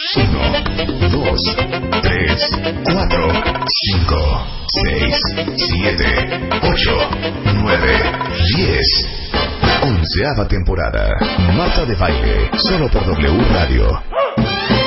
1, 2, 3, 4, 5, 6, 7, 8, 9, 10. Onceava temporada. Marta de baile. Solo por W Radio.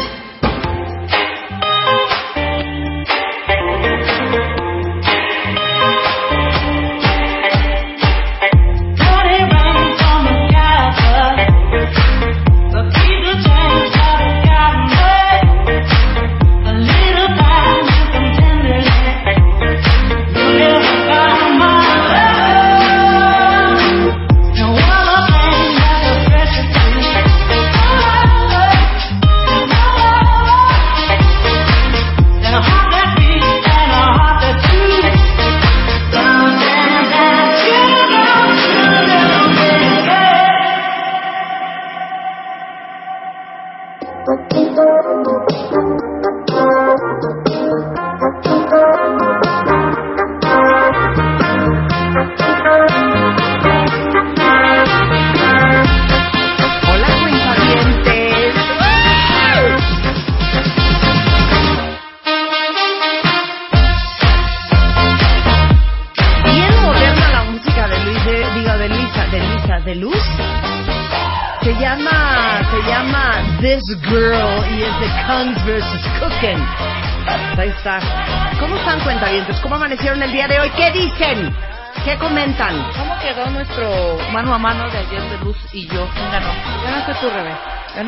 Mano a mano de ayer de Luz y yo? ¿Quién ganó? Ganaste tú, Rebe.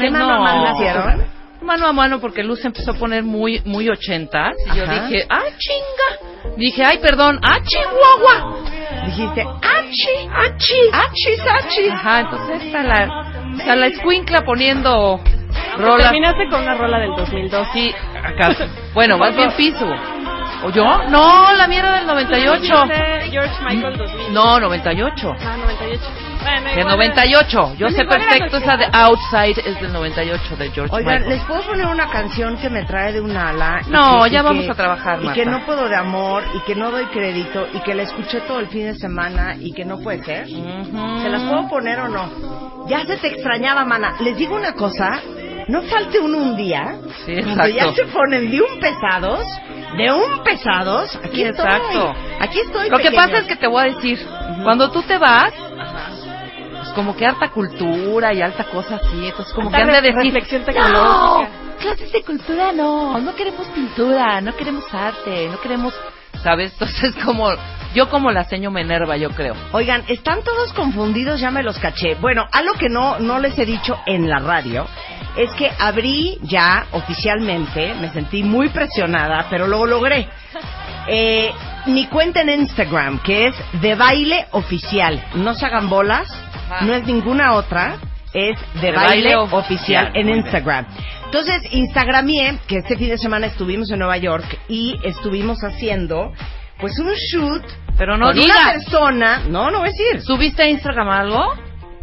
¿Qué mano a mano hicieron? Mano a mano porque Luz empezó a poner muy muy ochentas y yo Ajá. dije, ¡ah, chinga! Dije, ¡ay, perdón! ¡ah, chihuahua! Dijiste, ¡achi! ¡Achi! ¡Achis, achis! Ajá, entonces está la, está la escuincla poniendo rolas. Terminaste con una rola del 2002. Sí, acá. Bueno, más bien piso. ¿O yo? No, la mía era del 98. Dijiste George Michael 2000. No, 98. Ah, 98. Bueno, De igual 98. Yo Pues sé perfecto esa de 80. Outside es del 98 de George Oigan, Michael. ¿les puedo poner una canción que me trae de un ala? y No, que- ya vamos que- a trabajar, Y Marta. que no puedo de amor, y que no doy crédito, y que la escuché todo el fin de semana, y que no puede ser. Ujú. ¿Se las puedo poner o no? Ya se te extrañaba, mana. Les digo una cosa, no falte uno un día, Sí, cuando ya exacto. se ponen de un pesados, de un pesados, aquí Sí, estoy. exacto. Aquí estoy, Lo que pasa es que te voy a decir, cuando tú te vas, pues como que alta cultura y alta cosa así, entonces como que han de decir, reflexión no, tecnológica". clases de cultura no, no queremos pintura, no queremos arte, no queremos, ¿sabes? Entonces como, yo como la seño Minerva, yo creo. Oigan, están todos confundidos, ya me los caché. Bueno, algo que no, no les he dicho en la radio es que abrí ya oficialmente, me sentí muy presionada, pero lo logré. Eh, mi cuenta en Instagram, que es de baile oficial. No se hagan bolas, Ajá. no es ninguna otra, es de, De baile, baile oficial oficial, en muy bien. Instagram. Entonces, Instagramié, que este fin de semana estuvimos en Nueva York y estuvimos haciendo, pues, un shoot Pero no con una persona, no, no voy a decir. ¿subiste a Instagram algo?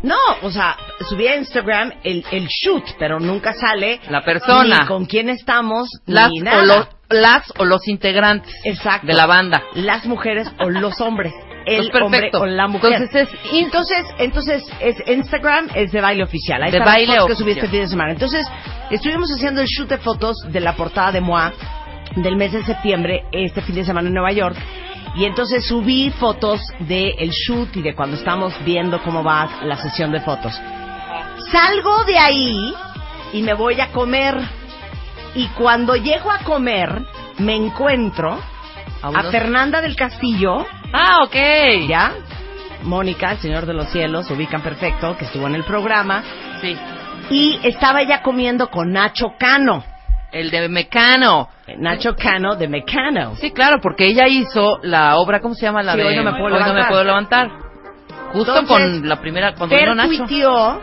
No, o sea, subí a Instagram el, el shoot, pero nunca sale La persona. ni con quién estamos, Las ni o, nada. los, las o los integrantes Exacto. de la banda. Las mujeres o los hombres. El hombre o la mujer. Entonces es entonces, entonces es Instagram es de baile oficial. Ahí De baile fotos que subí este fin de semana. Entonces, estuvimos haciendo el shoot de fotos de la portada de Moa del mes de septiembre, este fin de semana en Nueva York. Y entonces subí fotos del shoot y de cuando estamos viendo cómo va la sesión de fotos. Salgo de ahí y me voy a comer. Y cuando llego a comer, me encuentro a a Fernanda del Castillo, Ah, ok. ¿ya? Mónica, el Señor de los Cielos, se ubican perfecto, que estuvo en el programa. Sí. Y estaba ella comiendo con Nacho Cano. El de Mecano. Nacho Cano de Mecano. Sí, claro, porque ella hizo la obra, ¿cómo se llama? La Sí, de Hoy no me puedo Hoy no me levantar. puedo levantar. Justo Entonces, con la primera, cuando vino Nacho. Pertuiteó,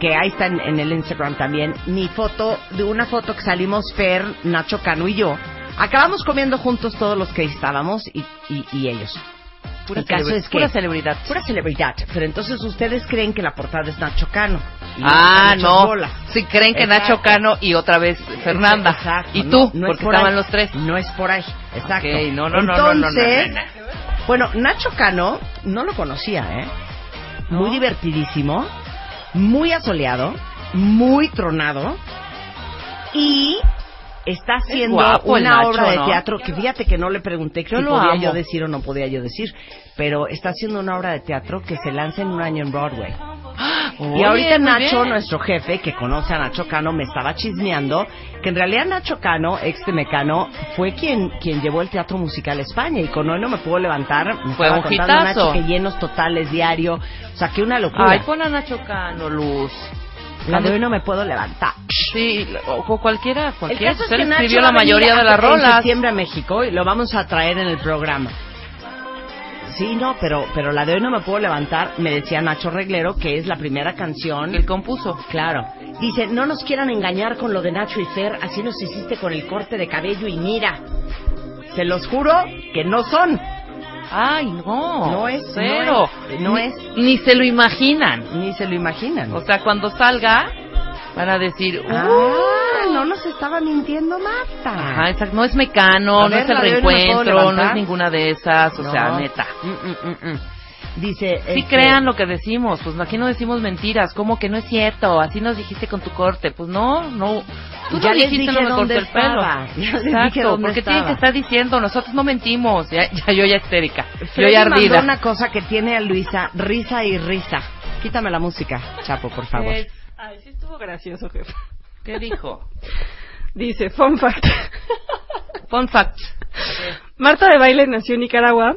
que ahí está en, en el Instagram también, mi foto, de una foto que salimos Fer, Nacho Cano y yo. Acabamos comiendo juntos todos los que estábamos y, y- y ellos. Pura, el caso celebri- es que- pura celebridad. Pura celebridad. Pero entonces ustedes creen que la portada es Nacho Cano. Ah, no. bolas. Sí, creen que Exacto. Nacho Cano y otra vez Fernanda. Exacto, y tú, no porque por estaban ahí. los tres. No es por ahí, exacto. No, no, Entonces, no, bueno, Nacho Cano no lo conocía, ¿eh? Muy divertidísimo, muy asoleado, muy tronado Y está haciendo una Nacho, obra de ¿no? teatro que fíjate que no le pregunté Yo si lo podía amo. yo decir o no podía yo decir, pero está haciendo una obra de teatro que se lanza en un año en Broadway. y ahorita Nacho, bien. nuestro jefe, que conoce a Nacho Cano, me estaba chismeando que en realidad Nacho Cano, ex Mecano, fue quien, quien llevó el teatro musical a España y con Hoy No Me Puedo Levantar, me Fue estaba un contando. Nacho que llenos totales diario, o sea, que una locura. Ay, pon a Nacho Cano, Luz. La de Hoy No Me Puedo Levantar. Sí, o, cualquiera, El cualquiera. es que Nacho escribió la mayoría de las En rolas. septiembre a México y lo vamos a traer en el programa. Sí, no, pero, pero la de hoy no me puedo levantar, me decía Nacho Reglero, que es la primera canción. Que él compuso. Claro. Dice, no nos quieran engañar con lo de Nacho y Fer, así nos hiciste con el corte de cabello y mira. Se los juro que no son. Ay, no. No es, Cero. no es, no ni, es. Ni se lo imaginan. Ni se lo imaginan. O sea, cuando salga, van a decir, ah, "Uh". no nos estaba mintiendo Marta. Ajá, exacto. No es Mecano, no es el no reencuentro, no es ninguna de esas. O sea, neta. Mm, mm, mm. Dice. Sí este, crean lo que decimos, pues aquí no decimos mentiras, como que no es cierto, así nos dijiste con tu corte, pues no, no, tú Ya no les dijiste dije no me dónde cortó el pelo. estaba. Ya les dije Exacto, dónde porque tienen que estar diciendo, nosotros no mentimos, ya, ya yo ya histérica, yo Freddy ya ardida. mandó una cosa que tiene a Luisa risa y risa. Quítame la música, Chapo, por favor. ¿Qué, Ay, sí estuvo gracioso, jefe. qué dijo? Dice, fun fact. Fun fact. Marta de Baile nació en Nicaragua,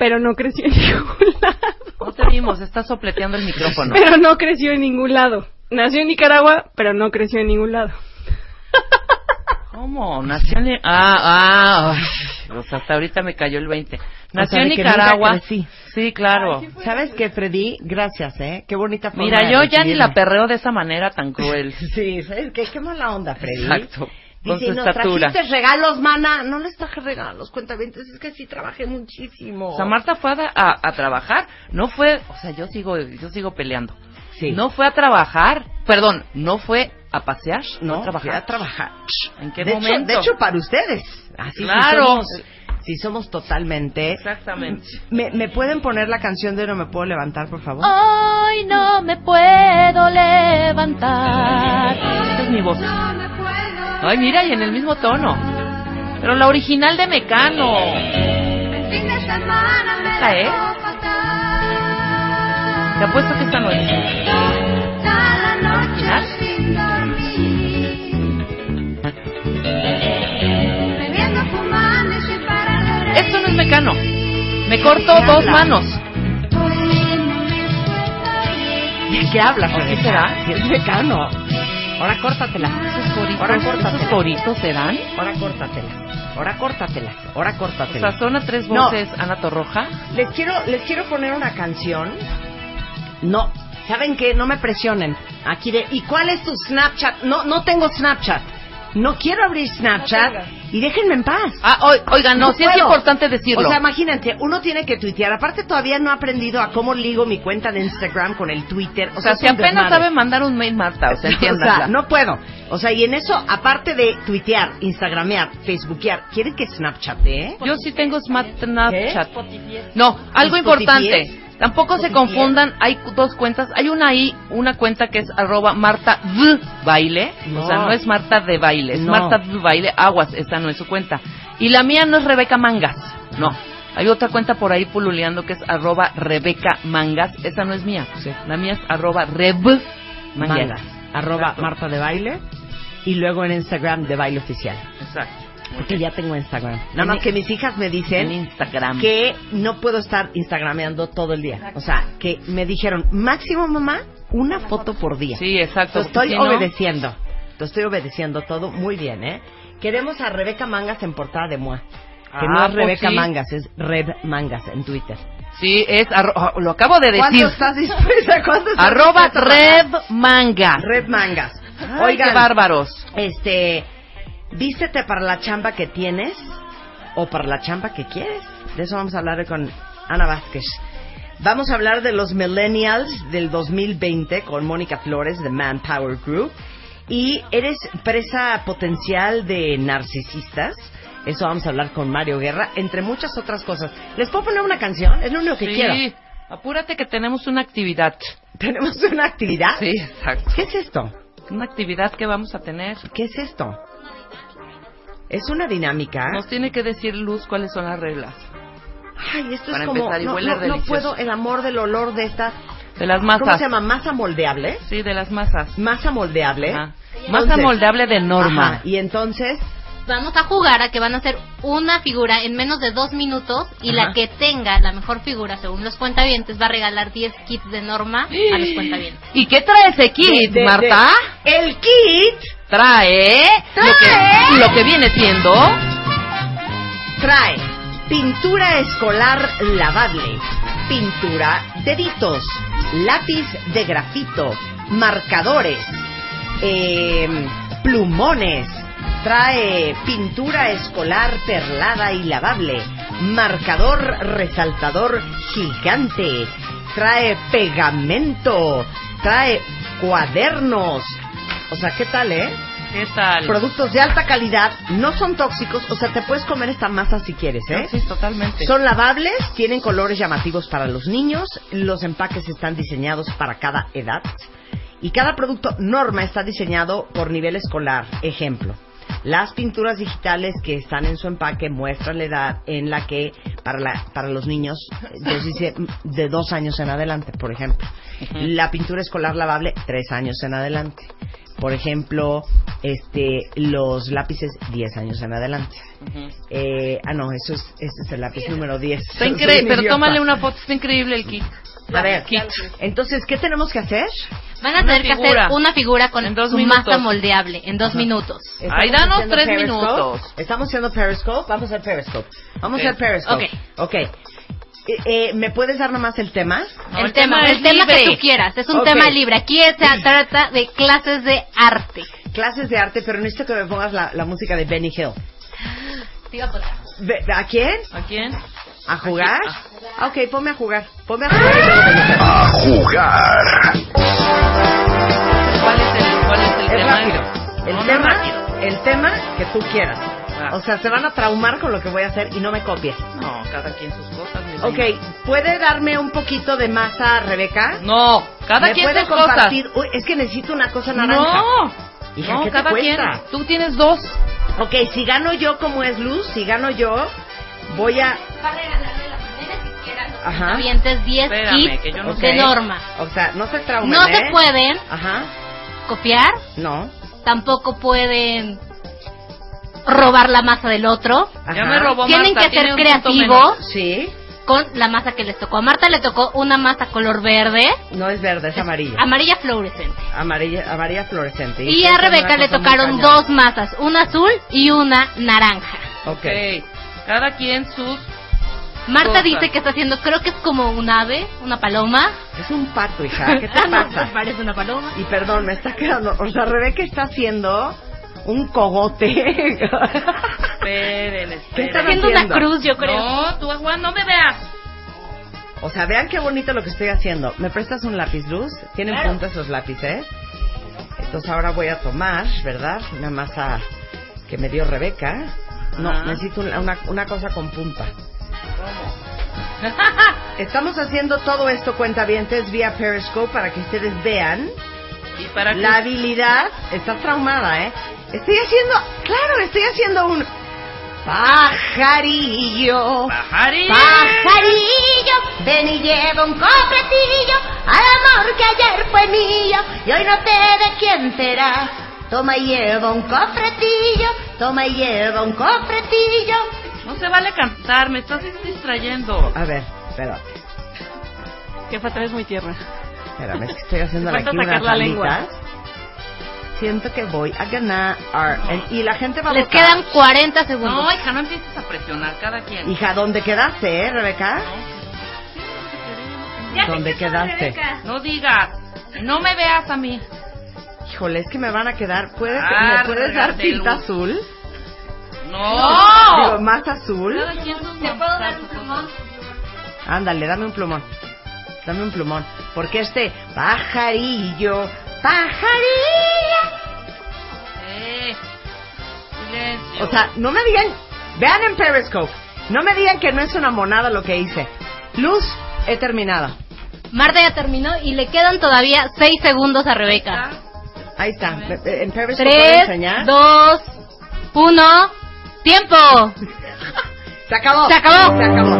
pero no creció en ningún lado. No te vimos, estás sopleteando el micrófono. Pero no creció en ningún lado. Nació en Nicaragua, pero no creció en ningún lado. ¿Cómo? Nació en... Ah, ah, o sea, hasta ahorita me cayó el 20. Nació sea, en Nicaragua. Sí, claro. ¿Sabes qué, Freddy? Gracias, ¿eh? Qué bonita forma Mira, de yo ya ni la perreo de esa manera tan cruel. Sí, ¿sabes qué? Qué mala onda, Freddy. Exacto. Con Dice, su ¿nos estatura. trajiste regalos, mana? No les traje regalos, cuentavientes. Es que sí trabajé muchísimo. O sea, Marta fue a, a- a trabajar, no fue, o sea, yo sigo, yo sigo peleando. Sí. No fue a trabajar, perdón, no fue a pasear, no, a trabajar. fui a trabajar. ¿En qué de momento? Hecho, de hecho, para ustedes. Así Claro. Si somos, si somos totalmente... Exactamente. ¿Me, ¿Me pueden poner la canción de No me puedo levantar, por favor? Hoy no me puedo levantar. Esta es mi voz. Ay, mira, y en el mismo tono. Pero la original de Mecano. ¿Esta es? Te apuesto que esta no es. ¿Original? Esto no es Mecano. Me corto ¿Qué dos habla? manos. ¿De qué hablas, ¿O sí Rebeca? será? Si es mecano. Ahora córtatela. ¿Esos coritos, Ahora esos coritos serán? Ahora córtatela. Ahora córtatela. Ahora O córtatela. sea, son a tres No. voces Ana Torroja. Les quiero, les quiero poner una canción. No, ¿saben qué? No me presionen. Aquí de, ¿y cuál es tu Snapchat? No, no tengo Snapchat. No quiero abrir Snapchat y déjenme en paz. Ah, oi- oigan, no, sí es puedo. importante decirlo. O sea, imagínense, uno tiene que tuitear. Aparte, todavía no he aprendido a cómo ligo mi cuenta de Instagram con el Twitter. O sea, si un apenas desmadre. sabe mandar un mail, Marta, o sea, O entiéndanla. sea, no puedo. O sea, y en eso, aparte de tuitear, instagramear, facebookear, ¿quieren que snapchatee? Yo sí tengo Snapchat. ¿Qué? No, algo Spotify importante. Tampoco se confundan, hay dos cuentas. Hay una ahí, una cuenta que es arroba Marta V Baile. No. O sea, no es Marta de Baile, es No. Marta V Baile. Aguas, esa no es su cuenta. Y la mía no es Rebeca Mangas. No. Hay otra cuenta por ahí pululeando que es arroba Rebeca Mangas. Esa no es mía. La mía es arroba Reb Mangas. Mangas. Arroba Exacto. Marta de Baile. Y luego en Instagram de Baile Oficial. Exacto. Porque ya tengo Instagram. Nada más que mis hijas me En dicen Instagram. que no puedo estar instagrameando todo el día. O sea, que me dijeron, máximo mamá, una foto por día. Sí, exacto. Te estoy obedeciendo. Te estoy obedeciendo todo muy bien, ¿eh? Queremos a Rebeca Mangas en portada de Moa. Que Ah, no es pues Rebeca sí. Mangas, es Reb Mangas en Twitter. Sí, es arro- ah, lo acabo de decir. ¿Cuánto estás dispuesta? ¿Cuánto estás Arroba dispuesta? Reb Mangas. Reb Mangas. Ay, Oigan, qué bárbaros. este, vístete para la chamba que tienes o para la chamba que quieres. De eso vamos a hablar con Ana Vázquez. Vamos a hablar de los millennials del 2020 con Mónica Flores de Manpower Group. Y eres presa potencial de narcisistas. Eso vamos a hablar con Mario Guerra, entre muchas otras cosas. ¿Les puedo poner una canción? Es lo único que sí, quiero. apúrate que tenemos una actividad. Tenemos una actividad. Sí, exacto. ¿Qué es esto? Una actividad que vamos a tener. ¿Qué es esto? Es una dinámica. Nos tiene que decir Luz cuáles son las reglas. Ay, esto Para es como empezar, y no, huele no- no delicioso. puedo el amor del olor de esta De las ¿Cómo masas. se llama? Masa moldeable. Sí, de las masas. Masa moldeable. Ajá. Entonces- Masa moldeable de norma. Ajá, Y entonces, Vamos a jugar a que van a hacer una figura en menos de dos minutos y Ajá. la que tenga la mejor figura según los cuentavientes va a regalar 10 kits de norma a los cuentavientes. ¿Y qué trae ese kit, de- de- Marta? de- el kit Trae, Lo, que, lo que viene siendo. Trae pintura escolar lavable, pintura deditos, lápiz de grafito, marcadores, eh, plumones, trae pintura escolar perlada y lavable, marcador resaltador gigante, trae pegamento, trae cuadernos. O sea, ¿qué tal, eh? ¿Qué tal? Productos de alta calidad, no son tóxicos, o sea, te puedes comer esta masa si quieres, ¿eh? Sí, totalmente. Son lavables, tienen colores llamativos para los niños, los empaques están diseñados para cada edad y cada producto norma está diseñado por nivel escolar. Ejemplo, las pinturas digitales que están en su empaque muestran la edad en la que para, la, para los niños dice, de dos años en adelante, por ejemplo. La pintura escolar lavable, tres años en adelante. Por ejemplo, este, los lápices, 10 años en adelante. Ujú. Eh, ah, no, eso es, ese es el lápiz número 10. Está increíble, pero idiota. tómale una foto, está increíble el kit. A ver, Kit. entonces, ¿qué tenemos que hacer? Van a Una tener que figura. hacer una figura con En dos su minutos. masa moldeable en dos minutos. Ay, Estamos danos haciendo tres Periscope. minutos. Estamos haciendo Periscope. Vamos a hacer Periscope. Vamos Ok. a hacer Periscope. Ok. Ok. Eh, eh, ¿Me puedes dar nomás el tema? No, el, tema, el tema que tú quieras, es un tema libre. Aquí se trata de clases de arte. Clases de arte, pero necesito que me pongas la, la música de Benny Hill. A ¿A quién? ¿A quién? ¿A jugar? Aquí. Ah, ok, ponme a jugar. Ponme a jugar Benny Hill. A jugar. ¿Cuál es el, cuál es el Es tema? rápido. El No, tema, rápido. el tema que tú quieras. O sea, se van a traumar con lo que voy a hacer y no me copies. No, cada quien sus cosas. mi Ok, reina. ¿puede darme un poquito de masa, Rebeca? No, cada ¿Me quien puede sus cosas. Uy, es que necesito una cosa naranja. No, Hija, no, ¿qué te cada quien. Tú tienes dos. Ok, si gano yo como es Luz, si gano yo, voy a... Va a regalarle la manera que quieran los Ajá. cuentavientes 10 Espérame, kits que yo no de norma. O sea, no se traumen, No ¿eh? se pueden Ajá, copiar, no. tampoco pueden robar la masa del otro. Ya me robó Tienen Marta, que ser creativos. Sí, con la masa que les tocó. A Marta le tocó una masa color verde, no es verde, es amarilla. amarilla fluorescente. Amarilla, amarilla fluorescente. Y a Rebeca le tocaron dos masas, una azul y una naranja. Ok. Cada quien sus... Marta Cosas. dice que está haciendo, creo que es como un ave, una paloma. Es un pato, hija. ¿Qué te Ah, pasa? parece una paloma. Y perdón, me está quedando... O sea, Rebeca está haciendo un cogote. Esperen, ¿Qué esperen. están Haciendo una cruz, yo creo. No, tú, Juan, no me veas. O sea, vean qué bonito lo que estoy haciendo. ¿Me prestas un lápiz luz? ¿Tienen Claro. punta esos lápices? Entonces ahora voy a tomar, ¿verdad? Una masa que me dio Rebeca. No, necesito una, una, una cosa con punta. Estamos haciendo todo esto, cuentavientes, vía Periscope para que ustedes vean y para la habilidad. Está traumada, ¿eh? Estoy haciendo, claro, estoy haciendo un pajarillo. Pajarillo. Pajarillo, ven y lleva un cofretillo al amor que ayer fue mío y hoy no te de quién será. Toma y lleva un cofretillo, toma y lleva un cofretillo. No se vale cantar, me estás distrayendo. A ver, espérate, Que fatal es muy tierna. espérame, es que estoy haciendo aquí sacar unas la lengua. alitas. Siento que voy a ganar. Y la gente va a Les votar. quedan 40 segundos. No, hija, no empieces a presionar cada quien. Hija, ¿dónde quedaste, eh, Rebeca? No, ¿Dónde quedaste? no digas. No me veas a mí. Híjole, es que me van a quedar. ¿Puedes, Ah, ¿Me puedes dar regate tinta luz. azul? No. Digo, más azul. Cada quien sus ¿Te puedo dar un plumón? Ándale, dame un plumón. Dame un plumón. Porque este pajarillo, pajarillo. Silencio. O sea, no me digan, vean en Periscope, no me digan que no es una monada lo que hice. Luz, he terminado. Marta ya terminó y le quedan todavía 6 segundos a Rebeca. Ahí está. En Periscope Tres, enseñar. dos, uno, tiempo. Se acabó. Se acabó. Se acabó.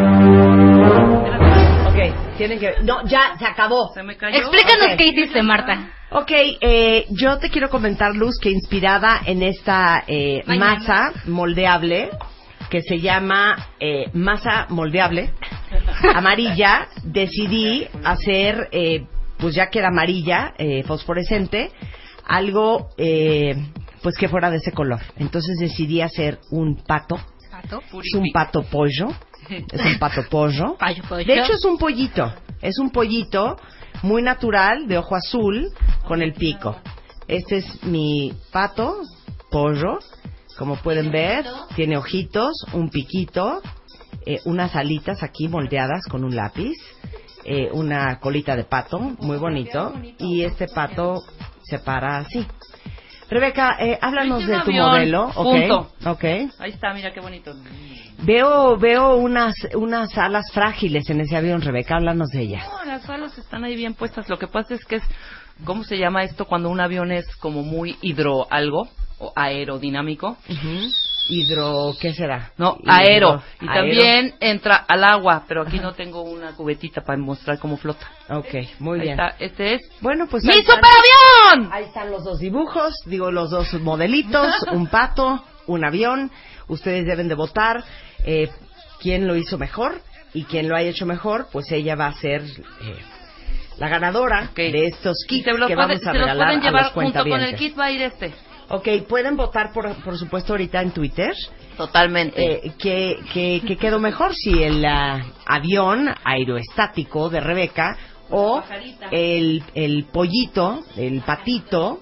Ok, tienen que. No, ya, se acabó. Se me cayó. Explícanos Ok. qué hiciste, Marta. Ok, eh, yo te quiero comentar, Luz, que inspirada en esta eh, masa moldeable, que se llama eh, masa moldeable, amarilla, decidí hacer, eh, pues ya que era amarilla, eh, fosforescente, algo eh, pues que fuera de ese color. Entonces decidí hacer un pato, es un pato pollo, es un pato pollo. De hecho es un pollito, es un pollito muy natural, de ojo azul, con el pico. Este es mi pato, pollo, como pueden ver, tiene ojitos, un piquito, eh, unas alitas aquí moldeadas con un lápiz, eh, una colita de pato, muy bonito, y este pato se para así. Rebeca, eh, háblanos de tu avión. modelo, ¿ok? Punto. Ok. Ahí está, mira qué bonito. Veo, veo unas, unas alas frágiles en ese avión, Rebeca, háblanos de ella. No, las alas están ahí bien puestas. Lo que pasa es que es, ¿cómo se llama esto cuando un avión es como muy hidro algo o aerodinámico? Hidro, ¿qué será? No, aero. Y aero. también entra al agua, pero aquí no tengo una cubetita para mostrar cómo flota. Ok, muy Ahí bien. está, este es Bueno, pues ¡Mi están- superavión! Ahí están los dos dibujos, digo los dos modelitos, un pato, un avión. Ustedes deben de votar eh, quién lo hizo mejor y quien lo haya hecho mejor, pues ella va a ser eh, la ganadora de estos kits se los, que puede- vamos a se los regalar pueden a llevar los junto con el kit va a ir este. Ok, pueden votar por, por supuesto ahorita en Twitter Totalmente. eh, que, que, que quedó mejor si el ah, avión aeroestático de Rebeca o el, el pollito, el patito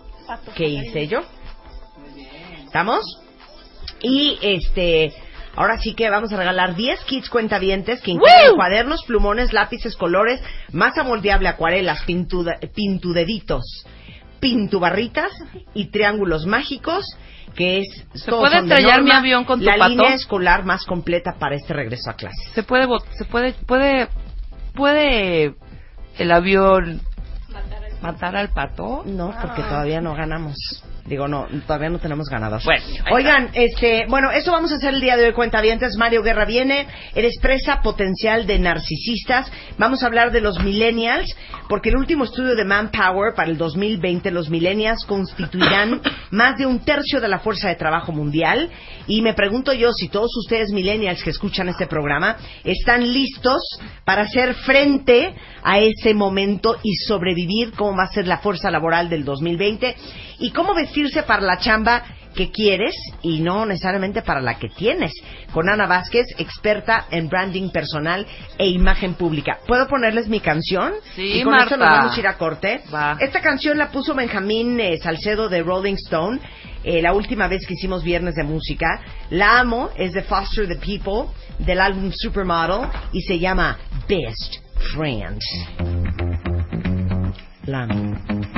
que hice yo. ¿Estamos? Y este, ahora sí que vamos a regalar 10 kits cuentavientes que incluyen cuadernos, plumones, lápices, colores, masa moldeable, acuarelas, pintuda- pintudeditos, pintubarritas y triángulos mágicos que es ¿Se puede estrellar mi avión con tu la pato? línea escolar más completa para este regreso a clase. se puede se puede puede puede el avión matar al pato. No, porque todavía no ganamos. Digo, no, todavía no tenemos ganador. Bueno, Oigan, este, bueno, eso vamos a hacer el día de hoy, cuentavientes. Mario Guerra viene, eres presa potencial de narcisistas. Vamos a hablar de los millennials, porque el último estudio de Manpower para el 2020, los millennials constituirán más de un tercio de la fuerza de trabajo mundial. Y me pregunto yo si todos ustedes millennials que escuchan este programa están listos para hacer frente a ese momento y sobrevivir cómo va a ser la fuerza laboral del 2020 y cómo vestirse para la chamba que quieres y no necesariamente para la que tienes. Con Ana Vázquez, experta en branding personal e imagen pública. ¿Puedo ponerles mi canción? Sí, y con esto nos Marta. vamos a ir a corte. Va. Esta canción la puso Benjamín eh, Salcedo de Rolling Stone eh, la última vez que hicimos Viernes de Música. La amo, es de Foster the People, del álbum Supermodel, y se llama Best Friend. La amo.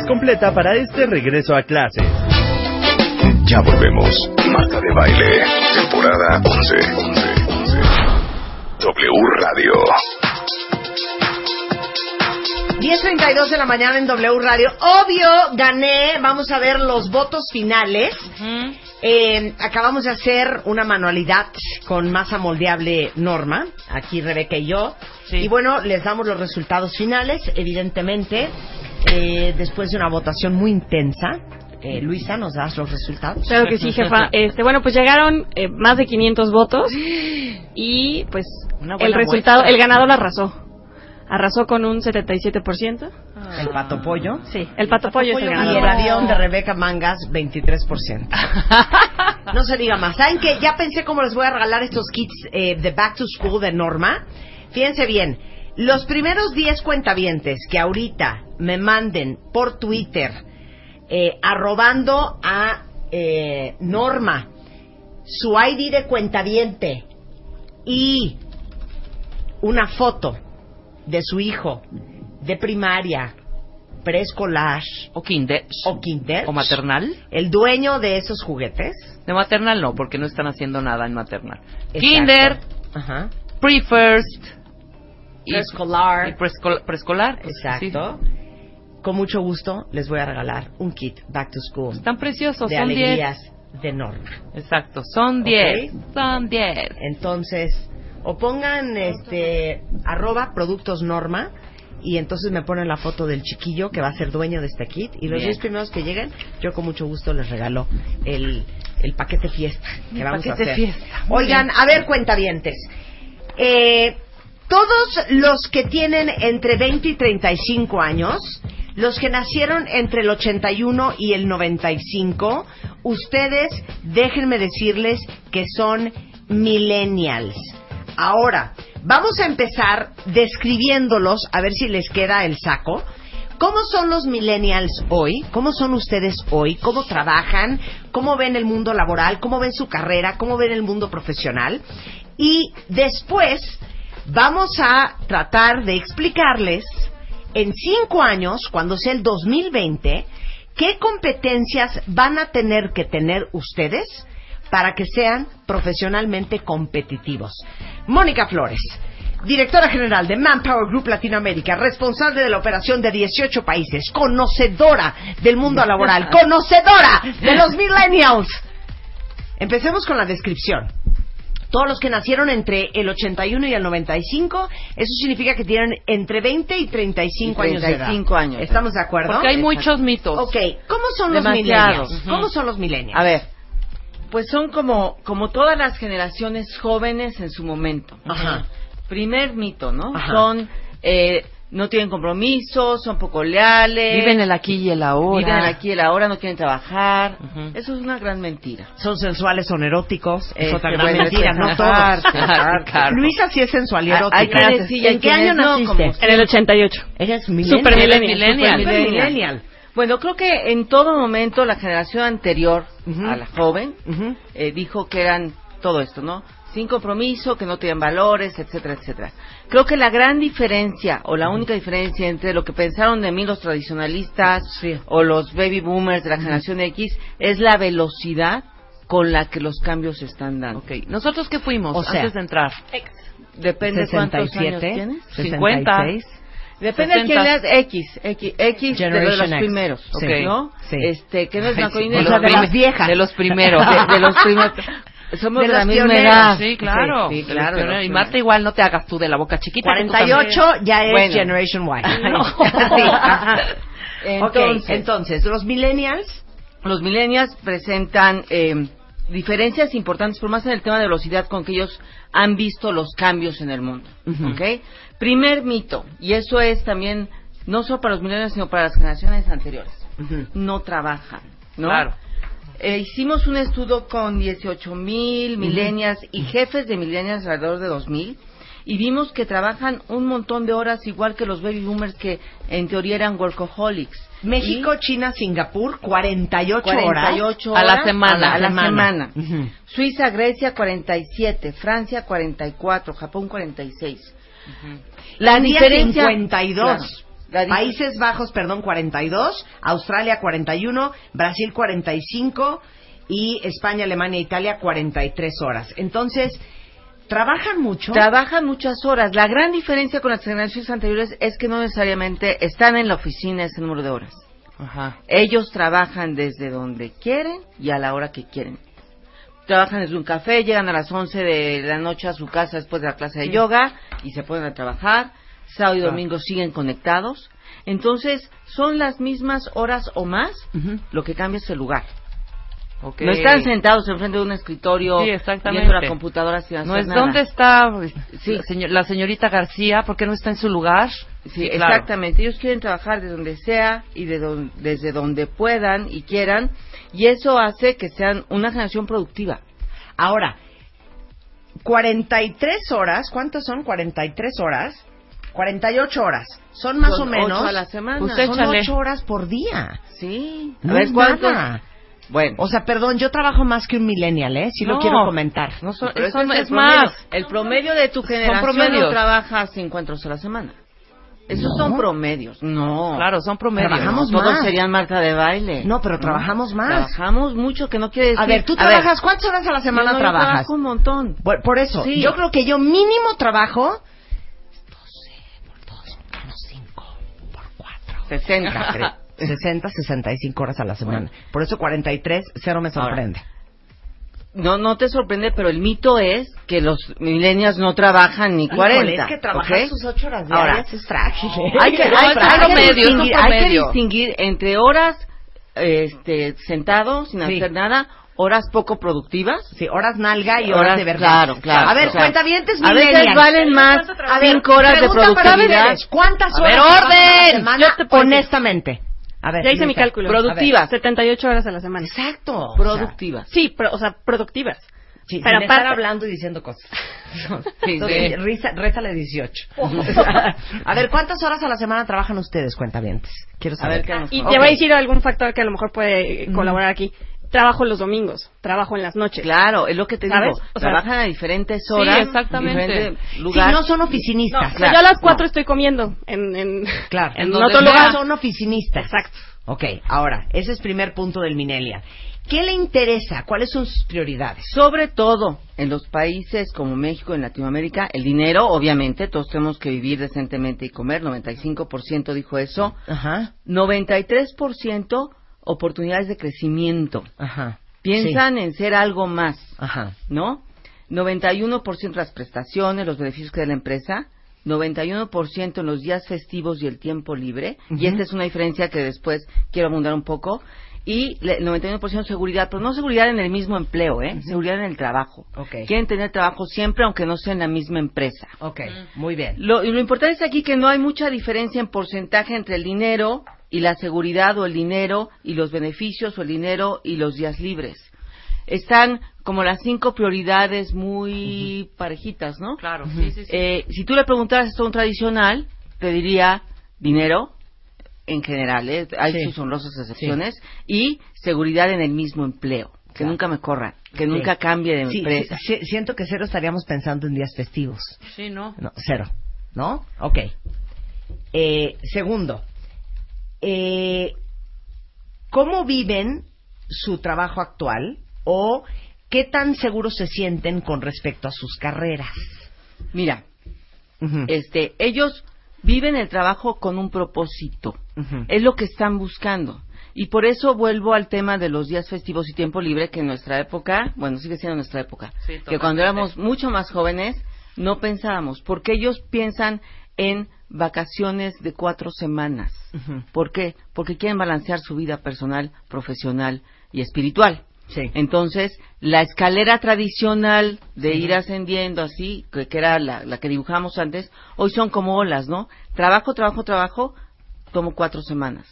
Más completa para este regreso a clases. Ya volvemos. Marta de Baile, temporada 11. 11, 11. W Radio. 10.32 de la mañana en W Radio. Obvio, gané. Vamos a ver los votos finales. Eh, acabamos de hacer una manualidad con masa moldeable Norma, aquí Rebeca y yo. Sí. Y bueno, les damos los resultados finales, evidentemente, eh, después de una votación muy intensa. Eh, Luisa, ¿nos das los resultados? Claro que sí, jefa. Este, bueno, pues llegaron eh, más de 500 votos y pues el resultado, muestra. el ganador arrasó. Arrasó con un 77%. El pato pollo. Sí, el pato pollo es el Y el ganador. avión de Rebeca Mangas, 23%. No se diga más. ¿Saben qué? Ya pensé cómo les voy a regalar estos kits eh, de Back to School de Norma. Fíjense bien. Los primeros 10 cuentavientes que ahorita me manden por Twitter eh, arrobando a eh, Norma su ID de cuentaviente y una foto de su hijo de primaria, preescolar O kinder. o kinder, O maternal. el dueño de esos juguetes. De maternal no, porque no están haciendo nada en maternal. Exacto. Kinder, Ajá. pre-first. Y- Preescolar. Y preescolar. pues, Exacto. Con mucho gusto les voy a regalar un kit Back to School. Están preciosos, de son 10. alegrías de Norma. Exacto, son Ok. 10. Son 10. Entonces, o pongan este arroba productos Norma y entonces me ponen la foto del chiquillo que va a ser dueño de este kit y los Bien. 10 primeros que lleguen, yo con mucho gusto les regalo el, el paquete fiesta que El vamos a paquete hacer. fiesta, Oigan, a ver cuentavientes. Eh, todos los que tienen entre 20 y 35 años, los que nacieron entre el 81 y el 95, ustedes déjenme decirles que son millennials. Ahora, vamos a empezar describiéndolos, a ver si les queda el saco. ¿Cómo son los millennials hoy? ¿Cómo son ustedes hoy? ¿Cómo trabajan? ¿Cómo ven el mundo laboral? ¿Cómo ven su carrera? ¿Cómo ven el mundo profesional? Y después vamos a tratar de explicarles en cinco años, cuando sea el 2020, qué competencias van a tener que tener ustedes para que sean profesionalmente competitivos. Mónica Flores, directora general de Manpower Group Latinoamérica, responsable de la operación de 18 países, conocedora del mundo laboral, conocedora de los millennials. Empecemos con la descripción. Todos los que nacieron entre el 81 y el 95, eso significa que tienen entre 20 y 35, Y años de edad. 35 años. ¿Estamos de acuerdo? Porque hay muchos mitos. Ok, ¿cómo son los Demasiados. millennials? ¿Cómo son los millennials? A ver, pues son como, como todas las generaciones jóvenes en su momento. Ajá. Primer mito, ¿no? Ajá. Son, eh, no tienen compromiso, son poco leales. Viven el aquí y el ahora. Viven aquí y el ahora, no quieren trabajar. Eso es una gran mentira. Son sensuales, son eróticos. Es Este, otra gran mentira, no todos. Luisa sí es sensual y erótica. hay que decir, ¿En qué año no, naciste? como- En el 88. Eres millennial. Super millennial. millennial. Super millennial. Bueno, creo que en todo momento la generación anterior a la joven eh, dijo que eran todo esto, ¿no? Sin compromiso, que no tenían valores, etcétera, etcétera. Creo que la gran diferencia o la única diferencia entre lo que pensaron de mí los tradicionalistas Sí. o los baby boomers de la generación X es la velocidad con la que los cambios se están dando. ¿nosotros qué fuimos O sea, antes de entrar? Depende cuántos años 67, tienes. 50. 66. Depende de quién 60. eras X, X, X de los X. primeros, Sí. ¿no? Sí. Este, que no es Ay, sí, de sea, de las viejas. De los primeros. de, de los primeros. Somos de de la los misma edad. Sí, claro. Sí, sí. Y Marta, igual no te hagas tú de la boca chiquita. que tú 48 ya es Bueno. Generation Y. Sí, ajá. Entonces, los millennials, los millennials presentan eh, diferencias importantes, pero más en el tema de velocidad con que ellos han visto los cambios en el mundo. Ujú. ¿ok? Primer mito, y eso es también no solo para los millennials, sino para las generaciones anteriores. No trabajan, ¿no? Claro. Eh, hicimos un estudio con 18 mil millennials y jefes de millennials alrededor de 2.000 y vimos que trabajan un montón de horas igual que los baby boomers que en teoría eran workaholics. México, China, Singapur, 48, 48 A la horas semana. A la, semana. Ujú. Suiza, Grecia 47, Francia 44, Japón 46. La India, diferencia 52. Claro. Países Bajos, perdón, 42, Australia 41, Brasil 45 y España, Alemania, Italia 43 horas. Entonces, trabajan mucho. Trabajan muchas horas. La gran diferencia con las generaciones anteriores es que no necesariamente están en la oficina ese número de horas. Ajá. Ellos trabajan desde donde quieren y a la hora que quieren. Trabajan desde un café, llegan a las 11 de la noche a su casa después de la clase de yoga y se ponen a trabajar. Sábado y Ah. domingo siguen conectados. Entonces, son las mismas horas o más, lo que cambia es el lugar. No están sentados enfrente de un escritorio Sí, viendo la computadora sin hacer No es nada. dónde está Sí. la, señor- la señorita García, ¿por qué no está en su lugar? Sí, claro. exactamente. Ellos quieren trabajar de donde sea y de don- desde donde puedan y quieran, y eso hace que sean una generación productiva. Ahora, 43 horas, ¿cuántas son 43 horas? 48 horas. Son más Son o menos. ocho a la semana. Usted son échale. 8 horas por día. Sí. No a ver es cuántos. nada. Bueno, O sea, perdón, yo trabajo más que un millennial, ¿eh? Sí lo No. quiero comentar. No son- pero eso ese no el es promedio. más. El promedio de tu generación no promedios. trabaja 50 horas a la semana. Esos No. son promedios. No. Claro, son promedios. Trabajamos Todos más. serían marca de baile. No, pero trabajamos más. Trabajamos mucho, que no quiere decir... A ver, ¿tú trabajas cuántas horas a la yo semana no, yo trabajas? trabajo un montón. Por, por eso, Sí. yo creo que yo mínimo trabajo 4. 60. 60, 65 horas a la semana. Por eso 43, cero me sorprende. No, no te sorprende, pero el mito es que los millennials no trabajan ni 40. Híjole, es que trabajar ¿ok? sus 8 horas Ahora, diarias es frágil. ¿eh? hay que, hay- hay que un distinguir, hay que distinguir entre horas este, sentado sin Sí. hacer nada, horas poco productivas. Sí, horas nalga y horas, Horas, de verdad. claro, claro, A ver, sea, cuentavientes A veces valen más A ver, cinco horas de para productividad ¿Cuántas A horas ver, a la orden. semana, Yo te honestamente? A ver, Ya hice mi cálculo. Productivas. 78 horas a la semana. Exacto. productivas. Sí, pero, o sea, productivas. Sí, Pero sin estar hablando y diciendo cosas. Sí, Entonces, sí. rézale 18. a ver, ¿cuántas horas a la semana trabajan ustedes, cuentavientes? Quiero A ver saber. qué nos Y Ok. te voy a decir algún factor que a lo mejor puede colaborar aquí. Trabajo los domingos, trabajo en las noches. Claro, es lo que te ¿Sabes? digo. O sea, Trabajan a diferentes horas. exactamente. Sí, lugares. no son No, oficinistas. o sea, claro, yo a las 4 no. estoy comiendo en, en, Claro, En en otro lugar son oficinistas. Exacto. Ok, ahora, ese es primer punto del Minelia. ¿Qué le interesa? ¿Cuáles son sus prioridades? Sobre todo en los países como México, en Latinoamérica, el dinero, obviamente, todos tenemos que vivir decentemente y comer, 95% dijo eso, Ajá, 93% oportunidades de crecimiento. ajá. Piensan en ser algo más, Ajá. ¿no? 91% las prestaciones, los beneficios que da la empresa, 91% en los días festivos y el tiempo libre, y esta es una diferencia que después quiero abundar un poco, y el 91% seguridad, pero no seguridad en el mismo empleo, ¿eh? Seguridad en el trabajo. Ok. Quieren tener trabajo siempre, aunque no sea en la misma empresa. Ok, muy bien. Lo, y lo importante es aquí que no hay mucha diferencia en porcentaje entre el dinero y la seguridad o el dinero y los beneficios o el dinero y los días libres. Están como las cinco prioridades muy parejitas, ¿no? Claro, sí, sí, sí. Eh, si tú le preguntaras esto a un tradicional, te diría dinero, en general, ¿eh? hay sus honrosas excepciones, y seguridad en el mismo empleo, que Claro. nunca me corran, que Sí. nunca cambie de empresa. sí, sí, siento que cero estaríamos pensando en días festivos. Sí, ¿no? No, cero. ¿No? Ok. Eh, segundo, eh, ¿cómo viven su trabajo actual o qué tan seguros se sienten con respecto a sus carreras? Mira, este, ellos viven el trabajo con un propósito. Es lo que están buscando. Y por eso vuelvo al tema de los días festivos y tiempo libre, que en nuestra época, bueno, sigue siendo nuestra época, Sí, que cuando éramos mucho más jóvenes no pensábamos, porque ellos piensan en vacaciones de cuatro semanas. Ujú. ¿Por qué? Porque quieren balancear su vida personal, profesional y espiritual. Sí. Entonces, la escalera tradicional de ir ascendiendo así, que, que era la, la que dibujamos antes, hoy son como olas, ¿no? Trabajo, trabajo, trabajo, tomo cuatro semanas.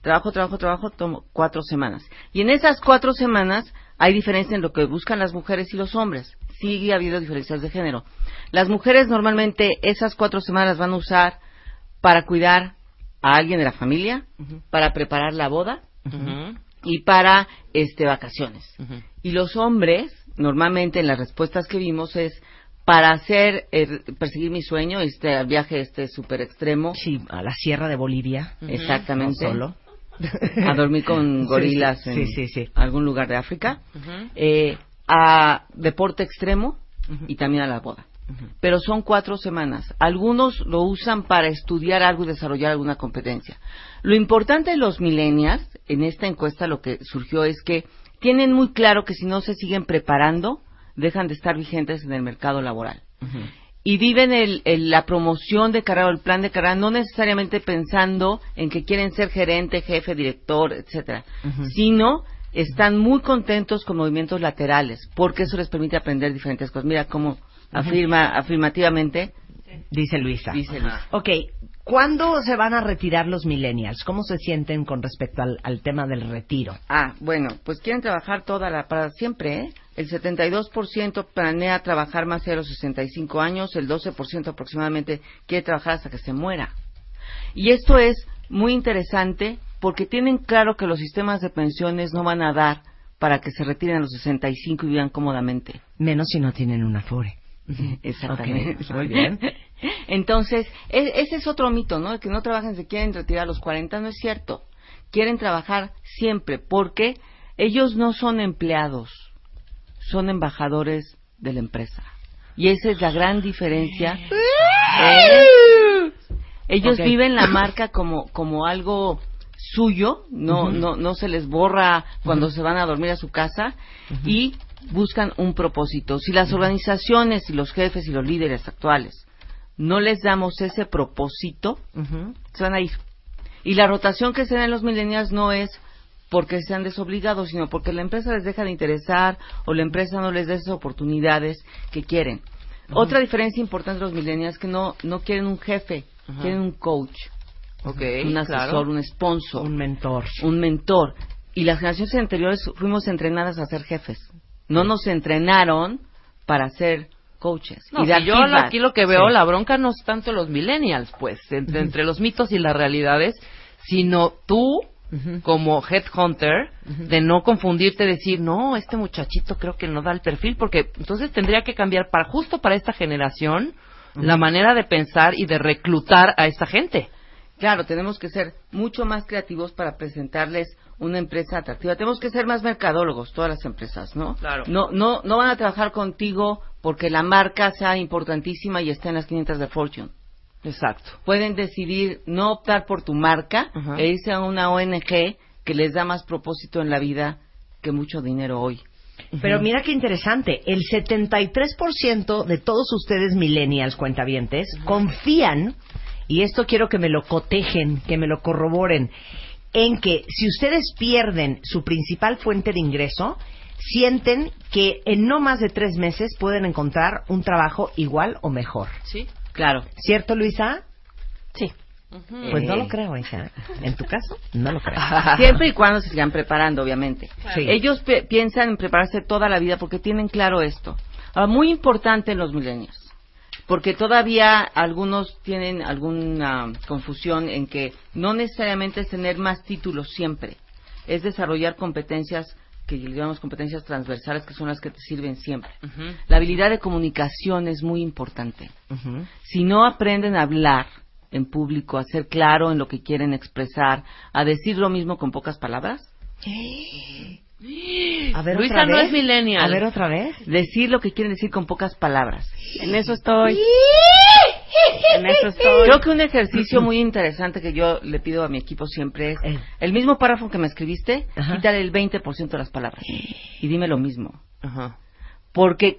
Trabajo, trabajo, trabajo, tomo cuatro semanas. Y en esas cuatro semanas hay diferencia en lo que buscan las mujeres y los hombres. Sigue habiendo diferencias de género. Las mujeres normalmente esas cuatro semanas las van a usar para cuidar a alguien de la familia, para preparar la boda, y para este vacaciones. Y los hombres, normalmente en las respuestas que vimos es para hacer eh, perseguir mi sueño, este viaje este súper extremo, Sí, a la Sierra de Bolivia. exactamente, No solo. A dormir con gorilas en sí, sí, sí. algún lugar de África, eh, a deporte extremo y también a la boda. Pero son cuatro semanas. Algunos lo usan para estudiar algo y desarrollar alguna competencia. Lo importante de los millennials, en esta encuesta lo que surgió es que tienen muy claro que si no se siguen preparando, dejan de estar vigentes en el mercado laboral. Y viven el- el- la promoción de carrera o el plan de carrera no necesariamente pensando en que quieren ser gerente, jefe, director, etcétera, sino están muy contentos con movimientos laterales, porque eso les permite aprender diferentes cosas. Mira cómo afirma afirmativamente Dice Luisa. dice Luis. Ok, ¿cuándo se van a retirar los millennials? ¿Cómo se sienten con respecto al, al tema del retiro? Ah, bueno, pues quieren trabajar toda la para siempre, ¿eh? El 72% planea trabajar más allá de los 65 años, el 12% aproximadamente quiere trabajar hasta que se muera. Y esto es muy interesante porque tienen claro que los sistemas de pensiones no van a dar para que se retiren a los 65 y vivan cómodamente. Menos si no tienen una FORE. Exactamente. Muy bien. Entonces, e- ese es otro mito, ¿no? Que no trabajen se quieren retirar a los 40, no es cierto. Quieren trabajar siempre porque ellos no son empleados, son embajadores de la empresa. Y esa es la gran diferencia. Ellos viven la marca como, como algo suyo, no, no, no se les borra cuando se van a dormir a su casa y buscan un propósito. Si las organizaciones y los jefes y los líderes actuales no les damos ese propósito, se van a ir. Y la rotación que se da en los millennials no es porque sean desobligados, sino porque la empresa les deja de interesar o la empresa no les da esas oportunidades que quieren. Otra diferencia importante de los millennials es que no, no quieren un jefe, quieren un coach, un asesor, claro. un sponsor, Un mentor. un mentor. Y las generaciones anteriores fuimos entrenadas a ser jefes. No nos entrenaron para ser coaches. No, y dar si yo feedback. aquí lo que veo, Sí. la bronca no es tanto los millennials, pues, entre, entre los mitos y las realidades, sino tú, como headhunter, de no confundirte, decir, no, este muchachito creo que no da el perfil, porque entonces tendría que cambiar para justo para esta generación la manera de pensar y de reclutar a esta gente. Claro, tenemos que ser mucho más creativos para presentarles una empresa atractiva. Tenemos que ser más mercadólogos, todas las empresas, ¿no? Claro. No, no, no van a trabajar contigo porque la marca sea importantísima y esté en las 500 de Fortune. Exacto. Pueden decidir no optar por tu marca e irse a una ONG que les da más propósito en la vida que mucho dinero hoy. Pero mira qué interesante, el 73% de todos ustedes millennials cuentavientes confían, y esto quiero que me lo cotejen, que me lo corroboren, en que si ustedes pierden su principal fuente de ingreso, sienten que en no más de tres meses pueden encontrar un trabajo igual o mejor. Sí. Claro. ¿Cierto, Luisa? Sí. Pues no lo creo, hija. En tu caso, no lo creo. Siempre y cuando se sigan preparando, obviamente. Sí. Ellos pi- piensan en prepararse toda la vida porque tienen claro esto. Ah, muy importante en los milenios. Porque todavía algunos tienen alguna confusión en que no necesariamente es tener más títulos siempre. Es desarrollar competencias que llamamos competencias transversales que son las que te sirven siempre. La habilidad de comunicación es muy importante. Si no aprenden a hablar en público, a ser claro en lo que quieren expresar, a decir lo mismo con pocas palabras, A ver, Luisa otra no vez. es millennial. A ver otra vez. decir lo que quieren decir con pocas palabras. En eso estoy. En eso estoy. Creo que un ejercicio muy interesante que yo le pido a mi equipo siempre es Eh. el mismo párrafo que me escribiste, Ajá. quítale el 20% de las palabras y dime lo mismo. Ajá. Porque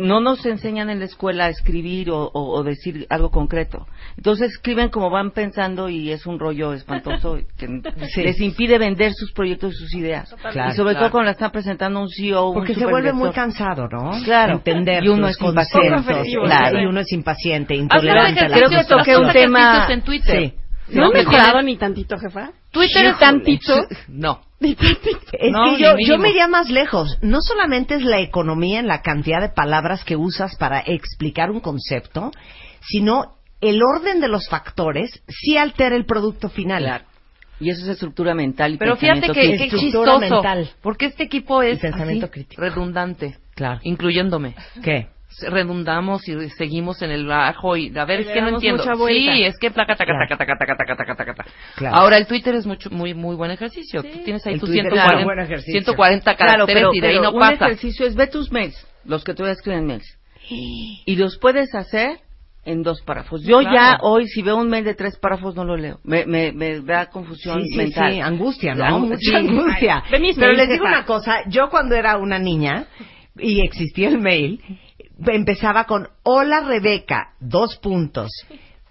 no nos enseñan en la escuela a escribir o, o- o decir algo concreto. Entonces escriben como van pensando y es un rollo espantoso que Sí. les impide vender sus proyectos y sus ideas. Claro, y sobre claro. todo cuando la están presentando un CEO o Porque un se vuelve muy cansado, ¿no? Claro. Entender Y uno es impaciente. Claro. Y uno es impaciente, intolerante a la creo que toqué un tema- en Twitter. Sí. ¿No han que mejorado ni tantito, jefa? Twitter es tantito. No. Ni tantito. Es No, que yo, yo me iría más lejos. No solamente es la economía en la cantidad de palabras que usas para explicar un concepto, sino el orden de los factores sí altera el producto final. Claro. Y eso es estructura mental y Pero fíjate que, que Estructura chistoso. mental. Porque este equipo es así, crítico. redundante. Claro. Incluyéndome. ¿Qué? Redundamos y seguimos en el bajo y a ver es que no entiendo sí es que placa taca Claro. taca taca taca taca taca taca Claro. ahora el Twitter es mucho muy muy buen ejercicio tú tienes ahí El tus Twitter es 140, un buen ejercicio. 140 Claro, caracteres pero, y de ahí pero no un pasa ejercicio es ve tus mails, los que tú escriben mails. Y los puedes hacer en dos párrafos. Yo Claro. ya hoy, si veo un mail de tres párrafos, no lo leo. Me, me, me da confusión Sí, sí, mental. sí, angustia, ¿no? Sí. angustia. Mis Pero les digo una cosa, yo cuando era una niña y existía el mail, empezaba con Hola Rebeca, dos puntos.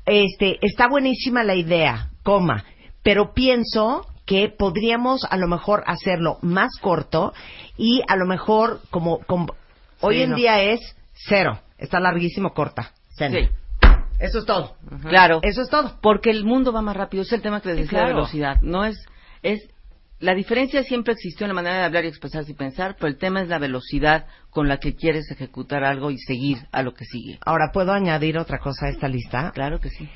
Este, está buenísima la idea, coma, pero pienso que podríamos a lo mejor hacerlo más corto y a lo mejor como, como- hoy en no. día es cero, está larguísimo corta. Send. Sí. Eso es todo. Claro. Eso es todo. Porque el mundo va más rápido. Es el tema que les decía de claro. velocidad. No es, es, la diferencia siempre existió en la manera de hablar y expresarse y pensar, pero el tema es la velocidad con la que quieres ejecutar algo y seguir a lo que sigue. Ahora, ¿puedo añadir otra cosa a esta lista? Claro que sí.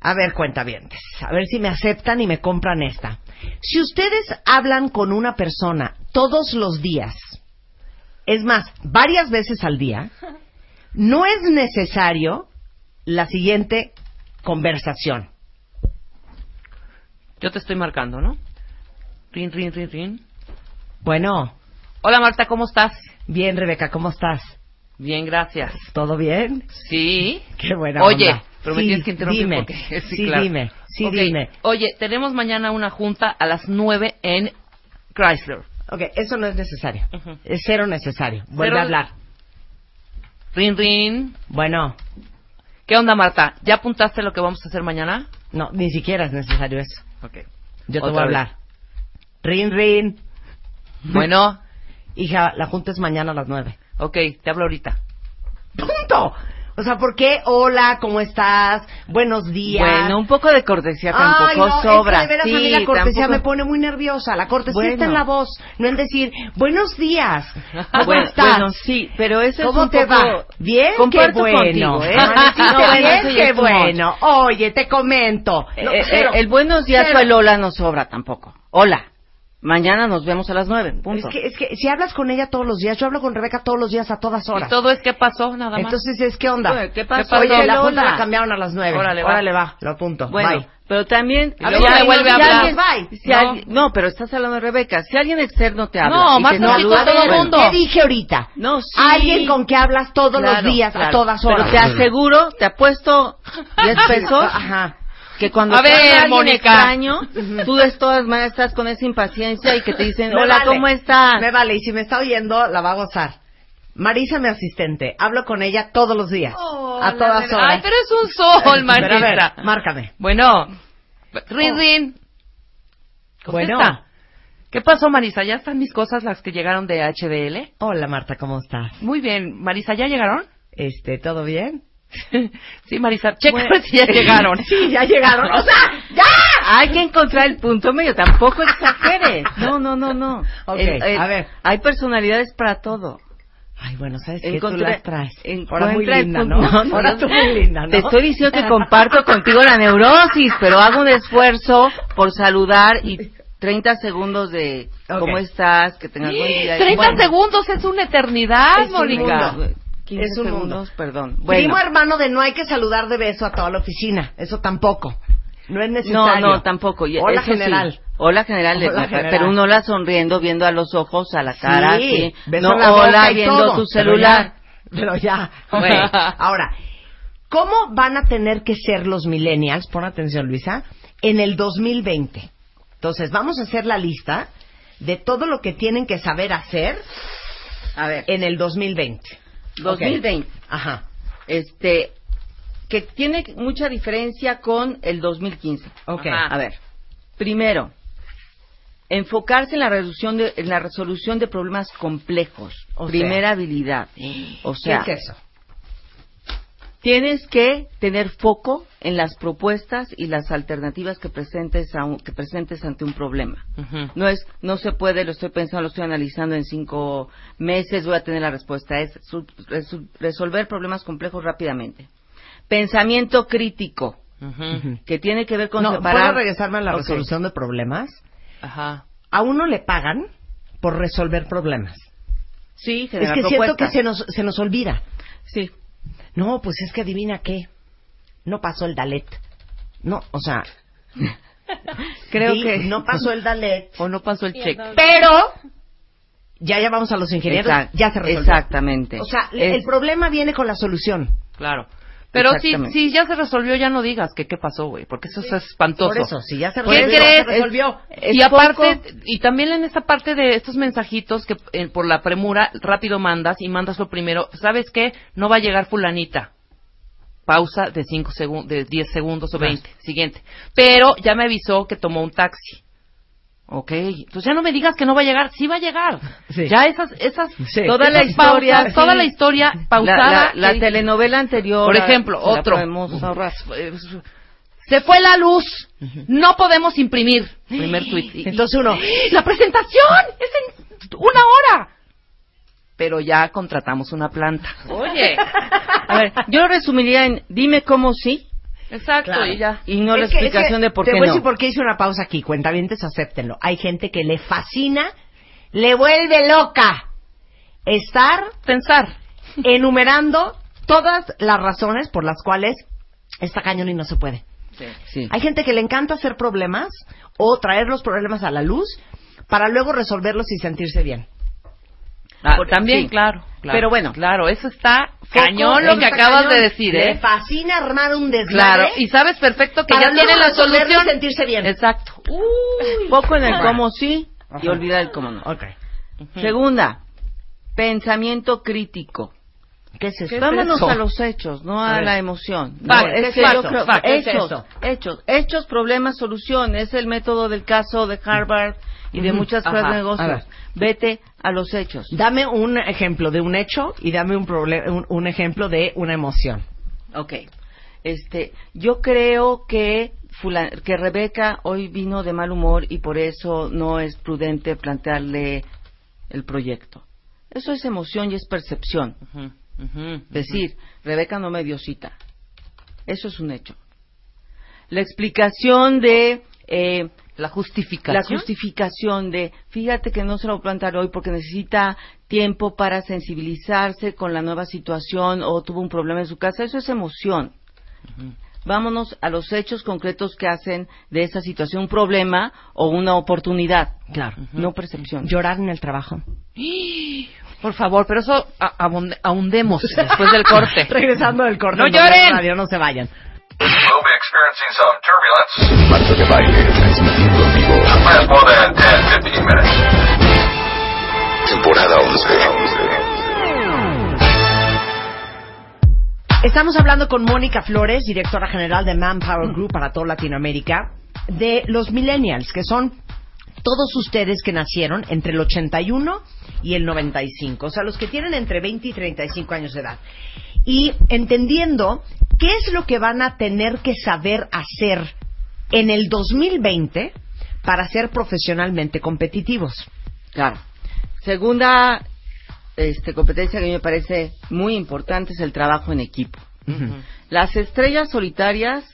A ver, cuentavientes, a ver si me aceptan y me compran esta. Si ustedes hablan con una persona todos los días, es más, varias veces al día, no es necesario la siguiente conversación. yo te estoy marcando no rin rin rin rin Bueno, hola Marta cómo estás bien, Rebeca, ¿cómo estás? bien gracias ¿Todo bien? sí Qué buena Oye, onda. pero me Sí, tienes que interrumpir dime. porque Sí, dime, sí, dime. Oye, tenemos mañana una junta a las 9 en Chrysler. Ok, eso no es necesario. Es cero necesario. Vuelve Cero- a hablar. Rin rin. Bueno, ¿Qué onda, Marta? ¿Ya apuntaste lo que vamos a hacer mañana? no, ni siquiera es necesario eso. Ok. Yo te Otra voy a vez. Rin, rin. Bueno, Hija, la junta es mañana a las nueve. ok, te hablo ahorita. ¡Punto! O sea, ¿por qué? Hola, ¿cómo estás? Buenos días. Bueno, un poco de cortesía Ay, tampoco no, sobra. Es que de veras sí, a mí la cortesía tampoco- me pone muy nerviosa. La cortesía Bueno. está en la voz, no en decir, buenos días, ¿cómo Bueno, estás? bueno, sí, pero eso ¿Cómo es un te poco... va? Bien, qué Comparto bueno. contigo, ¿eh? Amaneciste No, bien, qué bueno. Oye, te comento. No, Eh, eh, cero. el buenos días Cero. o el hola no sobra tampoco. Hola. Mañana nos vemos a las nueve. Punto. Es que, es que si hablas con ella todos los días, yo hablo con Rebeca todos los días a todas Y horas. todo es que pasó, nada más. Entonces es, ¿qué onda? Oye, ¿qué pasó? Oye, la junta la cambiaron a las nueve. Órale, Órale, va. va. Lo apunto. Bueno, Bye. pero también... Y luego me vuelve a si hablar. alguien- Bye. si No. alguien- no, pero estás hablando de Rebeca. Si alguien externo te habla... No, y más te no, saluda, con todo el mundo. ¿Qué dije ahorita? No, sí. Alguien con que hablas todos Claro, los días, a claro. todas horas. Pero te aseguro, te apuesto 10 pesos Ajá. Que cuando A ver, Mónica. extraño, tú de todas maneras estás con esa impaciencia y que te dicen, hola, vale. ¿cómo estás? Me vale, y si me está oyendo, la va a gozar. Marisa, mi asistente, hablo con ella todos los días. a todas horas. Ay, pero es un sol, Pero a ver, márcame. Bueno, rin rin. Bueno. Contesta. ¿Qué pasó, Marisa? ¿Ya están mis cosas las que llegaron de HDL? Hola, Marta, ¿cómo estás? Muy bien. Marisa, ¿ya llegaron? Este, ¿todo bien? sí, Marisa, checa Bueno. si ya llegaron. Sí, ya llegaron. O sea, ¡ya! Hay que encontrar el punto medio, tampoco exageres. No, no, no, no. Ok, El- el- a ver. Hay personalidades para todo. Ay, bueno, ¿sabes qué? Tú las traes. Ahora muy linda, ¿no? no, no, Ahora tú muy linda, ¿no? Te estoy diciendo que comparto contigo la neurosis, pero hago un esfuerzo por saludar y 30 segundos de Ok. cómo estás, que tengas buen día. 30 Bueno, segundos es una eternidad, Mónica. Mundo. 15 Es un mundo. segundos, perdón. Primo Bueno, hermano de no hay que saludar de beso a toda la oficina. Eso tampoco. No es no, necesario. no, tampoco. Y Hola, eso sí. general. Hola general, Hola, general. pero un hola sonriendo, viendo a los ojos, a la cara, Sí, No la hola viendo todo, tu pero celular. ya, Pero ya. Ok. Ahora, ¿Cómo van a tener que ser los millennials, pon atención Luisa, en el 2020? Entonces, vamos a hacer la lista de todo lo que tienen que saber hacer A ver, en el 2020. 2020. Ok. Ajá. Este, que tiene mucha diferencia con el 2015. Ok. Ajá. A ver, primero, enfocarse en la resolución de, en la resolución de problemas complejos. O Primera habilidad. O sea, ¿Qué es eso? Tienes que tener foco en las propuestas y las alternativas que presentes, a un- que presentes ante un problema. No es, no se puede, lo estoy pensando, lo estoy analizando en cinco meses, voy a tener la respuesta. Es su- resu- resolver problemas complejos rápidamente. Pensamiento crítico, que tiene que ver con No, separar. ¿puedo regresarme a la resolución de problemas? Ajá. A uno le pagan por resolver problemas. Sí, Es generar que siento que propuestas. se nos, se nos olvida. Sí. No, pues es que adivina qué. No pasó el Dalet. No, o sea, Creo sí, que no pasó el Dalet. O no pasó el cheque. Pero ya llamamos a los ingenieros, Exact- ya se resolvió. Exactamente. O sea, Es- el problema viene con la solución. Claro. Pero si, si ya se resolvió, ya no digas que qué pasó, güey, porque eso es espantoso. Por eso, si ya se ¿Qué resolvió, crees? se resolvió. Es y aparte, poco- y también en esta parte de estos mensajitos que eh, por la premura rápido mandas y mandas lo primero, ¿sabes qué? No va a llegar fulanita. Pausa de cinco segundos, de 10 segundos o Claro. 20. Siguiente. Pero ya me avisó que tomó un taxi. Ok, entonces ya no me digas que no va a llegar, sí va a llegar. Sí. Ya esas, esas, Sí. Toda la historia, pausas, toda la historia pausada. la- la que- telenovela anterior. Por ejemplo, otro. ahorrar. Se fue la luz. No podemos imprimir. Primer tweet. Entonces uno, la presentación es en una hora. Pero ya contratamos una planta. Oye. A ver, yo lo resumiría en dime cómo sí Exacto, Claro. y ya. y no la es explicación que de por te qué voy a no. decir por qué hice una pausa aquí. Cuentavientes, acéptenlo. Hay gente que le fascina, le vuelve loca estar Pensar. enumerando todas las razones por las cuales está cañón y no se puede. Sí. Hay gente que le encanta hacer problemas o traer los problemas a la luz para luego resolverlos y sentirse bien. Ah, también, sí. claro, claro. Pero bueno. Claro, eso está cañón lo que acabas cañón. de decir, Le ¿eh? fascina armar un desmadre. Claro, y sabes perfecto que ya tiene la solución. y sentirse bien. Exacto. Poco en el Ajá. cómo sí y Ajá. olvidar el cómo no. Ok. Segunda, pensamiento crítico. ¿Qué es eso? Vámonos a los hechos, no A a, la emoción. Fact, No, es es que fact, yo creo- fact. ¿Qué es hechos, eso? hechos, hechos, problemas, solución. Es el método del caso de Harvard y de muchas Ajá. A negocios. Vete a los hechos. Dame un ejemplo de un hecho y dame un, un, un ejemplo de una emoción. Ok. Este, yo creo que fula- que Rebeca hoy vino de mal humor y por eso no es prudente plantearle el proyecto. Eso es emoción y es percepción. Ujú, Decir, Rebeca no me dio cita. Eso es un hecho. La explicación de eh, La justificación. la justificación de, fíjate que no se lo voy a plantar hoy porque necesita tiempo para sensibilizarse con la nueva situación o tuvo un problema en su casa, eso es emoción. Vámonos a los hechos concretos que hacen de esa situación un problema o una oportunidad, Claro. no percepción. Llorar en el trabajo. Por favor, pero eso ahondemos después del corte. Regresando del corte. ¡No lloren! Radio, no se vayan. We'll be experiencing some turbulence. Marta de baile, transmitiendo en vivo. Last more than 10, 15 minutes. Temporada 11. Estamos hablando con Mónica Flores, directora general de Manpower Group para toda Latinoamérica, de los millennials, que son todos ustedes que nacieron entre el 81 y el 95, o sea, los que tienen entre 20 y 35 años de edad. Y entendiendo qué es lo que van a tener que saber hacer en el 2020 para ser profesionalmente competitivos. Claro. Segunda este, competencia que me parece muy importante es el trabajo en equipo. Las estrellas solitarias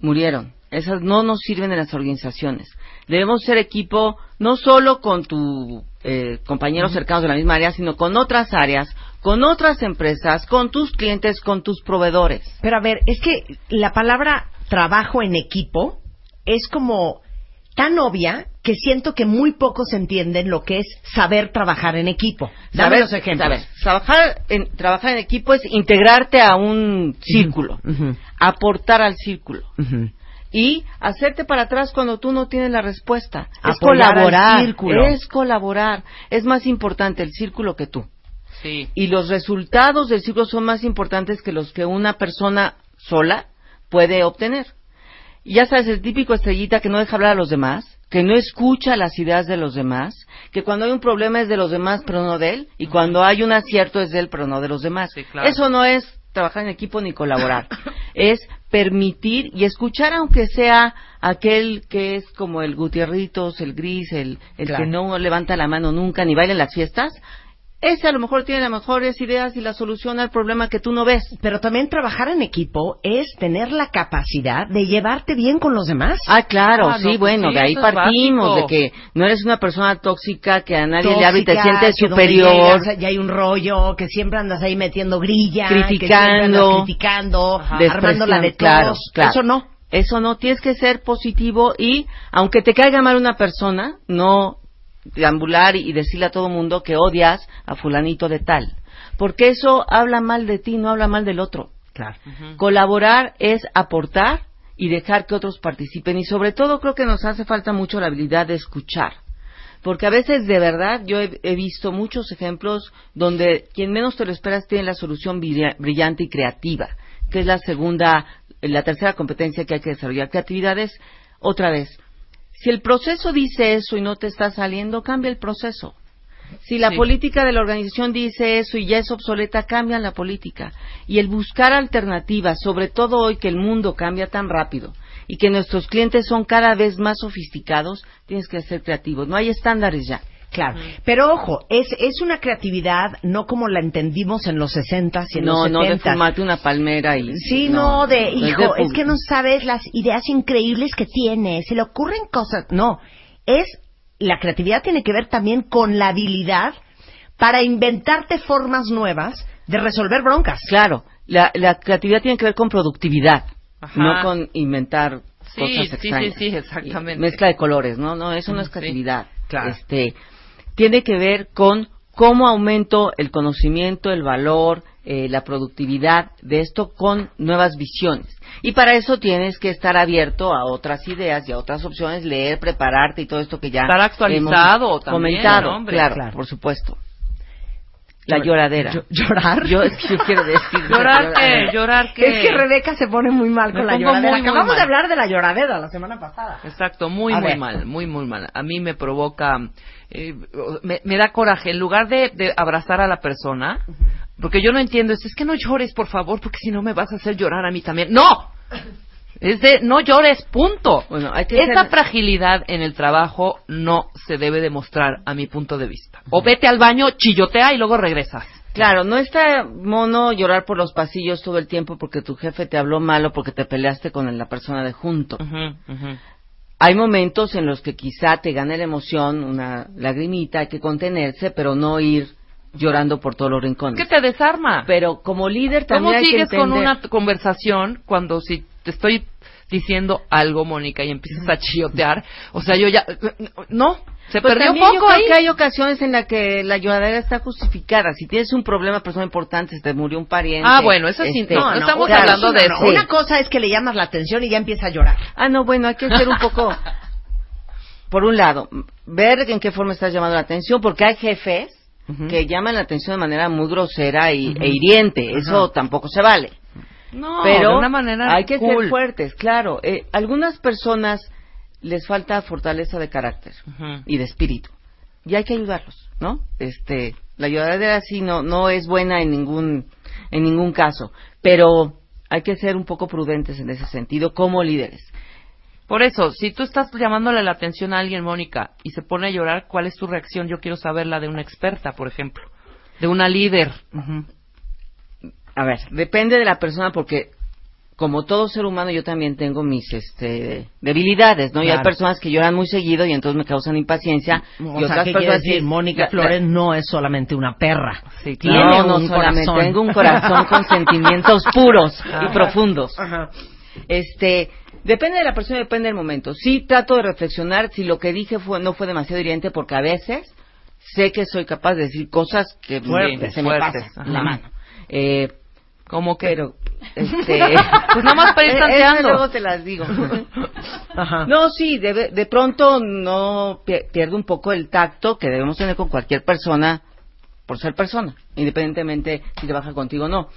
murieron. Esas no nos sirven en las organizaciones. Debemos ser equipo no solo con tus eh, compañeros cercanos de la misma área, sino con otras áreas, con otras empresas, con tus clientes, con tus proveedores. Pero a ver, es que la palabra trabajo en equipo es como tan obvia que siento que muy pocos entienden lo que es saber trabajar en equipo. Dame Saber- los ejemplos. saber, trabajar, en, trabajar en equipo es integrarte a un círculo, aportar al círculo y hacerte para atrás cuando tú no tienes la respuesta. es al colaborar, círculo. es colaborar. Es más importante el círculo que tú. Sí. Y los resultados del círculo son más importantes que los que una persona sola puede obtener. Y ya sabes, el típico estrellita que no deja hablar a los demás, que no escucha las ideas de los demás, que cuando hay un problema es de los demás pero no de él, y cuando hay un acierto es de él pero no de los demás. Sí, claro. Eso no es trabajar en equipo ni colaborar. es permitir y escuchar aunque sea aquel que es como el Gutierritos, el gris, el, el Claro. que no levanta la mano nunca ni baila en las fiestas. Ese a lo mejor tiene las mejores ideas y la solución al problema que tú no ves. Pero también trabajar en equipo es tener la capacidad de llevarte bien con los demás. Ah, claro, Ah, sí, pues bueno, sí, de ahí partimos, de que no eres una persona tóxica que a nadie le habla y te sientes superior. llegas, ya hay un rollo, que siempre andas ahí metiendo grilla, Criticando. que criticando, Ajá. armándola de Depresión, claro, todos. claro. Eso no. Eso no, tienes que ser positivo y, aunque te caiga mal una persona, no deambular y decirle a todo mundo que odias a fulanito de tal. Porque eso habla mal de ti, no habla mal del otro. Claro. Colaborar es aportar y dejar que otros participen. Y sobre todo creo que nos hace falta mucho la habilidad de escuchar. Porque a veces, de verdad, yo he, he visto muchos ejemplos donde quien menos te lo esperas tiene la solución brilla- brillante y creativa, que es la segunda, la tercera competencia que hay que desarrollar. Creatividad es, otra vez, si el proceso dice eso y no te está saliendo, cambia el proceso. Si la Sí. política de la organización dice eso y ya es obsoleta, cambian la política. Y el buscar alternativas, sobre todo hoy que el mundo cambia tan rápido y que nuestros clientes son cada vez más sofisticados, tienes que ser creativo. No hay estándares ya. Claro, pero ojo, es, es una creatividad no como la entendimos en los 60 y en no, los no de 70 fumarte una palmera y... Sí, no, de, no hijo, de es que no sabes las ideas increíbles que tiene, se le ocurren cosas. No, es, la creatividad tiene que ver también con la habilidad para inventarte formas nuevas de resolver broncas. Claro, la, la creatividad tiene que ver con productividad, Ajá. no con inventar Sí, cosas sí, sí, extrañas. sí, exactamente. Mezcla de colores, ¿no? No, eso no es Sí, creatividad. claro. Este, tiene que ver con cómo aumento el conocimiento, el valor, eh, la productividad de esto con nuevas visiones. Y para eso tienes que estar abierto a otras ideas y a otras opciones, leer, prepararte y todo esto que ya Estar actualizado hemos también, comentado, hombre. claro, Claro. por supuesto. La lloradera. Llo- ¿Llorar? Yo es que yo quiero decir ¿Llorar qué? ¿Llorar qué? Es que Rebeca se pone muy mal Me con la lloradera. muy, muy Acabamos de hablar de la lloradera la semana pasada. Exacto, muy, A muy ver. mal, muy, muy mal. A mí me provoca, eh, me, me da coraje. En lugar de, de abrazar a la persona, porque yo no entiendo, es, es que no llores, por favor, porque si no me vas a hacer llorar a mí también. ¡No! Es de, no llores, punto. Bueno, hay que ser- fragilidad en el trabajo no se debe demostrar, a mi punto de vista. O vete al baño, chillotea y luego regresas. Claro, no está mono llorar por los pasillos todo el tiempo porque tu jefe te habló mal o porque te peleaste con la persona de junto. Hay momentos en los que quizá te gane la emoción, una lagrimita, hay que contenerse, pero no ir llorando por todos los rincones. ¿Qué te desarma? Pero como líder ¿Cómo también hay que sigues con entender- una conversación cuando si te estoy diciendo algo, Mónica, y empiezas a chillotear? O sea, yo ya... No, se Pues perdió también yo poco creo ahí. que hay ocasiones en las que la lloradera está justificada. Si tienes un problema, persona importante, se te murió un pariente. Ah, bueno, eso sí, este, no, no estamos claro, hablando de no, eso. Una cosa es que le llamas la atención y ya empieza a llorar. Ah, no, bueno, hay que ser un poco, por un lado, ver en qué forma estás llamando la atención, porque hay jefes que llaman la atención de manera muy grosera y, e hiriente. Eso tampoco se vale. No, Pero de una manera hay que cool. ser fuertes, claro. Eh, algunas personas les falta fortaleza de carácter y de espíritu y hay que ayudarlos, ¿no? Este, la lloradera sí no no es buena en ningún en ningún caso, pero hay que ser un poco prudentes en ese sentido como líderes. Por eso, si tú estás llamándole la atención a alguien, Mónica, y se pone a llorar, ¿cuál es tu reacción? Yo quiero saber la de una experta, por ejemplo. De una líder. A ver, depende de la persona porque como todo ser humano yo también tengo mis este debilidades, ¿no? Y hay personas que lloran muy seguido y entonces me causan impaciencia O y sea, otras ¿qué quiere personas decir? Mónica la- Flores la- no es solamente una perra. Sí, Tiene no, no un solamente corazón. tengo un corazón con sentimientos puros y profundos. Ajá. Este, Depende de la persona, depende del momento. Sí trato de reflexionar si lo que dije fue, no fue demasiado hiriente, porque a veces sé que soy capaz de decir cosas que me- Fuertes, se me pasan la mano. Eh, Como que. pero, este... Pues nomás para ir tanteando. esas luego te las digo. Ajá. No, sí, de, de pronto no pi- pierde un poco el tacto que debemos tener con cualquier persona por ser persona, independientemente si trabaja contigo o no.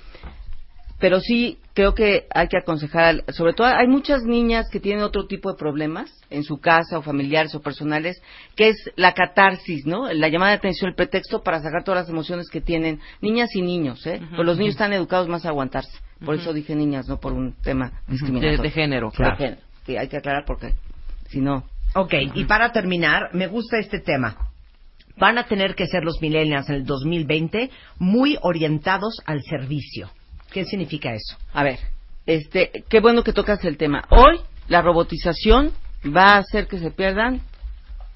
Pero sí creo que hay que aconsejar, al- sobre todo hay muchas niñas que tienen otro tipo de problemas en su casa o familiares o personales, que es la catarsis, ¿no? La llamada de atención, el pretexto para sacar todas las emociones que tienen niñas y niños, ¿eh? Pues los niños están educados más a aguantarse. Por eso dije niñas, no por un tema de, discriminatorio. de género. De género. Sí, hay que aclarar porque si no. Ok, y para terminar, me gusta este tema. Van a tener que ser los millennials en el 2020 muy orientados al servicio. ¿Qué significa eso? A ver, este, qué bueno que tocas el tema. Hoy la robotización va a hacer que se pierdan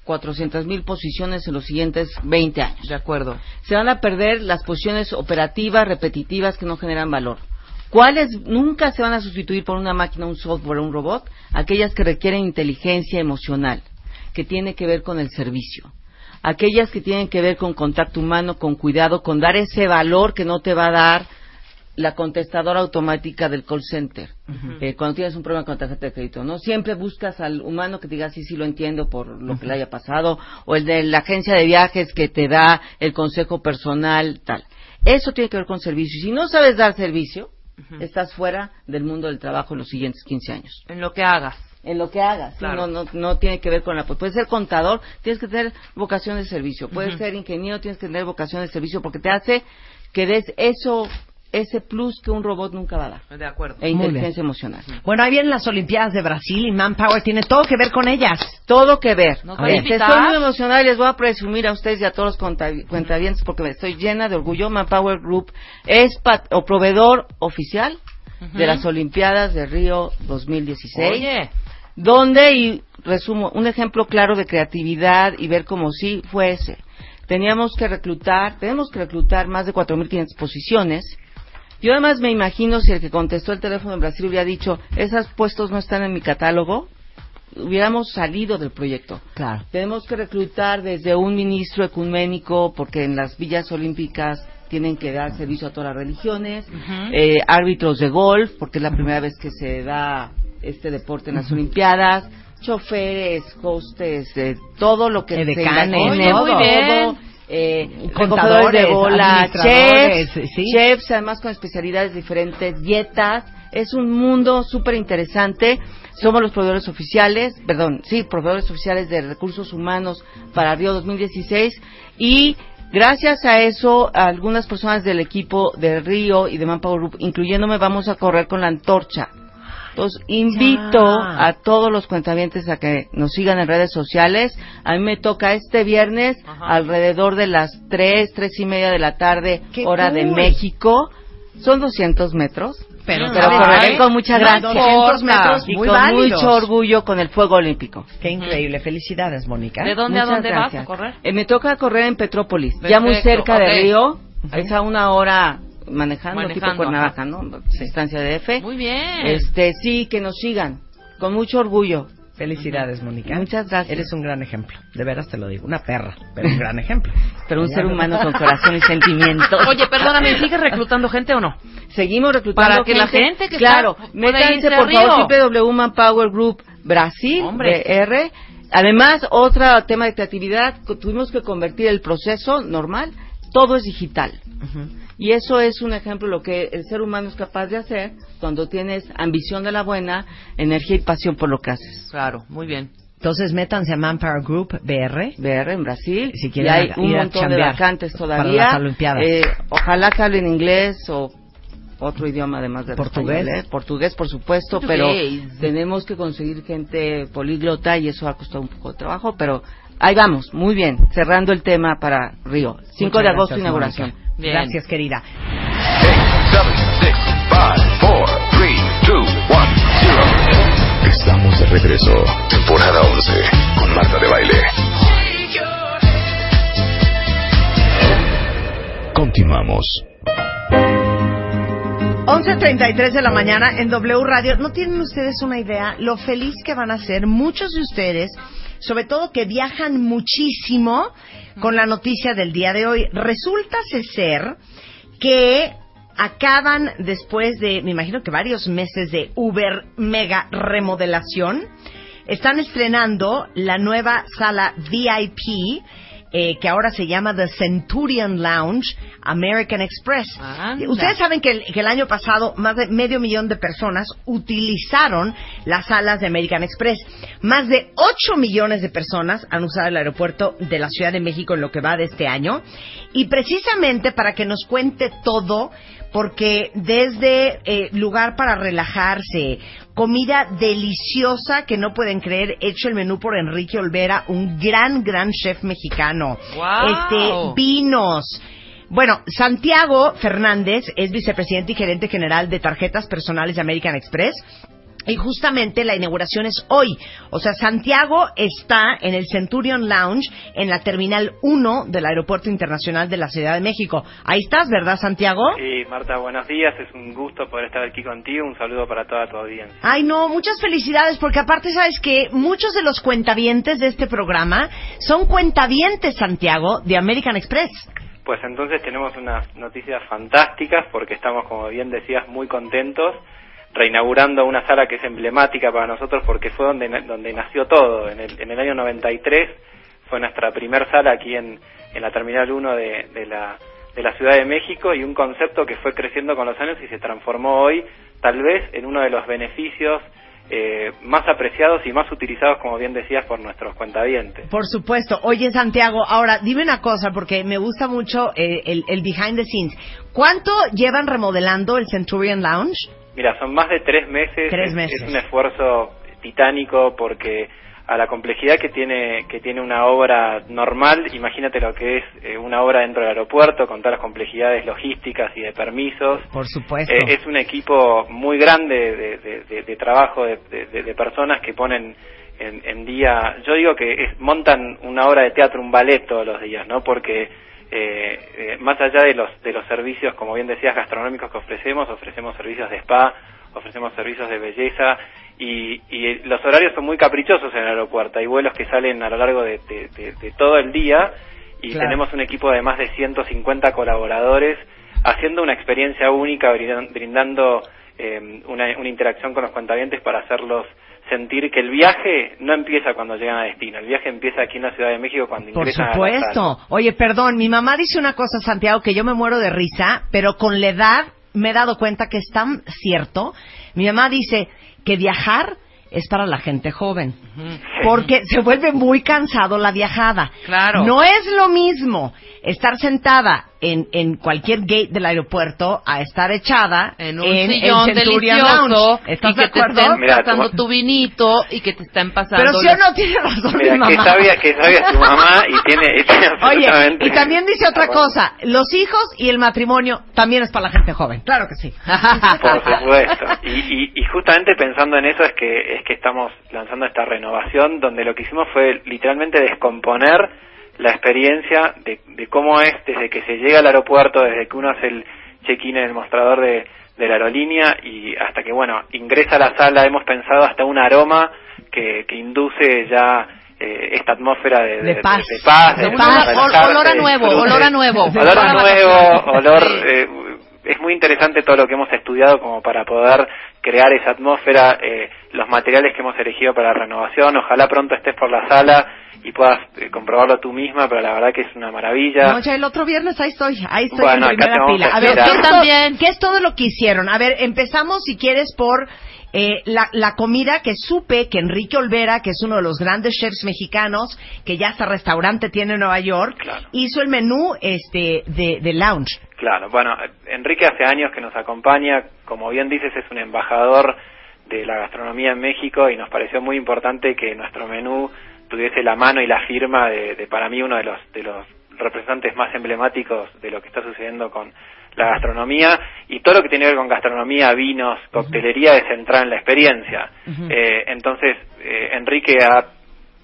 400 mil posiciones en los siguientes 20 años. De acuerdo. Se van a perder las posiciones operativas repetitivas que no generan valor. ¿Cuáles nunca se van a sustituir por una máquina, un software, un robot? Aquellas que requieren inteligencia emocional, que tiene que ver con el servicio. Aquellas que tienen que ver con contacto humano, con cuidado, con dar ese valor que no te va a dar la contestadora automática del call center. Eh, cuando tienes un problema con tarjeta de crédito, ¿no? Siempre buscas al humano que diga, sí, sí, lo entiendo por lo que le haya pasado, o el de la agencia de viajes que te da el consejo personal, tal. Eso tiene que ver con servicio. Y si no sabes dar servicio, estás fuera del mundo del trabajo en los siguientes 15 años. En lo que hagas. En lo que hagas. Claro. No, no, no tiene que ver con la... Puedes ser contador, tienes que tener vocación de servicio. Puedes ser ingeniero, tienes que tener vocación de servicio porque te hace que des eso, ese plus que un robot nunca va a dar. De acuerdo. E inteligencia emocional. Bueno, ahí vienen las Olimpiadas de Brasil y Manpower tiene todo que ver con ellas. Todo que ver. ¿Nos A va a ver. Este, invitar? estoy muy emocionada y les voy a presumir a ustedes y a todos los cuentavientes porque me estoy llena de orgullo. Manpower Group es pat- o proveedor oficial de las Olimpiadas de Río 2016. Oye. donde, y resumo, un ejemplo claro de creatividad y ver cómo sí fue ese. Teníamos que reclutar, tenemos que reclutar más de 4.500 posiciones. Yo además me imagino si el que contestó el teléfono en Brasil hubiera dicho, esos puestos no están en mi catálogo, hubiéramos salido del proyecto. Claro. Tenemos que reclutar desde un ministro ecuménico, porque en las villas olímpicas tienen que dar servicio a todas las religiones, eh, árbitros de golf, porque es la primera vez que se da este deporte en las Olimpiadas, choferes, hostes, eh, todo lo que Edecanes, se imagine, Oye, muy bien. Eh, recogedores de bola, chefs, sí. chefs, además con especialidades diferentes, dietas, es un mundo súper interesante. Somos los proveedores oficiales, perdón, sí, proveedores oficiales de recursos humanos para Río 2016 y gracias a eso algunas personas del equipo de Río y de Manpower Group, incluyéndome, vamos a correr con la antorcha. Entonces, invito Ya. a todos los cuentavientes a que nos sigan en redes sociales. A mí me toca este viernes Ajá. alrededor de las tres, tres y media de la tarde, ¡Qué hora de! México. Son 200 metros. Pero, Pero ¿sabes correré con mucha No, gracia. 200 metros y muy con válidos. mucho orgullo con el fuego olímpico. Qué increíble. Felicidades, Mónica. ¿De dónde a Muchas dónde gracias. vas a correr? Eh, me toca correr en Petrópolis, ya muy cerca ok. de Río. Es a una hora manejando, tipo Manejando, Cuernavaca, ¿no? Distancia de F. Muy bien. Este, sí, que nos sigan. Con mucho orgullo. Felicidades, Mónica. Muchas gracias. Eres un gran ejemplo. De veras te lo digo. Una perra, pero un gran ejemplo. Pero un ser ¿no? humano con corazón y sentimientos. Oye, perdóname, ¿sigues reclutando gente o no? Seguimos reclutando Para que la gente que claro, está- métanse por favor Group Brasil Hombre. BR. Además, otro tema de creatividad, tuvimos que convertir el proceso normal, todo es digital. Y eso es un ejemplo de lo que el ser humano es capaz de hacer cuando tienes ambición de la buena, energía y pasión por lo que haces. Claro, muy bien. Entonces, métanse a Manpower Group BR. BR en Brasil. Si y quieren hay ir un a montón de vacantes para todavía. las Olimpiadas. Eh, ojalá que hablen inglés o otro idioma además de Portugués. Portugués, por supuesto, Portugués. pero tenemos que conseguir gente políglota y eso ha costado un poco de trabajo, pero ahí vamos, muy bien, cerrando el tema para Río. 5 Muchas de agosto, gracias, inauguración. Bien. Gracias, querida. 8, 7, 6, 5, 4, 3, 2, 1, 0. Estamos de regreso. Temporada 11 con Marta de Baile. Continuamos. 11.33 de la mañana en W Radio. ¿No tienen ustedes una idea lo feliz que van a ser muchos de ustedes, sobre todo que viajan muchísimo con la noticia del día de hoy? Resulta ser que acaban después de, me imagino que varios meses de Uber mega remodelación, están estrenando la nueva sala VIP eh, que ahora se llama The Centurion Lounge American Express. Anda. Ustedes saben que el, que el año pasado más de medio millón de personas utilizaron las salas de American Express. Más de 8 millones de personas han usado el aeropuerto de la Ciudad de México en lo que va de este año. Y precisamente para que nos cuente todo, porque desde eh, lugar para relajarse, comida deliciosa que no pueden creer, hecho el menú por Enrique Olvera, un gran, gran chef mexicano. ¡Guau! Este, vinos. Bueno, Santiago Fernández es vicepresidente y gerente general de tarjetas personales de American Express. Y justamente la inauguración es hoy. O sea, Santiago está en el Centurion Lounge en la Terminal 1 del Aeropuerto Internacional de la Ciudad de México. Ahí estás, ¿verdad, Santiago? Sí, Marta, buenos días. Es un gusto poder estar aquí contigo. Un saludo para toda tu audiencia. Ay, no, muchas felicidades, porque aparte sabes que muchos de los cuentavientes de este programa son cuentavientes, Santiago, de American Express. Pues entonces tenemos unas noticias fantásticas porque estamos, como bien decías, muy contentos reinaugurando una sala que es emblemática para nosotros porque fue donde, donde nació todo. En el, en el año 93 fue nuestra primer sala aquí en, en la Terminal 1 de, de, la, de la Ciudad de México y un concepto que fue creciendo con los años y se transformó hoy tal vez en uno de los beneficios eh, más apreciados y más utilizados, como bien decías, por nuestros cuentavientes. Por supuesto. Oye, Santiago, ahora dime una cosa, porque me gusta mucho eh, el, el behind the scenes. ¿Cuánto llevan remodelando el Centurion Lounge? Mira, son más de tres meses. Tres Es- meses. Es, un esfuerzo titánico porque a la complejidad que tiene que tiene una obra normal, imagínate lo que es eh, una obra dentro del aeropuerto con todas las complejidades logísticas y de permisos. Por supuesto. Eh, es un equipo muy grande de, de- de- de trabajo de personas que ponen en, en día, yo digo que es- montan una obra de teatro, un ballet todos los días, ¿no? Porque eh, eh, más allá de los de los servicios, como bien decías, gastronómicos que ofrecemos, ofrecemos servicios de spa, ofrecemos servicios de belleza y, y los horarios son muy caprichosos en el aeropuerto. Hay vuelos que salen a lo largo de, de- de- de todo el día y Claro. tenemos un equipo de más de 150 colaboradores haciendo una experiencia única, brindan- brindando eh, una, una interacción con los cuentavientes para hacerlos sentir que el viaje no empieza cuando llegan a destino, el viaje empieza aquí en la Ciudad de México cuando Por ingresan a la sala. supuesto. Oye, perdón, mi mamá dice una cosa, Santiago, que yo me muero de risa, pero con la edad me he dado cuenta que es tan cierto. Mi mamá dice que viajar es para la gente joven, porque se vuelve muy cansado la viajada. Claro. No es lo mismo estar sentada en, en cualquier gate del aeropuerto a estar echada En un el sillón Centurion delicioso. ¿Estás y de que te estén Mira, pasando tu- tu vinito y que te estén pasando Pero si o no tiene razón Mira, mi mamá. que sabia, que sabia tu mamá y tiene, y tiene Oye, absolutamente y también dice otra cosa, los hijos y el matrimonio también es para la gente joven. Claro que sí. Por supuesto. Y, y, y justamente pensando en eso es que es que estamos lanzando esta renovación donde lo que hicimos fue literalmente descomponer la experiencia de, de cómo es desde que se llega al aeropuerto, desde que uno hace el check-in en el mostrador de, de la aerolínea y hasta que, bueno, ingresa a la sala, hemos pensado hasta un aroma que, que induce ya eh, esta atmósfera de, De paz. de, paz, De paz. Olor a nuevo, olor a nuevo. Olor a nuevo, olor... Eh, es muy interesante todo lo que hemos estudiado como para poder crear esa atmósfera, eh, los materiales que hemos elegido para la renovación. Ojalá pronto estés por la sala y puedas eh, comprobarlo tú misma, pero la verdad que es una maravilla. No, ya el otro viernes ahí estoy, ahí estoy Bueno, en primera a A ver. ¿qué es, Yo todo- también. ¿qué es todo lo que hicieron? A ver, empezamos si quieres por eh, la, la comida que supe que Enrique Olvera, que es uno de los grandes chefs mexicanos, que ya hasta restaurante tiene en Nueva York, Claro. hizo el menú este de, de lounge. Claro, bueno, Enrique hace años que nos acompaña, como bien dices, es un embajador de la gastronomía en México y nos pareció muy importante que nuestro menú tuviese la mano y la firma de, de para mí uno de los de los representantes más emblemáticos de lo que está sucediendo con la gastronomía y todo lo que tiene que ver con gastronomía, vinos, coctelería es entrar en la experiencia. Eh, entonces, eh, Enrique ha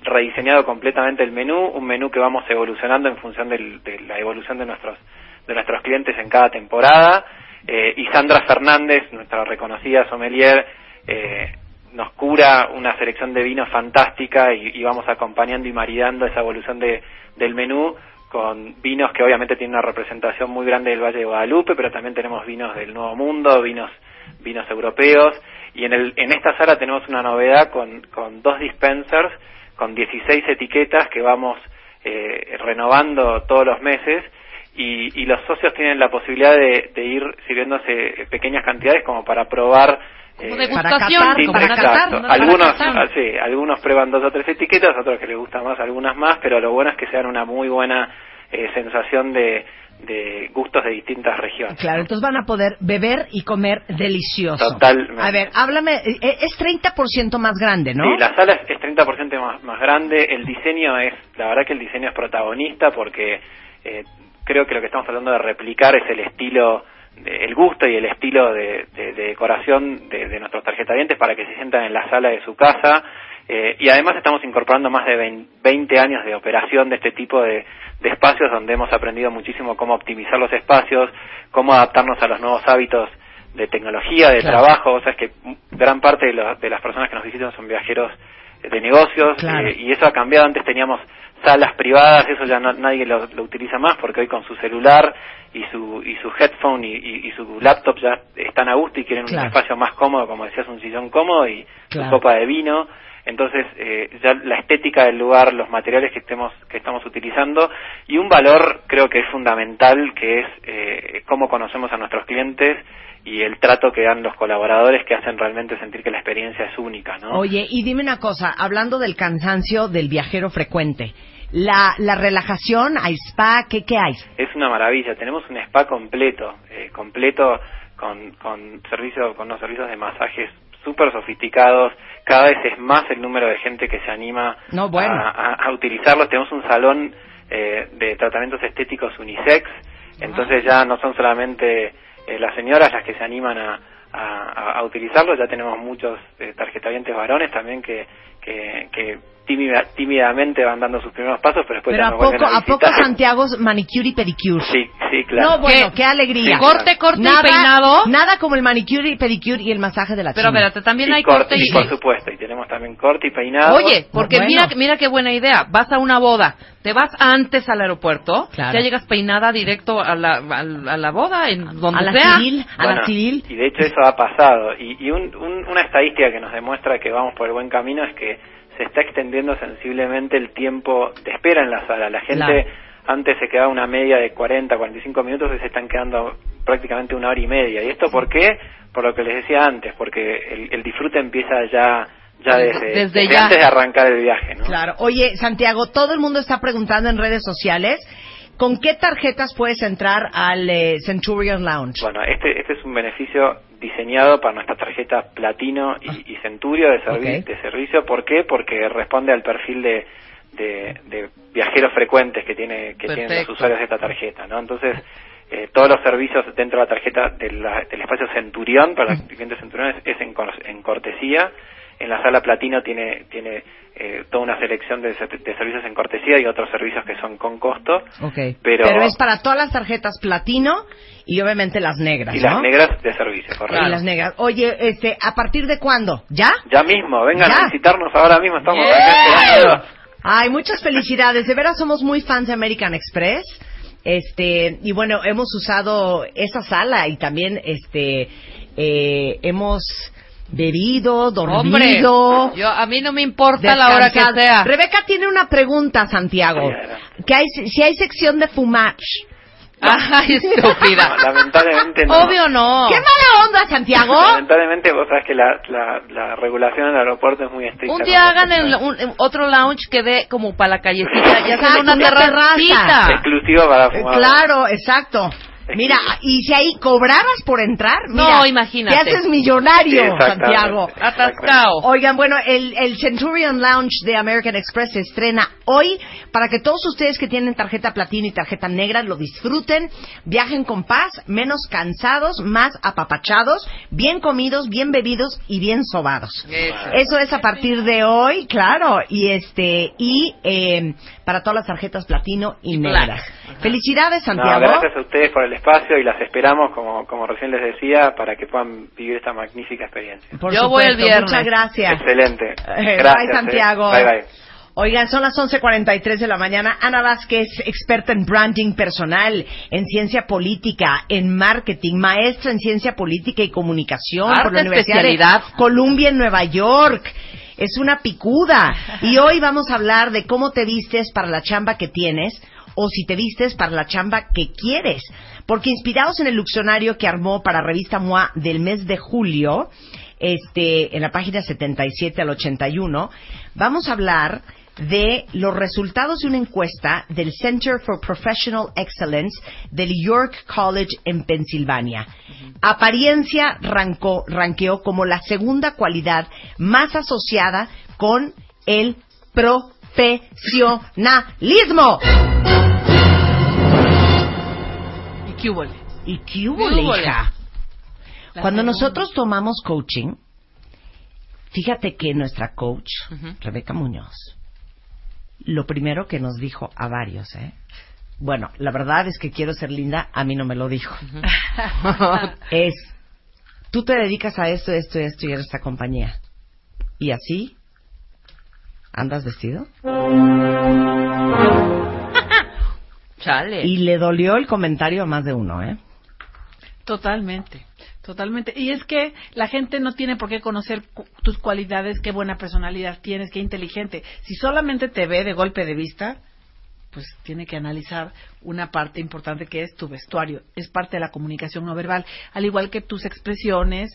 rediseñado completamente el menú, un menú que vamos evolucionando en función del- de la evolución de nuestros de nuestros clientes en cada temporada. eh, y Sandra Fernández, nuestra reconocida sommelier, eh, nos cura una selección de vinos fantástica y, vamos acompañando y maridando esa evolución de, del menú con vinos que obviamente tienen una representación muy grande del Valle de Guadalupe, pero también tenemos vinos del Nuevo Mundo, vinos vinos europeos. Y en el en esta sala tenemos una novedad con con dos dispensers con 16 etiquetas que vamos eh, renovando todos los meses. Y, los socios tienen la posibilidad de ir sirviéndose pequeñas cantidades como para probar Como eh, degustación, para algunos, ah, sí, algunos prueban dos o tres etiquetas, otros que les gustan más, algunas más, pero lo bueno es que se dan una muy buena eh, sensación de, de gustos de distintas regiones. Claro, entonces van a poder beber y comer delicioso. Totalmente. A ver, háblame, eh, eh, es 30% más grande, ¿no? Sí, la sala es, es 30% más, más grande. El diseño es, la verdad que el diseño es protagonista porque eh, creo que lo que estamos tratando de replicar es el estilo, el gusto y el estilo de, de- de decoración de, de nuestros tarjetavientes para que se sientan en la sala de su casa. Eh, y además estamos incorporando más de 20 20 años de operación de este tipo de, espacios donde hemos aprendido muchísimo cómo optimizar los espacios, cómo adaptarnos a los nuevos hábitos de tecnología, de Claro. trabajo, o sea, es que gran parte de, de las personas que nos visitan son viajeros de negocios Claro. eh, y eso ha cambiado. Antes teníamos salas privadas, eso ya no- nadie lo, lo utiliza más porque hoy con su celular y su y su headphone y, y- y su laptop ya están a gusto y quieren Claro. un espacio más cómodo, como decías, un sillón cómodo y Claro. su copa de vino. Entonces, eh, ya la estética del lugar, los materiales que estemos que estamos utilizando y un valor creo que es fundamental, que es eh, cómo conocemos a nuestros clientes y el trato que dan los colaboradores que hacen realmente sentir que la experiencia es única, ¿no? Oye, y dime una cosa, hablando del cansancio del viajero frecuente, la, la relajación, hay spa, ¿qué, qué hay? Es una maravilla. Tenemos un spa completo, eh, completo con, con servicio, con unos servicios de masajes súper sofisticados. Cada vez es más el número de gente que se anima No, bueno. a, a- a utilizarlos. Tenemos un salón eh, de tratamientos estéticos unisex, entonces ya no son solamente eh, las señoras las que se animan a, a, a utilizarlos, ya tenemos muchos eh, tarjetavientes varones también que, que, que tímida- tímidamente van dando sus primeros pasos, pero después Pero ya ¿a vuelven poco, a ¿a poco. Santiago es manicure y pedicure? Sí, sí, claro. No, bueno, ¿Qué? qué, alegría. Sí, Corte, corte nada, y peinado. Nada como el manicure y pedicure y el masaje de la Pero china. espérate, también Sí, hay corte y... sí, por supuesto, y tenemos también corte y peinado. Oye, porque Bueno. mira, mira qué buena idea. Vas a una boda, te vas antes al aeropuerto, Claro. ya llegas peinada directo a la, a la, a la boda, en donde a la sea. civil, a la Bueno, civil. Y de hecho eso ha pasado. Y, y un- un- una estadística que nos demuestra que vamos por el buen camino es que se está extendiendo sensiblemente el tiempo de espera en la sala. La gente Claro. antes se quedaba una media de 40, 45 minutos y se están quedando prácticamente una hora y media. ¿Y esto por qué? Por lo que les decía antes, porque el, el disfrute empieza ya ya desde, Desde desde ya. antes de arrancar el viaje, ¿no? Claro. Oye, Santiago, todo el mundo está preguntando en redes sociales, ¿con qué tarjetas puedes entrar al eh, Centurion Lounge? Bueno, este, este es un beneficio diseñado para nuestra tarjeta Platino y, y Centurio de, servi- de servicio. ¿Por qué? Porque responde al perfil de, de, de viajeros frecuentes que tiene que tienen los usuarios de esta tarjeta, ¿no? Entonces, eh, todos los servicios dentro de la tarjeta de la- del espacio Centurión para los clientes Centurión es, es en, cor- en cortesía. En la sala Platino tiene tiene eh, toda una selección de, de servicios en cortesía y otros servicios que son con costo. Ok. Pero- es para todas las tarjetas platino y obviamente las negras, Y ¿no? las negras de servicio, correcto. Y las negras. Oye, este, ¿a partir de cuándo? ¿Ya? Ya mismo, vengan Ya. a visitarnos ahora mismo, estamos Yeah. acá esperando. Ay, muchas felicidades. De veras somos muy fans de American Express. Este, y bueno, hemos usado esa sala y también este eh, hemos bebido, Hombre, dormido. yo, a mí no me importa la hora que sea. Rebeca tiene una pregunta, Santiago. Que hay, si hay sección de fumach. Ay, estúpida. No, lamentablemente no. Obvio no. ¡Qué mala onda, Santiago! Lamentablemente vos sabés que la, la, la regulación en el aeropuerto es muy estricta. Un día hagan el- un- un- otro lounge que dé como para la callecita y hacen Exacto, una una terracita. Exclusivo para Eh, fumar. Claro, exacto. Mira, y si ahí cobraras por entrar, No, imagínate. Te haces millonario. Santiago. Atascado. Oigan, bueno, el, el Centurion Lounge de American Express se estrena hoy para que todos ustedes que tienen tarjeta platino y tarjeta negra lo disfruten, viajen con paz, menos cansados, más apapachados, bien comidos, bien bebidos y bien sobados. Eso. Eso es a partir de hoy, claro, y este y eh, para todas las tarjetas platino y, Y negras. Felicidades, No, Santiago. gracias a ustedes por el espacio y las esperamos, como, como recién les decía, para que puedan vivir esta magnífica experiencia. Por Yo voy el supuesto. viernes. Muchas gracias. Excelente. Eh, Gracias. bye, eh. Santiago. Bye, bye. Oigan, son las 11.43 de la mañana. Ana Vázquez, experta en branding personal, en ciencia política, en marketing, maestra en ciencia política y comunicación Arte por la Universidad de Columbia en Nueva York. Es una picuda. Y hoy vamos a hablar de cómo te vistes para la chamba que tienes o si te vistes para la chamba que quieres. Porque inspirados en el diccionario que armó para revista MOA del mes de julio, este, en la página 77 al 81, vamos a hablar de los resultados de una encuesta del Center for Professional Excellence del York College en Pensilvania. Apariencia rancó- ranqueó como la segunda cualidad más asociada con el profesionalismo. ¿Y qué hubo? ¿Y qué hubo, hija? Cuando nosotros tomamos coaching, fíjate que nuestra coach. Rebeca Muñoz, lo primero que nos dijo a varios, ¿eh? Bueno, la verdad es que quiero ser linda, a mí no me lo dijo. es, tú te dedicas a esto, esto, esto y eres esta compañía. Y así, ¿andas vestido? Chale. Y le dolió el comentario a más de uno, ¿eh? Totalmente, totalmente. Y es que la gente no tiene por qué conocer cu- tus cualidades, qué buena personalidad tienes, qué inteligente. Si solamente te ve de golpe de vista, pues tiene que analizar una parte importante que es tu vestuario. Es parte de la comunicación no verbal, al igual que tus expresiones,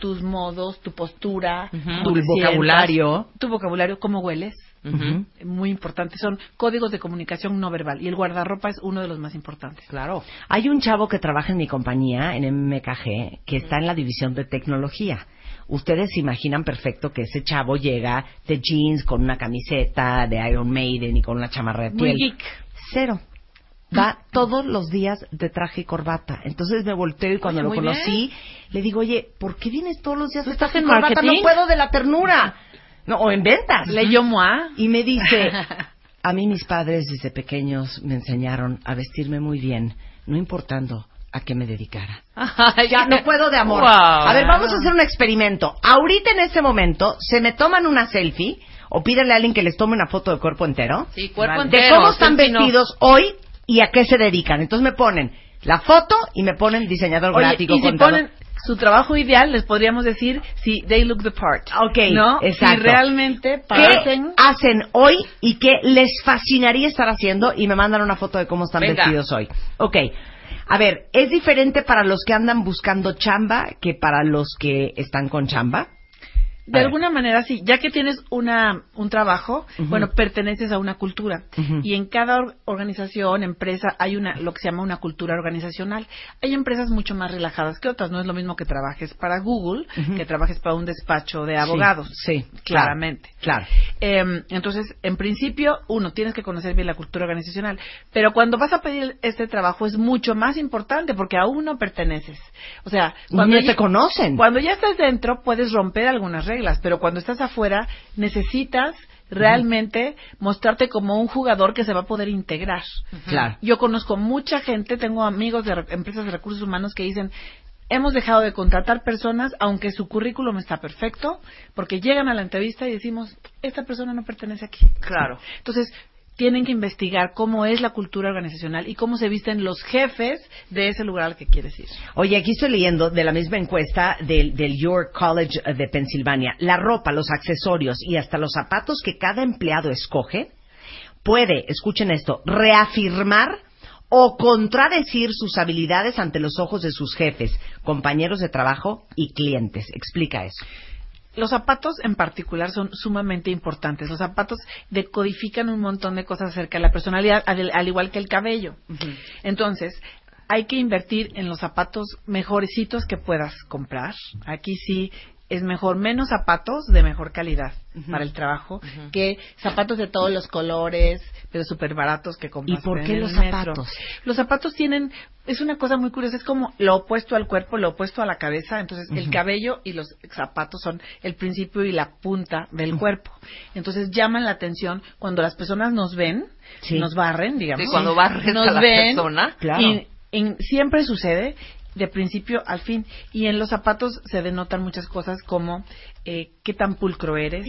tus modos, tu postura, Tu vocabulario. tu vocabulario, cómo hueles. Ujú. Muy importante, son códigos de comunicación no verbal y el guardarropa es uno de los más importantes. Claro. Hay un chavo que trabaja en mi compañía, en MKG, que está en la división de tecnología. Ustedes se imaginan perfecto que ese chavo llega de jeans con una camiseta de Iron Maiden y con una chamarra de piel. Cero. Va todos los días de traje y corbata. Entonces me volteo y cuando Oye, lo conocí, le digo, oye, ¿por qué vienes todos los días ¿Tú de traje y corbata? marketing? No puedo de la ternura. No, o en ventas. Leyó Moa. Y me dice, a mí mis padres desde pequeños me enseñaron a vestirme muy bien, no importando a qué me dedicara. Ya no puedo de amor. Wow. A ver, vamos a hacer un experimento. Ahorita en este momento se me toman una selfie o pídenle a alguien que les tome una foto de cuerpo entero. Sí, cuerpo de entero, cómo están no. vestidos hoy y a qué se dedican. Entonces me ponen la foto y me ponen diseñador Oye, gráfico. y si ponen su trabajo ideal, les podríamos decir si they look the part. Ok, ¿No? exacto. Si realmente ¿Qué hacen hoy y qué les fascinaría estar haciendo? Y me mandan una foto de cómo están Venga. vestidos hoy. Ok. A ver, ¿es diferente para los que andan buscando chamba que para los que están con chamba? De A ver. alguna manera, sí. Ya que tienes una, un trabajo, bueno, perteneces a una cultura. Y en cada or- organización, empresa, hay una, lo que se llama una cultura organizacional. Hay empresas mucho más relajadas que otras. No es lo mismo que trabajes para Google que trabajes para un despacho de abogados. Sí, sí, claramente. Claro. Eh, entonces, en principio, uno, tienes que conocer bien la cultura organizacional, pero cuando vas a pedir este trabajo es mucho más importante porque aún no perteneces. O sea, cuando te conocen. cuando ya estás dentro puedes romper algunas reglas, pero cuando estás afuera necesitas realmente mostrarte como un jugador que se va a poder integrar. Claro. Yo conozco mucha gente, tengo amigos de re- empresas de recursos humanos que dicen, hemos dejado de contratar personas aunque su currículum está perfecto, porque llegan a la entrevista y decimos, esta persona no pertenece aquí. Claro. Entonces, tienen que investigar cómo es la cultura organizacional y cómo se visten los jefes de ese lugar al que quieres ir. Oye, aquí estoy leyendo de la misma encuesta del, del York College de Pensilvania. La ropa, los accesorios y hasta los zapatos que cada empleado escoge puede, escuchen esto, reafirmar o contradecir sus habilidades ante los ojos de sus jefes, compañeros de trabajo y clientes. Explica eso. Los zapatos en particular son sumamente importantes. Los zapatos decodifican un montón de cosas acerca de la personalidad, al, al igual que el cabello. Entonces, hay que invertir en los zapatos mejorcitos que puedas comprar. Aquí sí es mejor menos zapatos de mejor calidad para el trabajo que zapatos de todos los colores, pero súper baratos que compras. ¿Y por qué los metro. zapatos? Los zapatos tienen, es una cosa muy curiosa, es como lo opuesto al cuerpo, lo opuesto a la cabeza. Entonces, el cabello y los zapatos son el principio y la punta del cuerpo. Entonces, llaman la atención cuando las personas nos ven, Sí. nos barren, digamos. Sí, cuando barres nos a la ven persona. Claro. y en- siempre sucede de principio al fin. Y en los zapatos se denotan muchas cosas como eh, qué tan pulcro eres.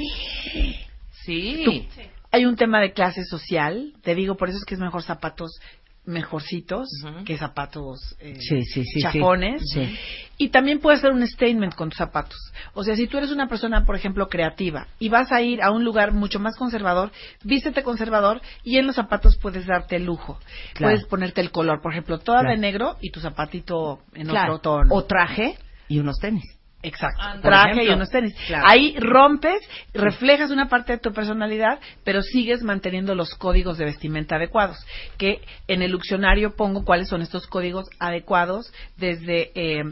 Sí. Tú- Hay un tema de clase social. Te digo, por eso es que es mejor zapatos mejorcitos que zapatos eh, Sí, sí, sí, sí. chafones. Sí. Y también puedes hacer un statement con tus zapatos. O sea, si tú eres una persona, por ejemplo, creativa y vas a ir a un lugar mucho más conservador, vístete conservador y en los zapatos puedes darte el lujo. Claro. Puedes ponerte el color, por ejemplo, toda Claro. de negro y tu zapatito en Claro. otro tono. O traje y unos tenis. Exacto. Traje ejemplo. y unos tenis. Claro. Ahí rompes, reflejas una parte de tu personalidad, pero sigues manteniendo los códigos de vestimenta adecuados. Que en el diccionario pongo cuáles son estos códigos adecuados desde eh,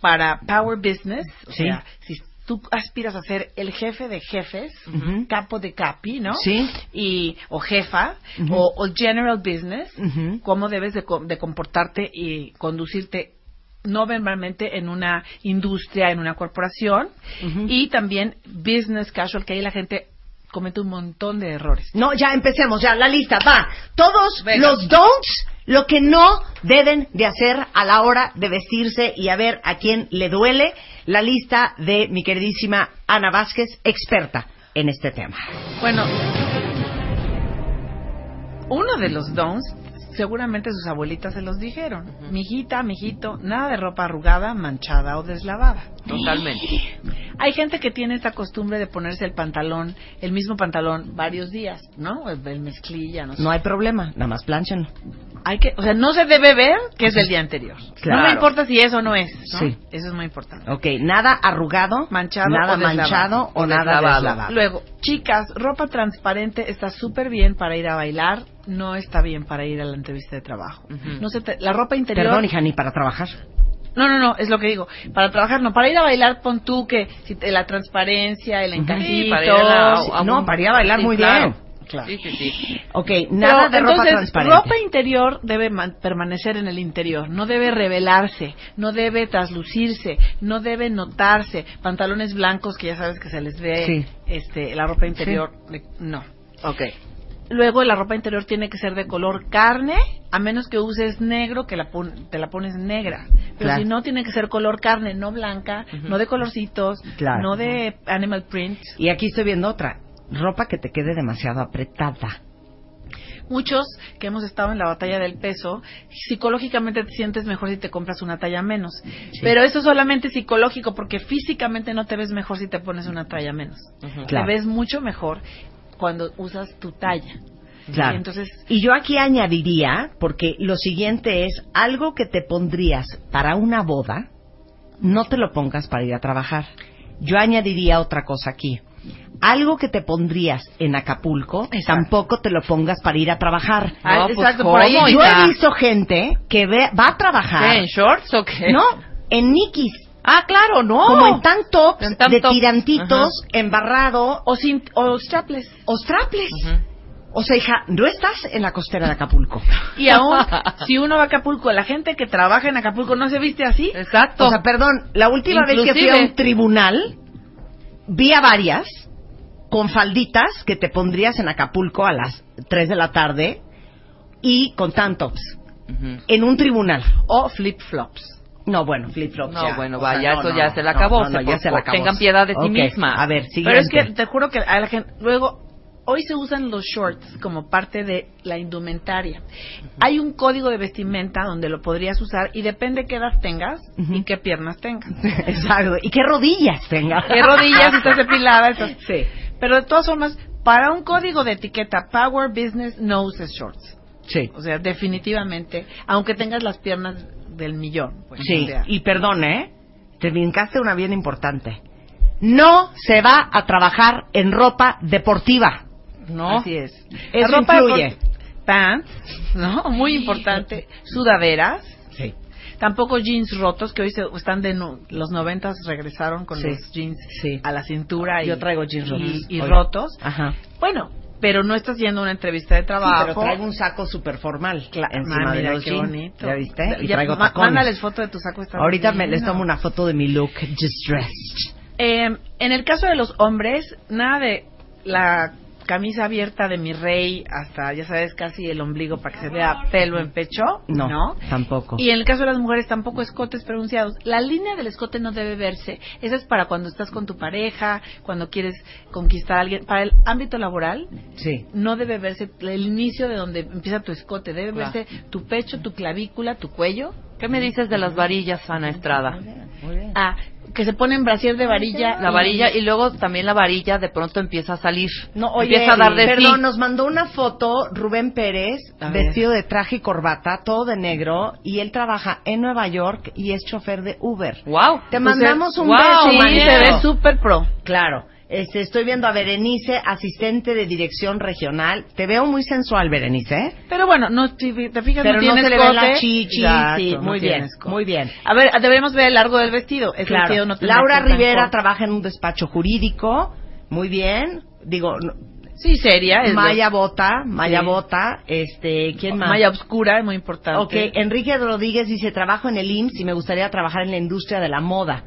para Power Business, o Sí. sea, si tú aspiras a ser el jefe de jefes, Ujú. capo de capi, ¿no? Sí. Y, o jefa, o, o general business, cómo debes de, de comportarte y conducirte no verbalmente en una industria, en una corporación, y también business casual, que ahí la gente comete un montón de errores. No, ya empecemos, ya, la lista, va. Todos Venga. los don'ts, lo que no deben de hacer a la hora de vestirse y a ver a quién le duele, la lista de mi queridísima Ana Vázquez, experta en este tema. Bueno, uno de los dons, seguramente sus abuelitas se los dijeron. Mijita, mijito, nada de ropa arrugada, manchada o deslavada. Totalmente. Hay gente que tiene esta costumbre de ponerse el pantalón, el mismo pantalón, varios días, ¿no? El, el mezclilla, no sé. No hay problema, nada más planchenlo. Hay que, o sea, no se debe ver que es del día anterior. Claro. No me importa si es o no es, ¿no? Sí. Eso es muy importante. Ok, nada arrugado, Manchado nada o deslavado. manchado o, O nada deslavado. Luego, chicas, ropa transparente está súper bien para ir a bailar, no está bien para ir a la entrevista de trabajo. No se te- la ropa interior. Perdón, hija, ni para trabajar. No, no, no, es lo que digo. Para trabajar, no. Para ir a bailar, pon tú que si te- la transparencia, el encajito. Sí, para ir a la- a no, un- para ir a bailar Sí, muy claro. bien. Claro. Sí, sí, sí. Ok, nada Pero, de ropa entonces, transparente. ropa interior debe man- permanecer en el interior, no debe revelarse, no debe traslucirse, no debe notarse. Pantalones blancos que ya sabes que se les ve Sí. este, la ropa interior, no. Ok. Luego la ropa interior tiene que ser de color carne, a menos que uses negro, que la pon- te la pones negra. Pero Claro. si no, tiene que ser color carne, no blanca, no de colorcitos, Claro. no de animal print. Y aquí estoy viendo otra. Ropa que te quede demasiado apretada. Muchos que hemos estado en la batalla del peso, psicológicamente te sientes mejor si te compras una talla menos. Pero eso es solamente psicológico, porque físicamente no te ves mejor si te pones una talla menos. Te ves mucho mejor cuando usas tu talla. Claro. Y entonces, Y yo aquí añadiría, porque lo siguiente es algo que te pondrías para una boda, no te lo pongas para ir a trabajar. Yo añadiría otra cosa aquí. Algo que te pondrías en Acapulco, tampoco te lo pongas para ir a trabajar. Ah, No, pues, exacto, por ahí ¿cómo, Yo he visto gente que ve- va a trabajar, ¿Qué, en shorts o qué? ¿no? En Nikis, Ah, claro, no. como en tank tops, En de top. tirantitos, embarrado, o, sin, o strapless. o. O sea, hija, no estás en la costera de Acapulco. Y aún, si uno va a Acapulco, la gente que trabaja en Acapulco no se viste así. Exacto. O sea, perdón, la última vez que fui a un tribunal, vi a varias con falditas que te pondrías en Acapulco a las 3 de la tarde y con tantops Ujú. en un tribunal. O flip-flops. No, bueno, flip-flops No, ya. bueno, O va, sea, ya no, eso no, ya se no, acabó. se- ya se la acabó. Tengan piedad de sí Ok, misma. A ver, siguiente. Pero es que te juro que a la gente, luego, hoy se usan los shorts como parte de la indumentaria. Hay un código de vestimenta donde lo podrías usar y depende qué edad tengas y qué piernas tengas. Exacto. ¿Y qué rodillas tenga? qué rodillas, estás depilada, estás... Sí. Pero de todas formas, para un código de etiqueta, Power Business no uses shorts. Sí. O sea, definitivamente, aunque tengas las piernas del millón. Pues, Sí, o sea, y perdón, ¿eh? Te brincaste una bien importante. No se va a trabajar en ropa deportiva. No. Así es. Eso ropa influye. Pants, ¿no? Muy importante. Sudaderas. Sí. Tampoco jeans rotos, que hoy se, están de no- los noventas regresaron con Sí. los jeans Sí. a la cintura y, Yo traigo jeans rotos. y, y rotos. Ajá. Bueno, pero no estás yendo a una entrevista de Sí, trabajo. pero traigo un saco súper formal Cla- encima Ah, de mira, los qué jeans. bonito. ¿Ya viste? Y Ya, traigo tacones. Mándales foto de tu saco. Ahorita me, les tomo una foto de mi look just dressed. Eh, en el caso de los hombres, nada de la camisa abierta de mi rey hasta, ya sabes, casi el ombligo para que se vea pelo en pecho. No, tampoco. Y en el caso de las mujeres tampoco escotes pronunciados. La línea del escote no debe verse. Esa es para cuando estás con tu pareja, cuando quieres conquistar a alguien. Para el ámbito laboral, Sí. no debe verse el inicio de donde empieza tu escote. Debe Claro. verse tu pecho, tu clavícula, tu cuello. ¿Qué me dices de las varillas, Ana Estrada? Ah, que se ponen brasier de varilla. La varilla y luego también la varilla de pronto empieza a salir. No, oye, empieza a dar de perdón, sí. nos mandó una foto Rubén Pérez, vestido de traje y corbata, todo de negro, y él trabaja en Nueva York y es chofer de Uber. Wow. Te mandamos un Wow, beso, Sí, se ve súper pro. Claro. Este, estoy viendo a Berenice, asistente de dirección regional. Te veo muy sensual, Berenice, ¿eh? Pero bueno, no, te fijas, Pero no no se le las chichis, Exacto, sí, no muy tiene bien, muy bien. A ver, debemos ver el largo del vestido. Claro. vestido no Laura Rivera trabaja en un despacho jurídico, muy bien. Digo, no- Sí, seria. es Maya Bota, Maya Sí. Bota, este, ¿quién más? Maya obscura, es muy importante. Ok, Enrique Rodríguez dice, trabajo en el IMSS y me gustaría trabajar en la industria de la moda.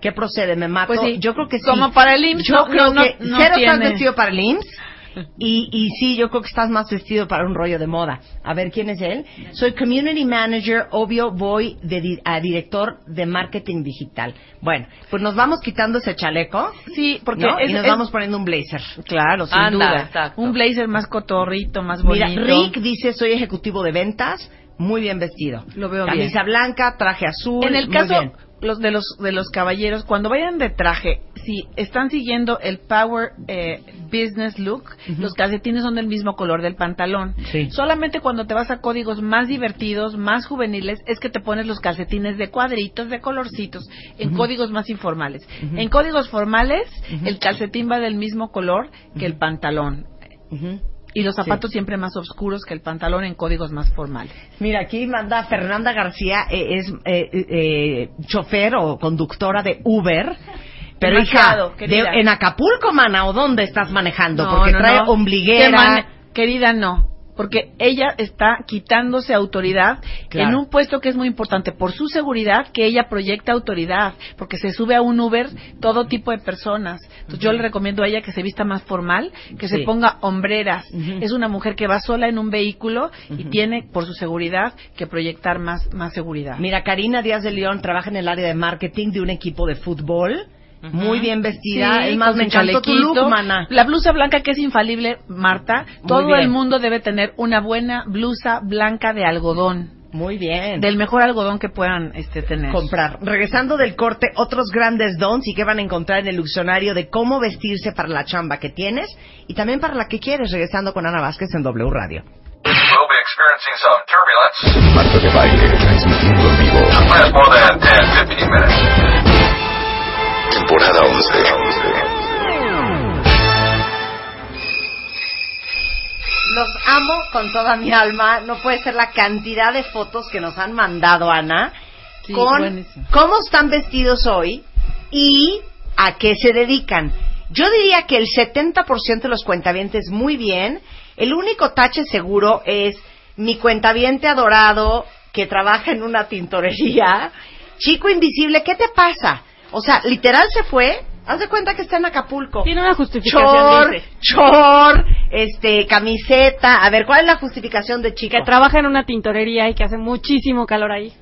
¿Qué procede? ¿Me mato? Pues sí, yo creo que sí. como para el IMSS, Yo no, creo no, que no cero estás tiene. vestido para el IMSS. Y, y sí, yo creo que estás más vestido para un rollo de moda. A ver, ¿quién es él? Soy Community Manager, obvio voy de di- a Director de Marketing Digital. Bueno, pues nos vamos quitando ese chaleco. Sí, porque ¿no? es- y nos es- vamos poniendo un blazer. Claro, sin Anda, duda. exacto. Un blazer más cotorrito, más bonito. Mira, Rick dice, soy ejecutivo de ventas, muy bien vestido. Lo veo Camisa bien. blanca, traje azul. En el caso. Los de los de los caballeros, cuando vayan de traje, si están siguiendo el Power eh, Business Look, los calcetines son del mismo color del pantalón. Sí. Solamente cuando te vas a códigos más divertidos, más juveniles, es que te pones los calcetines de cuadritos, de colorcitos, en códigos más informales. En códigos formales, el calcetín va del mismo color que el pantalón. Y los zapatos siempre más oscuros que el pantalón en códigos más formales. Mira, aquí manda Fernanda García, eh, es eh, eh, chofer o conductora de Uber. Pero hija, de- en Acapulco, mana, ¿o dónde estás manejando? No, Porque no, trae no. Ombliguera. Querida, no. Porque ella está quitándose autoridad Claro. en un puesto que es muy importante por su seguridad, que ella proyecta autoridad, porque se sube a un Uber todo tipo de personas. Entonces yo le recomiendo a ella que se vista más formal, que Sí. se ponga hombreras. Es una mujer que va sola en un vehículo y tiene, por su seguridad, que proyectar más, más seguridad. Mira, Karina Díaz de León trabaja en el área de marketing de un equipo de fútbol. Muy bien vestida. Sí, es más, me encantó tu look, mana. La blusa blanca que es infalible, Marta. Todo bien. el mundo debe tener una buena blusa blanca de algodón. Muy bien. Del mejor algodón que puedan este, tener. comprar. Regresando del corte, otros grandes dons y que van a encontrar en el diccionario de cómo vestirse para la chamba que tienes y también para la que quieres, regresando con Ana Vázquez en W Radio. We'll be experiencing some turbulence. Marta de baile, transmitiendo en vivo. Last more than 10, 15 minutes. Temporada 11. Los amo con toda mi alma. No puede ser la cantidad de fotos que nos han mandado, Ana, Sí, con buenísimo. cómo están vestidos hoy y a qué se dedican. Yo diría que el 70% de los cuentavientes muy bien. El único tache seguro es mi cuentaviente adorado que trabaja en una tintorería. Chico invisible, ¿qué te pasa? O sea, literal se fue. Haz de cuenta que está en Acapulco. Tiene una justificación, Chor, dice. chor, este, camiseta. A ver, ¿cuál es la justificación de chico? Que trabaja en una tintorería y que hace muchísimo calor ahí.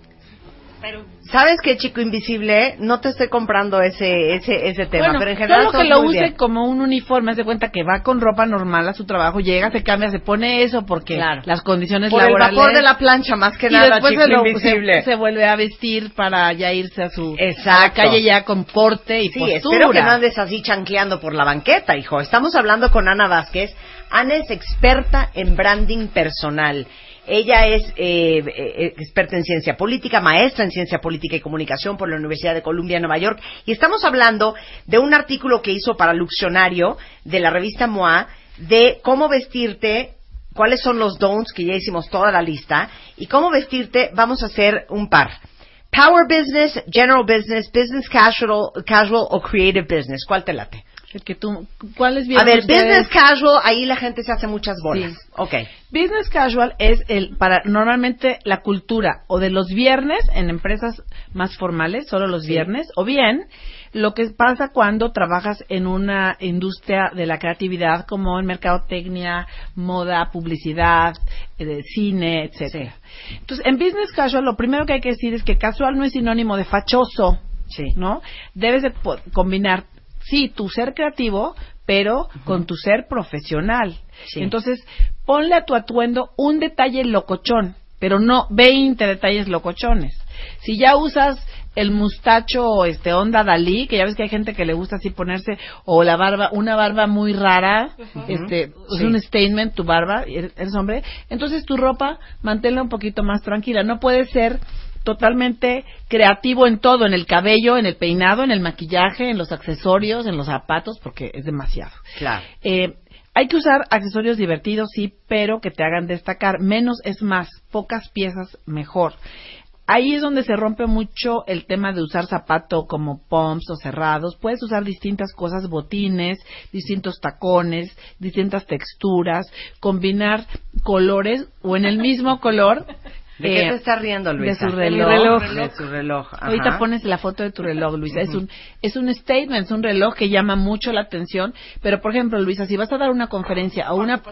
¿Sabes qué, chico invisible? No te estoy comprando ese ese ese tema, Bueno, pero en general solo que lo use bien. como un uniforme, haz de cuenta que va con ropa normal a su trabajo, llega, se cambia, se pone eso porque Claro. las condiciones Por el laborales vapor de la plancha, más que y nada, después chico se, lo- invisible. se, se vuelve a vestir para ya irse a su a calle ya con porte y Sí, postura. espero que no andes así chancleando por la banqueta, hijo. Estamos hablando con Ana Vázquez. Ana es experta en branding personal. Ella es eh, eh, experta en ciencia política, maestra en ciencia política y comunicación por la Universidad de Columbia, Nueva York. Y estamos hablando de un artículo que hizo para Luxionario de la revista MOA de cómo vestirte cuáles son los don'ts, que ya hicimos toda la lista, y cómo vestirte, vamos a hacer un par. Power Business, General Business, Business Casual, casual o Creative Business. ¿Cuál te late? Que tú, ¿Cuáles vieron A ver, ustedes? business casual, ahí la gente se hace muchas bolas. Sí. Ok. Business casual es el para normalmente la cultura o de los viernes en empresas más formales, solo los viernes, o bien lo que pasa cuando trabajas en una industria de la creatividad como en mercadotecnia, moda, publicidad, eh, cine, etcétera. Entonces, en business casual lo primero que hay que decir es que casual no es sinónimo de fachoso, Sí. ¿no? Debes de combinar sí tu ser creativo, pero con tu ser profesional. Sí. Entonces, ponle a tu atuendo un detalle locochón, pero no 20 detalles locochones. Si ya usas el mustacho este onda Dalí, que ya ves que hay gente que le gusta así ponerse o la barba, una barba muy rara, este es un statement tu barba, eres hombre, entonces tu ropa manténla un poquito más tranquila, no puede ser totalmente creativo en todo, en el cabello, en el peinado, en el maquillaje, en los accesorios, en los zapatos, porque es demasiado. Claro. Eh, hay que usar accesorios divertidos, sí, pero que te hagan destacar. Menos es más, pocas piezas mejor. Ahí es donde se rompe mucho el tema de usar zapato como pumps o cerrados. Puedes usar distintas cosas, botines, distintos tacones, distintas texturas, combinar colores o en el mismo color. ¿De qué eh, te estás riendo, Luisa? De su reloj. De su reloj. ajá. Ahorita pones la foto de tu reloj, Luisa. Es un es un statement, es un reloj que llama mucho la atención. Pero, por ejemplo, Luisa, si vas a dar una conferencia o una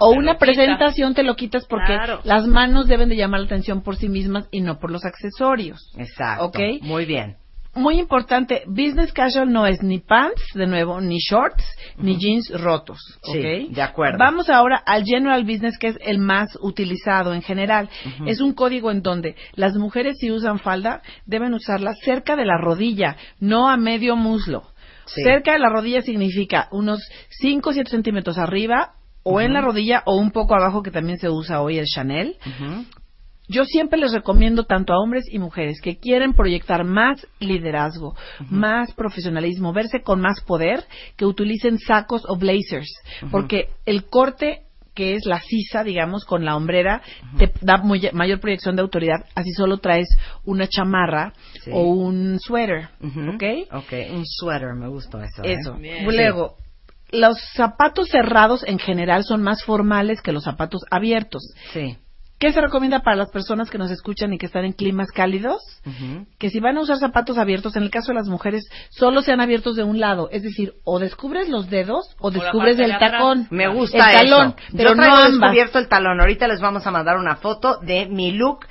o una presentación, te lo quitas porque Claro. las manos deben de llamar la atención por sí mismas y no por los accesorios. Exacto. ¿Ok? Muy bien. Muy importante, business casual no es ni pants, de nuevo, ni shorts, ni jeans rotos. Sí, ¿ok? de acuerdo. Vamos ahora al general business, que es el más utilizado en general. Es un código en donde las mujeres si usan falda deben usarla cerca de la rodilla, no a medio muslo. Sí. Cerca de la rodilla significa unos 5 o 7 centímetros arriba o en la rodilla o un poco abajo que también se usa hoy el Chanel. Ujú. Yo siempre les recomiendo tanto a hombres y mujeres que quieren proyectar más liderazgo, más profesionalismo, verse con más poder, que utilicen sacos o blazers, porque el corte que es la sisa, digamos, con la hombrera, te da muy- mayor proyección de autoridad, así solo traes una chamarra Sí. o un suéter. ¿ok? Ok, un suéter, me gustó eso. ¿eh? Eso. Luego, los zapatos cerrados en general son más formales que los zapatos abiertos. Sí. ¿Qué se recomienda para las personas que nos escuchan y que están en climas cálidos? Que si van a usar zapatos abiertos, en el caso de las mujeres, solo sean abiertos de un lado. Es decir, o descubres los dedos o descubres el tacón. Me gusta el talón, eso. pero Yo no ambas. descubierto el talón. Ahorita les vamos a mandar una foto de mi look.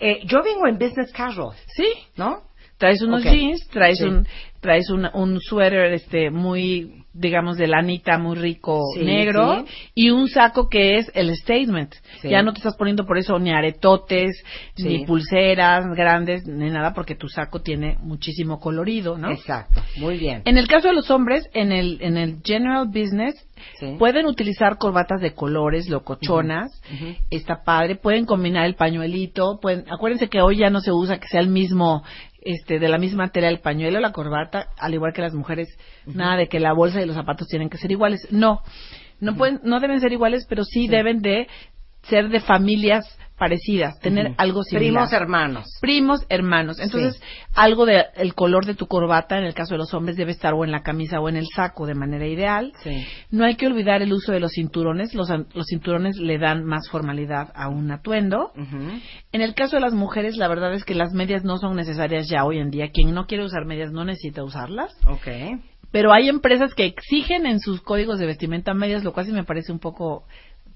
Eh, yo vengo en business casual, Sí, ¿no? traes unos jeans, traes Sí. un traes un, un suéter este muy digamos de lanita muy rico Sí, negro sí. y un saco que es el statement. Sí. Ya no te estás poniendo por eso ni aretotes, ni pulseras grandes, ni nada porque tu saco tiene muchísimo colorido, ¿no? Exacto. Muy bien. En el caso de los hombres, en el, en el general business, pueden utilizar corbatas de colores, locochonas, está padre, pueden combinar el pañuelito, pueden, acuérdense que hoy ya no se usa que sea el mismo, este, de la misma tela el pañuelo, la corbata, al igual que las mujeres, nada de que la bolsa y los zapatos tienen que ser iguales, no, no pueden, no deben ser iguales, pero sí, deben de ser de familias parecidas, tener algo similar Primos hermanos. primos hermanos. Entonces, Sí. algo del el color de tu corbata, en el caso de los hombres, debe estar o en la camisa o en el saco de manera ideal. Sí. No hay que olvidar el uso de los cinturones. Los, an- los cinturones le dan más formalidad a un atuendo. Ujú. En el caso de las mujeres, la verdad es que las medias no son necesarias ya hoy en día. Quien no quiere usar medias no necesita usarlas. Ok. Pero hay empresas que exigen en sus códigos de vestimenta medias, lo cual sí me parece un poco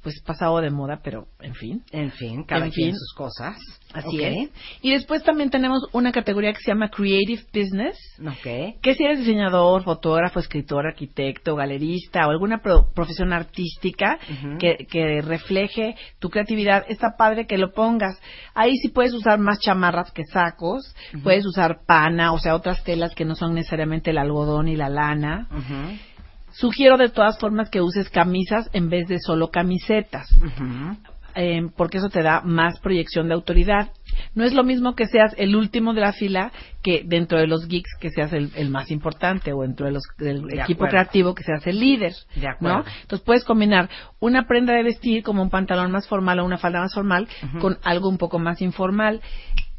pues pasado de moda, pero en fin. En fin, cada En quien fin. sus cosas. Así es. Y después también tenemos una categoría que se llama Creative Business, Ok. que si eres diseñador, fotógrafo, escritor, arquitecto, galerista o alguna pro- profesión artística que, que refleje tu creatividad, está padre que lo pongas. Ahí sí puedes usar más chamarras que sacos, puedes usar pana, o sea, otras telas que no son necesariamente el algodón y la lana. Ujú. Sugiero de todas formas que uses camisas en vez de solo camisetas eh, porque eso te da más proyección de autoridad. No es lo mismo que seas el último de la fila que dentro de los geeks que seas el, el más importante o dentro de los, del De equipo acuerdo. creativo que seas el líder. De acuerdo. ¿no? Entonces puedes combinar una prenda de vestir como un pantalón más formal o una falda más formal con algo un poco más informal.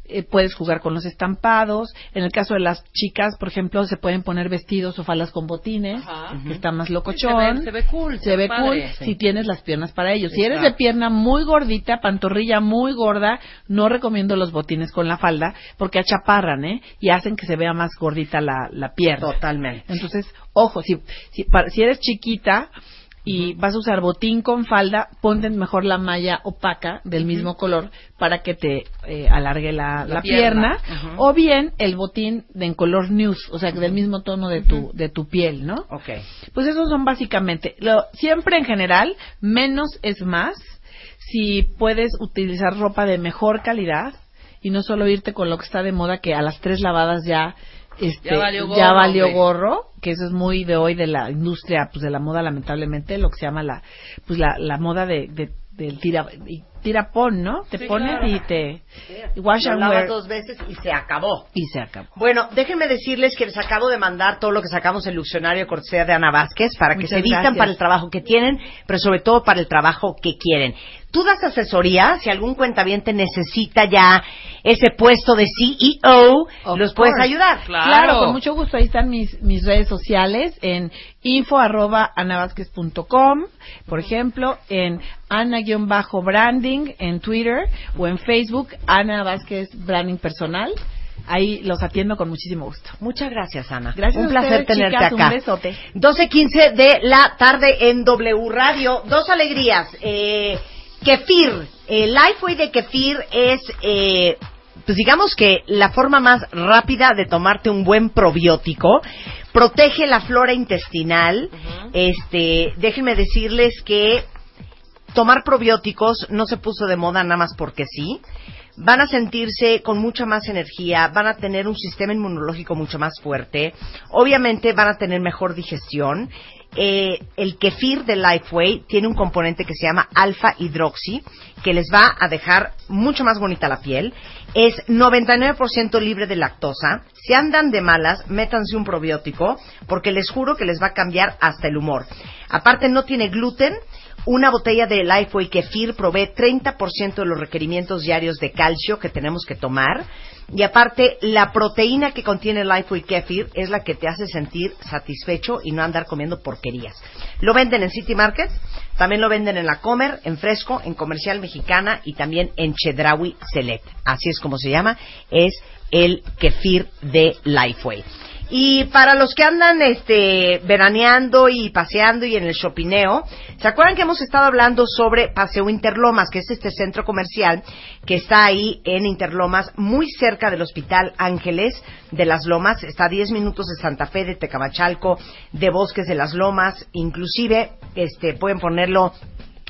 Eh, puedes jugar con los estampados. En el caso de las chicas, por ejemplo, se pueden poner vestidos o faldas con botines, que está más locochón. Se ve, se ve cool. Se ve cool sí. si tienes las piernas para ello. Si eres de pierna muy gordita, pantorrilla muy gorda, no recomiendo los botines con la falda porque achaparran, ¿eh? Y hacen que se vea más gordita la, la pierna. Totalmente. Entonces, ojo, si, si, para- si eres chiquita y vas a usar botín con falda, ponte mejor la malla opaca del mismo color para que te eh, alargue la, La la pierna. pierna, o bien el botín de en color nude, o sea, del mismo tono de tu, de tu piel, ¿no? Ok. Pues esos son básicamente, lo, siempre en general, menos es más. Si puedes utilizar ropa de mejor calidad y no solo irte con lo que está de moda, que a las tres lavadas ya, este, Ya valió gorro, ya valió gorro, que eso es muy de hoy de la industria, pues de la moda lamentablemente, lo que se llama la, pues la, la moda de, de- del tira, y tirapón, ¿no? Te Sí, pones claro. y te wash Lo and lavas wear dos veces y se acabó. y se acabó. Bueno, déjenme decirles que les acabo de mandar todo lo que sacamos el diccionario de cortesía de Ana Vázquez para que se vistan gracias. para el trabajo que tienen, pero sobre todo para el trabajo que quieren. Tú das asesoría, si algún cuentaviente necesita ya ese puesto de CEO, Of los puedes ayudar. Claro. con mucho gusto. Ahí están mis, mis redes sociales en info arroba anavazquez.com, por ejemplo, en en Twitter o en Facebook, Ana Vázquez Branding Personal. Ahí los atiendo con muchísimo gusto. Muchas gracias, Ana. Gracias Un a placer ustedes, tenerte chicas, acá. un besote. 12.15 de la tarde en W Radio. Dos alegrías. Eh, kefir. El Lifeway de kefir es, eh, pues digamos que la forma más rápida de tomarte un buen probiótico. Protege la flora intestinal. Este, déjenme decirles que tomar probióticos no se puso de moda nada más porque sí. Van a sentirse con mucha más energía, van a tener un sistema inmunológico mucho más fuerte, obviamente van a tener mejor digestión. Eh, el kefir de Lifeway tiene un componente que se llama alfa hidroxi, que les va a dejar mucho más bonita la piel. Es 99% libre de lactosa. Si andan de malas, métanse un probiótico, porque les juro que les va a cambiar hasta el humor. Aparte, no tiene gluten, una botella de Lifeway Kefir provee 30% de los requerimientos diarios de calcio que tenemos que tomar. Y aparte, la proteína que contiene Lifeway Kefir es la que te hace sentir satisfecho y no andar comiendo porquerías. Lo venden en City Market, también lo venden en La Comer, en Fresco, en Comercial Mexicana y también en Chedraui Select. Así es como se llama, es el kefir de Lifeway. Y para los que andan este veraneando y paseando y en el shopineo, ¿se acuerdan que hemos estado hablando sobre Paseo Interlomas, que es este centro comercial que está ahí en Interlomas, muy cerca del Hospital Ángeles de las Lomas, está a 10 minutos de Santa Fe, de Tecamachalco, de Bosques de las Lomas, inclusive este pueden ponerlo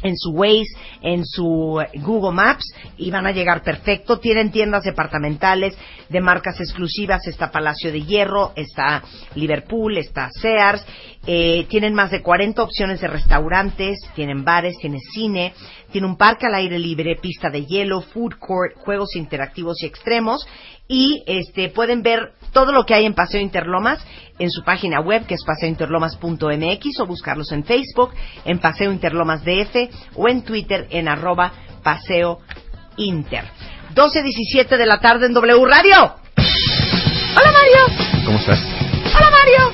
en su Waze, en su eh, Google Maps y van a llegar perfecto. Tienen tiendas departamentales de marcas exclusivas. Está Palacio de Hierro, está Liverpool, está Sears. Eh, tienen más de 40 opciones de restaurantes, tienen bares, tiene cine, tiene un parque al aire libre, pista de hielo, food court, juegos interactivos y extremos. Y este pueden ver todo lo que hay en Paseo Interlomas en su página web que es paseointerlomas.mx o buscarlos en Facebook en Paseo Interlomas DF o en Twitter en arroba Paseo Inter. 12.17 de la tarde en W Radio. Hola Mario. ¿Cómo estás? Hola Mario.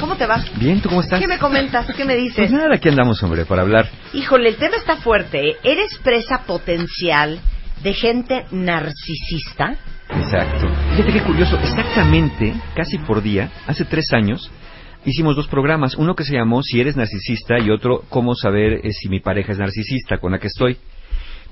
¿Cómo te va? Bien, ¿tú cómo estás? ¿Qué me comentas? ¿Qué me Pues dices? nada, aquí andamos, hombre, para hablar. Híjole, el tema está fuerte. ¿eh? ¿Eres presa potencial de gente narcisista? Exacto. Fíjate qué curioso, exactamente, casi por día, hace tres años, hicimos dos programas. Uno que se llamó Si eres narcisista y otro Cómo saber eh, si mi pareja es narcisista, con la que estoy.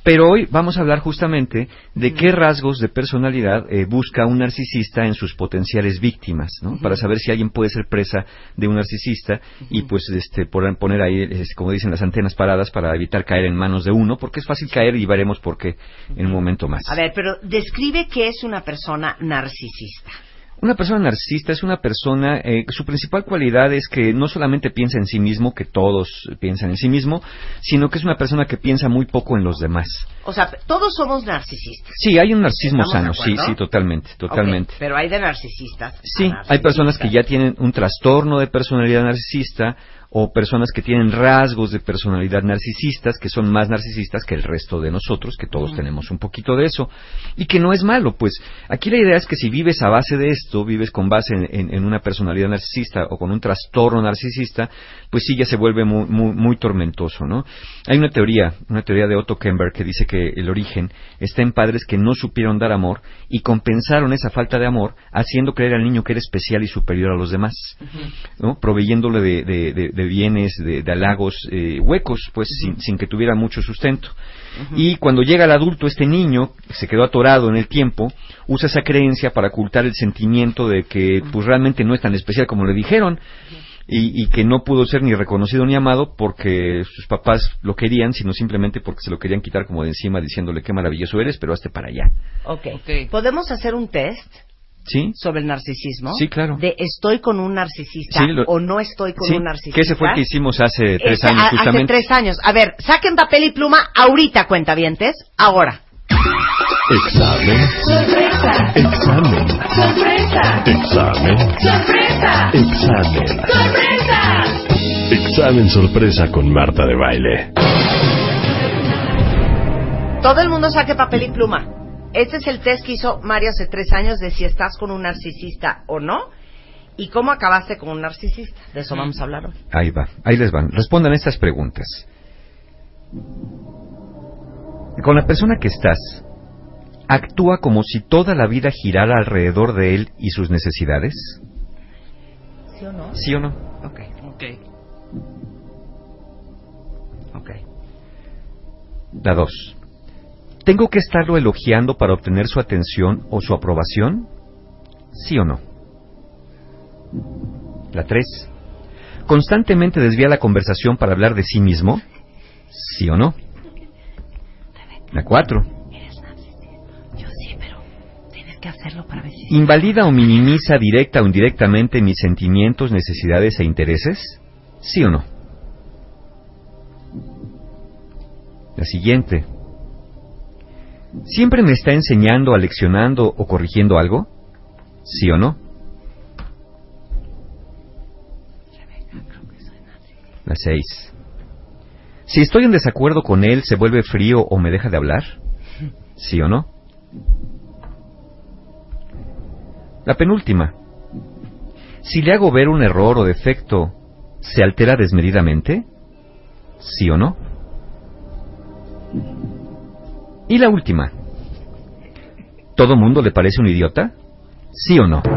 Pero hoy vamos a hablar justamente de qué rasgos de personalidad eh, busca un narcisista en sus potenciales víctimas, ¿no? Para saber si alguien puede ser presa de un narcisista y pues este por- poner ahí, es, como dicen las antenas paradas para evitar caer en manos de uno, porque es fácil caer y veremos por qué en un momento más. A ver, pero describe qué es una persona narcisista. Una persona narcisista es una persona, eh, su principal cualidad es que no solamente piensa en sí mismo, que todos piensan en sí mismo, sino que es una persona que piensa muy poco en los demás. O sea, todos somos narcisistas. Sí, hay un narcisismo ¿Estamos de sano, sí, sí, totalmente, totalmente. Pero hay de narcisistas. Sí, hay personas que ya tienen un trastorno de personalidad narcisista, o personas que tienen rasgos de personalidad narcisistas, que son más narcisistas que el resto de nosotros, que todos tenemos un poquito de eso, y que no es malo, pues aquí la idea es que si vives a base de esto, vives con base en, en una personalidad narcisista o con un trastorno narcisista, pues sí ya se vuelve muy, muy, muy tormentoso, ¿no? Hay una teoría, una teoría de Otto Kemper que dice que el origen está en padres que no supieron dar amor y compensaron esa falta de amor haciendo creer al niño que era especial y superior a los demás, ¿no? Proveyéndole de, de- de- de bienes, de, de halagos eh, huecos, pues sin, sin que tuviera mucho sustento. Y cuando llega el adulto, este niño, que se quedó atorado en el tiempo, usa esa creencia para ocultar el sentimiento de que pues realmente no es tan especial como le dijeron y, y que no pudo ser ni reconocido ni amado porque sus papás lo querían, sino simplemente porque se lo querían quitar como de encima diciéndole qué maravilloso eres, pero hazte para allá. Ok. ¿Podemos hacer un test ¿Sí? sobre el narcisismo? Sí, claro. De estoy con un narcisista Sí, lo- o no estoy con Sí, un narcisista. que ese fue el que hicimos hace tres años a- Hace justamente. tres años. A ver, saquen papel y pluma ahorita, cuentavientes. Ahora. Examen. Sorpresa. Examen. Sorpresa. Examen. Sorpresa. Examen. Sorpresa. Examen sorpresa con Marta de baile. Todo el mundo saque papel y pluma. Este es el test que hizo Mario hace tres años de si estás con un narcisista o no. Y cómo acabaste con un narcisista. De eso vamos a hablar hoy. Ahí va, ahí les van. Respondan estas preguntas. Con la persona que estás, ¿actúa como si toda la vida girara alrededor de él y sus necesidades? ¿Sí o no? ¿Sí o no? Ok. Ok. Ok. La dos. ¿Tengo que estarlo elogiando para obtener su atención o su aprobación? ¿Sí o no? La tres. ¿Constantemente desvía la conversación para hablar de sí mismo? ¿Sí o no? La cuatro. Yo sí, pero tienes que hacerlo para ver si... ¿Invalida o minimiza directa o indirectamente mis sentimientos, necesidades e intereses? ¿Sí o no? La siguiente. ¿Siempre me está enseñando, aleccionando o corrigiendo algo? ¿Sí o no? La seis. Si estoy en desacuerdo con él, ¿se vuelve frío o me deja de hablar? ¿Sí o no? La penúltima. Si le hago ver un error o defecto, ¿se altera desmedidamente? ¿Sí o no? Y la última. ¿Todo mundo le parece un idiota? ¿Sí o no?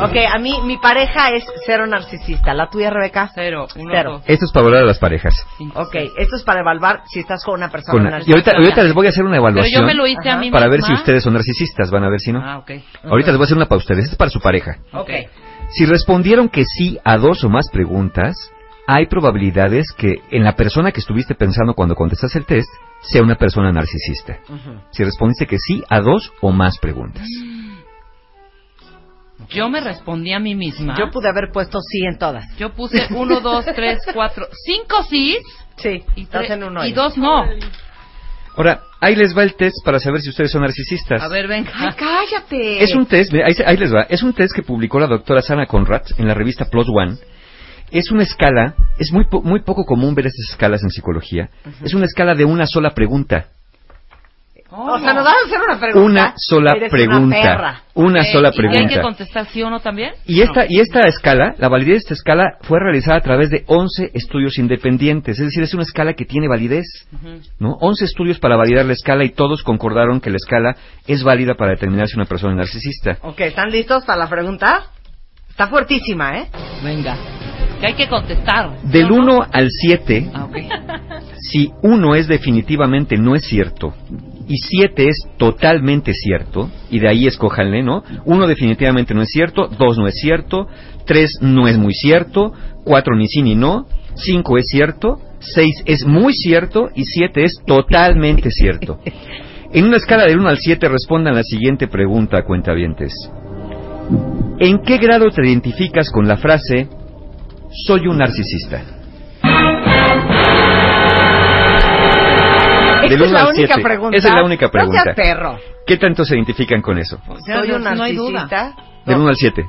Ok, a mí, mi pareja es cero narcisista. ¿La tuya, Rebeca? Cero. Uno, Cero. dos. Esto es para hablar a las parejas. Ok, esto es para evaluar si estás con una persona Con y narcisista. ahorita, ahorita les voy a hacer una evaluación Pero yo me lo hice a mí para ver si misma. ustedes son narcisistas. Van a ver si no. Ah, ok. Ahorita les voy a hacer una para ustedes. Esto es para su pareja. Ok. Si respondieron que sí a dos o más preguntas, hay probabilidades que en la persona que estuviste pensando cuando contestaste el test sea una persona narcisista. Si respondiste que sí a dos o más preguntas. Yo me respondí a mí misma. Yo pude haber puesto sí en todas. Yo puse uno, dos, tres, cuatro, cinco sí Sí, y, estás tre- en un y hoyo. dos no. Ahora, ahí les va el test para saber si ustedes son narcisistas. A ver, venga. ¡Ay, cállate! Es un test, ahí, ahí les va, es un test que publicó la doctora Sana Conrad en la revista Plus One. Es una escala, es muy, po- muy poco común ver estas escalas en psicología. Es una escala de una sola pregunta. O sea, nos vas a hacer una pregunta. Una sola Eres pregunta. Una perra. Una Ok, sola ¿y que hay que pregunta. contestar sí o no también? Y esta, y esta escala, la validez de esta escala fue realizada a través de 11 estudios independientes, es decir, es una escala que tiene validez, ¿no? 11 estudios para validar la escala y todos concordaron que la escala es válida para determinar si una persona es narcisista. Ok, ¿están listos para la pregunta? Está fuertísima, ¿eh? Venga. Que hay que contestar. Del ¿sí o no? 1 al 7, Ah, ok. si 1 es definitivamente no es cierto y 7 es totalmente cierto, y de ahí escójanle, ¿no? 1 definitivamente no es cierto, 2 no es cierto, 3 no es muy cierto, 4 ni sí ni no, 5 es cierto, 6 es muy cierto y 7 es totalmente cierto. En una escala del 1 al 7 respondan la siguiente pregunta, cuentavientes. ¿En qué grado te identificas con la frase soy un narcisista? Esa Del es uno la al única siete. pregunta. Esa es la única pregunta. No seas perro. ¿Qué tanto se identifican con eso? Soy un No hay duda. narcisista. Del 1 al 7.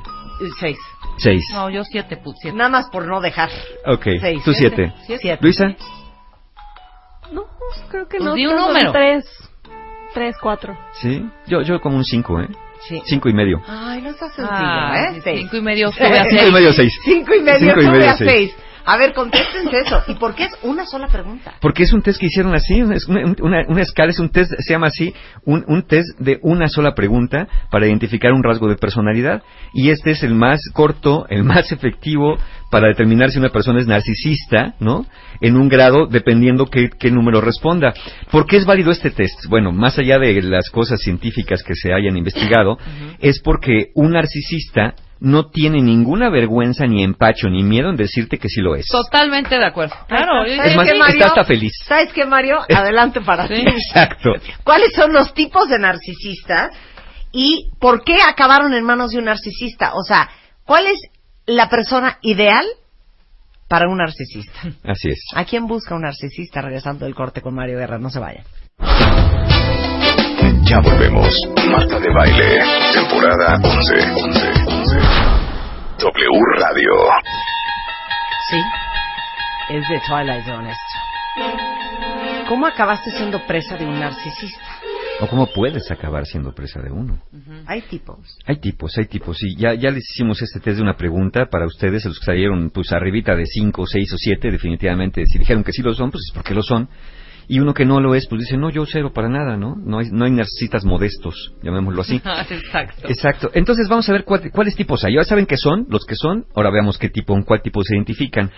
Seis. 6. No, yo siete, put, siete. Nada más por no dejar. Ok. Seis. Tú 7. Siete. Luisa. No, creo que Pues no. di un número. Tres. Tres, cuatro. Sí. Yo, yo como un 5, ¿eh? Sí. 5 y medio. Ay, no está sencillo, Ah, ¿eh? Seis. cinco y medio sube a 5 y seis. medio 6. Cinco y medio, Cinco y sube medio, a seis. seis. A ver, contéstense eso. ¿Y por qué es una sola pregunta? Porque es un test que hicieron así, es una, una- una escala, es un test, se llama así, un, un test de una sola pregunta para identificar un rasgo de personalidad. Y este es el más corto, el más efectivo para determinar si una persona es narcisista, ¿no? En un grado, dependiendo qué, qué número responda. ¿Por qué es válido este test? Bueno, más allá de las cosas científicas que se hayan investigado, es porque un narcisista no tiene ninguna vergüenza, ni empacho, ni miedo en decirte que sí lo es. Totalmente de acuerdo. Claro, Es más, Mario? está hasta feliz. ¿Sabes qué, Mario? Adelante para ti. Exacto. ¿Cuáles son los tipos de narcisistas y por qué acabaron en manos de un narcisista? O sea, ¿cuál es la persona ideal para un narcisista? Así es. ¿A quién busca un narcisista regresando del corte con Mario Guerra? No se vayan. Ya volvemos. Marta de Baile, temporada 11. 11, 11. W Radio. Sí, es de Twilight Zone esto. ¿Cómo acabaste siendo presa de un narcisista? ¿O cómo puedes acabar siendo presa de uno? Hay tipos. Hay tipos, hay tipos. Y ya, ya les hicimos este test de una pregunta para ustedes, los que salieron pues arribita de 5, 6 o 7, definitivamente. Si dijeron que sí lo son, pues es porque lo son. Y uno que no lo es, pues dice, no, yo cero para nada, ¿no? No hay, no hay narcisistas modestos, llamémoslo así. Exacto. Exacto. Entonces vamos a ver cuál- cuáles tipos hay. Ya saben qué son los que son. Ahora veamos qué tipo, en cuál tipo se identifican.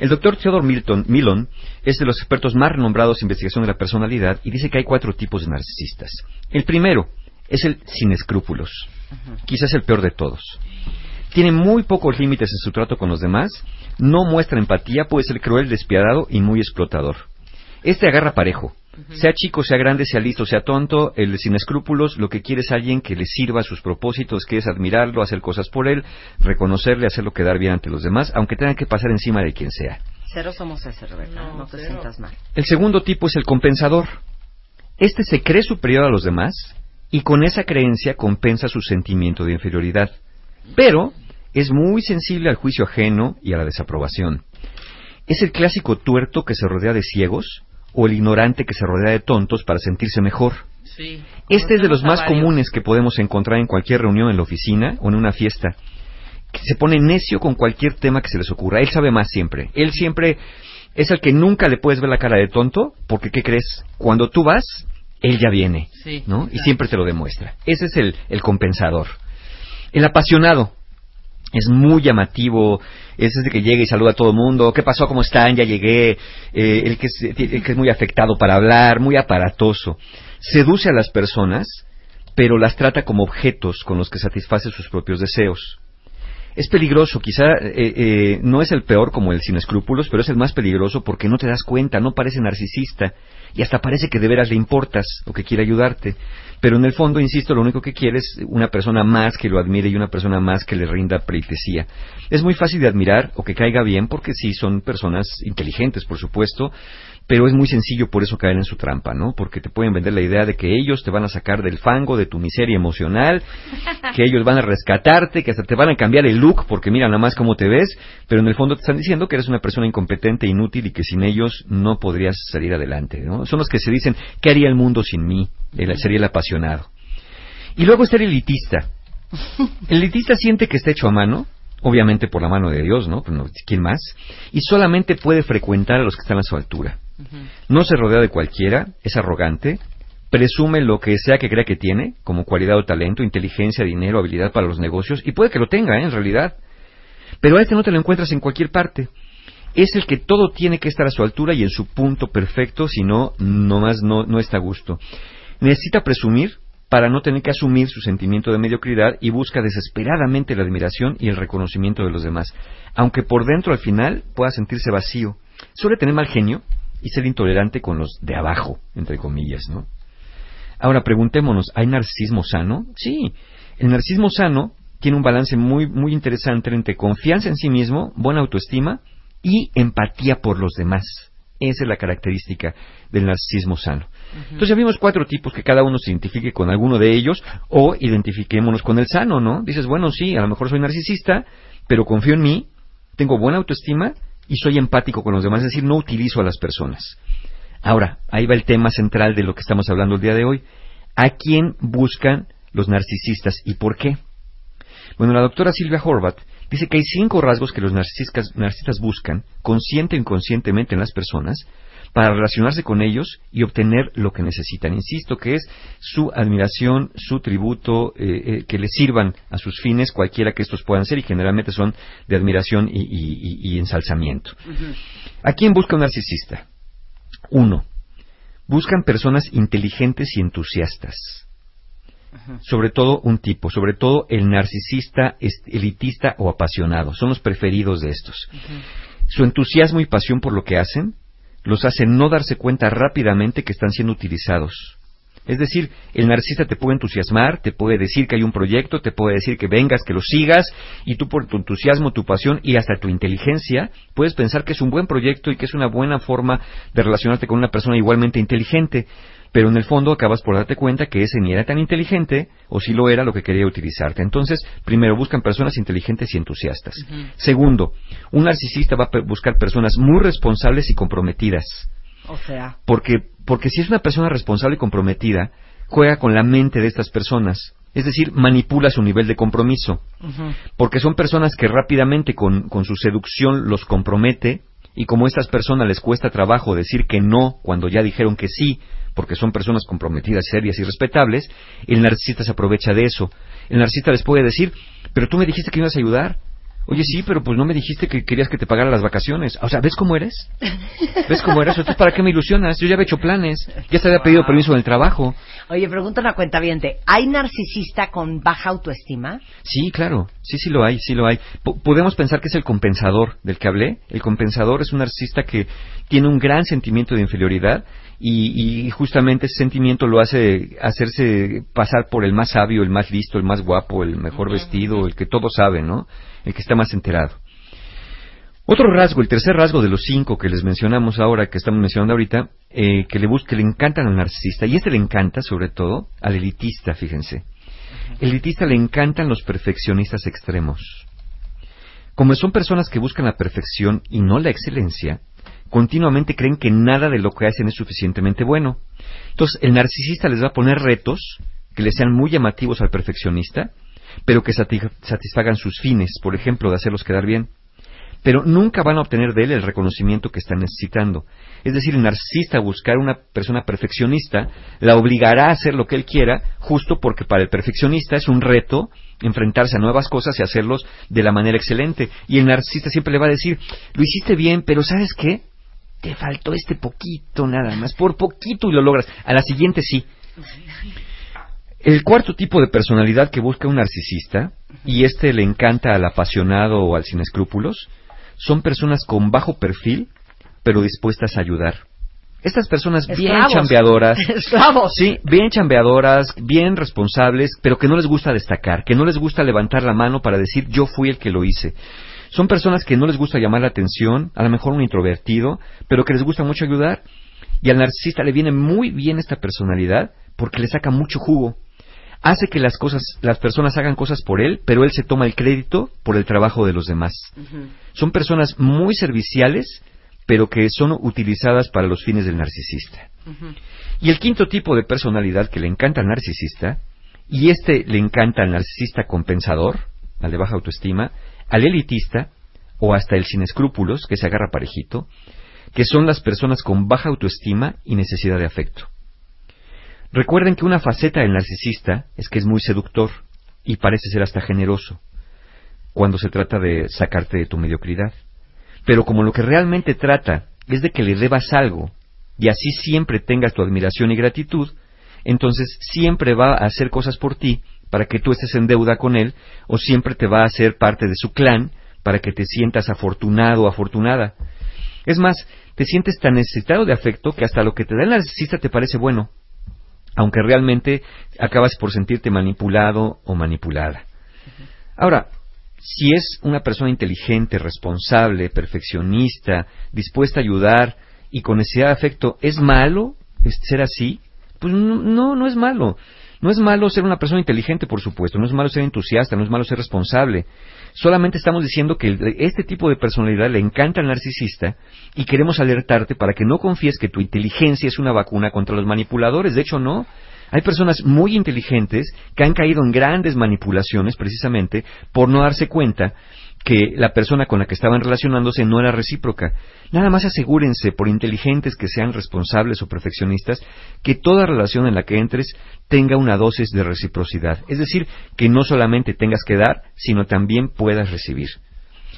El doctor Theodore Milton, Milon es de los expertos más renombrados en investigación de la personalidad y dice que hay cuatro tipos de narcisistas. El primero es el sin escrúpulos. Quizás el peor de todos. Tiene muy pocos límites en su trato con los demás, no muestra empatía, puede ser cruel, despiadado y muy explotador. Este agarra parejo. Sea chico, sea grande, sea listo, sea tonto, el sin escrúpulos, lo que quiere es alguien que le sirva a sus propósitos, que es admirarlo, hacer cosas por él, reconocerle, hacerlo quedar bien ante los demás, aunque tengan que pasar encima de quien sea. Cero somos ese, Rebeca. No, te sientas mal. El segundo tipo es el compensador. Este se cree superior a los demás y con esa creencia compensa su sentimiento de inferioridad. Pero es muy sensible al juicio ajeno y a la desaprobación. Es el clásico tuerto que se rodea de ciegos o el ignorante que se rodea de tontos para sentirse mejor. Sí. Este es de los más varios. comunes que podemos encontrar en cualquier reunión en la oficina o en una fiesta. Que se pone necio con cualquier tema que se les ocurra. Él sabe más siempre. Él siempre es el que nunca le puedes ver la cara de tonto, porque ¿qué crees? Cuando tú vas, él ya viene, Sí, ¿no? Y siempre te lo demuestra. Ese es el, el compensador. El apasionado es muy llamativo, es ese que llega y saluda a todo el mundo, ¿qué pasó? ¿Cómo están? Ya llegué, Eh, el, que es, que es muy afectado para hablar, muy aparatoso. Seduce a las personas, pero las trata como objetos con los que satisface sus propios deseos. Es peligroso, quizá eh, eh, no es el peor como el sin escrúpulos, pero es el más peligroso porque no te das cuenta, no parece narcisista y hasta parece que de veras le importas o que quiere ayudarte. Pero en el fondo, insisto, lo único que quiere es una persona más que lo admire y una persona más que le rinda pleitesía. Es muy fácil de admirar o que caiga bien porque sí son personas inteligentes, por supuesto, pero es muy sencillo por eso caer en su trampa, ¿no? Porque te pueden vender la idea de que ellos te van a sacar del fango de tu miseria emocional, que ellos van a rescatarte, que hasta te van a cambiar el look porque mira nada más cómo te ves, pero en el fondo te están diciendo que eres una persona incompetente, inútil y que sin ellos no podrías salir adelante, ¿no? Son los que se dicen, ¿qué haría el mundo sin mí? El- sería el apasionado. Y luego está el elitista. El elitista siente que está hecho a mano, obviamente por la mano de Dios, ¿no? No, ¿Quién más? Y solamente puede frecuentar a los que están a su altura. No se rodea de cualquiera, es arrogante, presume lo que sea que crea que tiene, como cualidad o talento, inteligencia, dinero, habilidad para los negocios, y puede que lo tenga, ¿eh? en realidad. Pero a este no te lo encuentras en cualquier parte. Es el que todo tiene que estar a su altura y en su punto perfecto, si no, nomás no, no está a gusto. Necesita presumir para no tener que asumir su sentimiento de mediocridad y busca desesperadamente la admiración y el reconocimiento de los demás, aunque por dentro al final pueda sentirse vacío. Suele tener mal genio y ser intolerante con los de abajo, entre comillas, ¿no? Ahora preguntémonos, ¿hay narcisismo sano? Sí, el narcisismo sano tiene un balance muy, muy interesante entre confianza en sí mismo, buena autoestima y empatía por los demás. Esa es la característica del narcisismo sano. Entonces ya vimos cuatro tipos que cada uno se identifique con alguno de ellos o identifiquémonos con el sano, ¿no? Dices, bueno, sí, a lo mejor soy narcisista, pero confío en mí, tengo buena autoestima y soy empático con los demás, es decir, no utilizo a las personas. Ahora, ahí va el tema central de lo que estamos hablando el día de hoy. ¿A quién buscan los narcisistas y por qué? Bueno, la doctora Silvia Horvath dice que hay cinco rasgos que los narcisistas, buscan, consciente o inconscientemente en las personas, para relacionarse con ellos y obtener lo que necesitan. Insisto que es su admiración, su tributo, eh, eh, que les sirvan a sus fines, cualquiera que estos puedan ser, y generalmente son de admiración y, y- y ensalzamiento. ¿A quién busca un narcisista? Uno, buscan personas inteligentes y entusiastas. Sobre todo un tipo, sobre todo el narcisista elitista o apasionado. Son los preferidos de estos. Su entusiasmo y pasión por lo que hacen los hace no darse cuenta rápidamente que están siendo utilizados. Es decir, el narcisista te puede entusiasmar, te puede decir que hay un proyecto, te puede decir que vengas, que lo sigas, y tú por tu entusiasmo, tu pasión y hasta tu inteligencia puedes pensar que es un buen proyecto y que es una buena forma de relacionarte con una persona igualmente inteligente, pero en el fondo acabas por darte cuenta que ese ni era tan inteligente o si lo era lo que quería utilizarte. Entonces, primero buscan personas inteligentes y entusiastas. Segundo, un narcisista va a buscar personas muy responsables y comprometidas. O sea, Porque, porque si es una persona responsable y comprometida, juega con la mente de estas personas. Es decir, manipula su nivel de compromiso. Porque son personas que rápidamente con, con su seducción los compromete y como a estas personas les cuesta trabajo decir que no cuando ya dijeron que sí, porque son personas comprometidas, serias y respetables, el narcisista se aprovecha de eso. El narcisista les puede decir, pero tú me dijiste que me ibas a ayudar. Oye, sí, pero pues no me dijiste que querías que te pagara las vacaciones. O sea, ¿ves cómo eres? ¿Ves cómo eres? Entonces, ¿para qué me ilusionas? Yo ya había hecho planes. Ya te había pedido permiso en el trabajo. oye, pregunta una cuenta ¿hay narcisista con baja autoestima? Sí, claro, sí, sí lo hay, sí lo hay. P- podemos pensar que es el compensador del que hablé. El compensador es un narcisista que tiene un gran sentimiento de inferioridad y, y justamente ese sentimiento lo hace hacerse pasar por el más sabio, el más listo, el más guapo, el mejor vestido, el que todo sabe, ¿no? El que está más enterado. Otro rasgo, el tercer rasgo de los cinco que les mencionamos ahora, que estamos mencionando ahorita, eh, que le bus- que le encantan al narcisista, y este le encanta sobre todo al elitista, fíjense. El le encantan los perfeccionistas extremos. Como son personas que buscan la perfección y no la excelencia, continuamente creen que nada de lo que hacen es suficientemente bueno. Entonces, el narcisista les va a poner retos que le sean muy llamativos al perfeccionista, pero que sati- satisfagan sus fines, por ejemplo, de hacerlos quedar bien. Pero nunca van a obtener de él el reconocimiento que están necesitando. Es decir, el narcisista buscar una persona perfeccionista la obligará a hacer lo que él quiera, justo porque para el perfeccionista es un reto enfrentarse a nuevas cosas y hacerlos de la manera excelente. Y el narcisista siempre le va a decir, lo hiciste bien, pero ¿sabes qué? Te faltó este poquito nada más, por poquito y lo logras. A la siguiente sí. El cuarto tipo de personalidad que busca un narcisista, y este le encanta al apasionado o al sin escrúpulos, son personas con bajo perfil, pero dispuestas a ayudar. Estas personas bien chambeadoras, Esclavos. sí, bien chambeadoras, bien responsables, pero que no les gusta destacar, que no les gusta levantar la mano para decir yo fui el que lo hice. Son personas que no les gusta llamar la atención, a lo mejor un introvertido, pero que les gusta mucho ayudar. Y al narcisista le viene muy bien esta personalidad porque le saca mucho jugo. Hace que las cosas, las personas hagan cosas por él, pero él se toma el crédito por el trabajo de los demás. Son personas muy serviciales, pero que son utilizadas para los fines del narcisista. Y el quinto tipo de personalidad que le encanta al narcisista, y este le encanta al narcisista compensador, al de baja autoestima, al elitista, o hasta el sin escrúpulos, que se agarra parejito, que son las personas con baja autoestima y necesidad de afecto. Recuerden que una faceta del narcisista es que es muy seductor y parece ser hasta generoso cuando se trata de sacarte de tu mediocridad. Pero como lo que realmente trata es de que le debas algo y así siempre tengas tu admiración y gratitud, entonces siempre va a hacer cosas por ti para que tú estés en deuda con él o siempre te va a hacer parte de su clan para que te sientas afortunado o afortunada. Es más, te sientes tan necesitado de afecto que hasta lo que te da el narcisista te parece bueno, aunque realmente acabas por sentirte manipulado o manipulada. Ahora, si es una persona inteligente, responsable, perfeccionista, dispuesta a ayudar y con necesidad de afecto, ¿es malo ser así, pues no, no es malo. No es malo ser una persona inteligente, por supuesto, no es malo ser entusiasta, no es malo ser responsable. Solamente estamos diciendo que este tipo de personalidad le encanta al narcisista y queremos alertarte para que no confíes que tu inteligencia es una vacuna contra los manipuladores. De hecho, no. Hay personas muy inteligentes que han caído en grandes manipulaciones precisamente por no darse cuenta que la persona con la que estaban relacionándose no era recíproca. Nada más asegúrense, por inteligentes que sean responsables o perfeccionistas, que toda relación en la que entres tenga una dosis de reciprocidad. Es decir, que no solamente tengas que dar, sino también puedas recibir.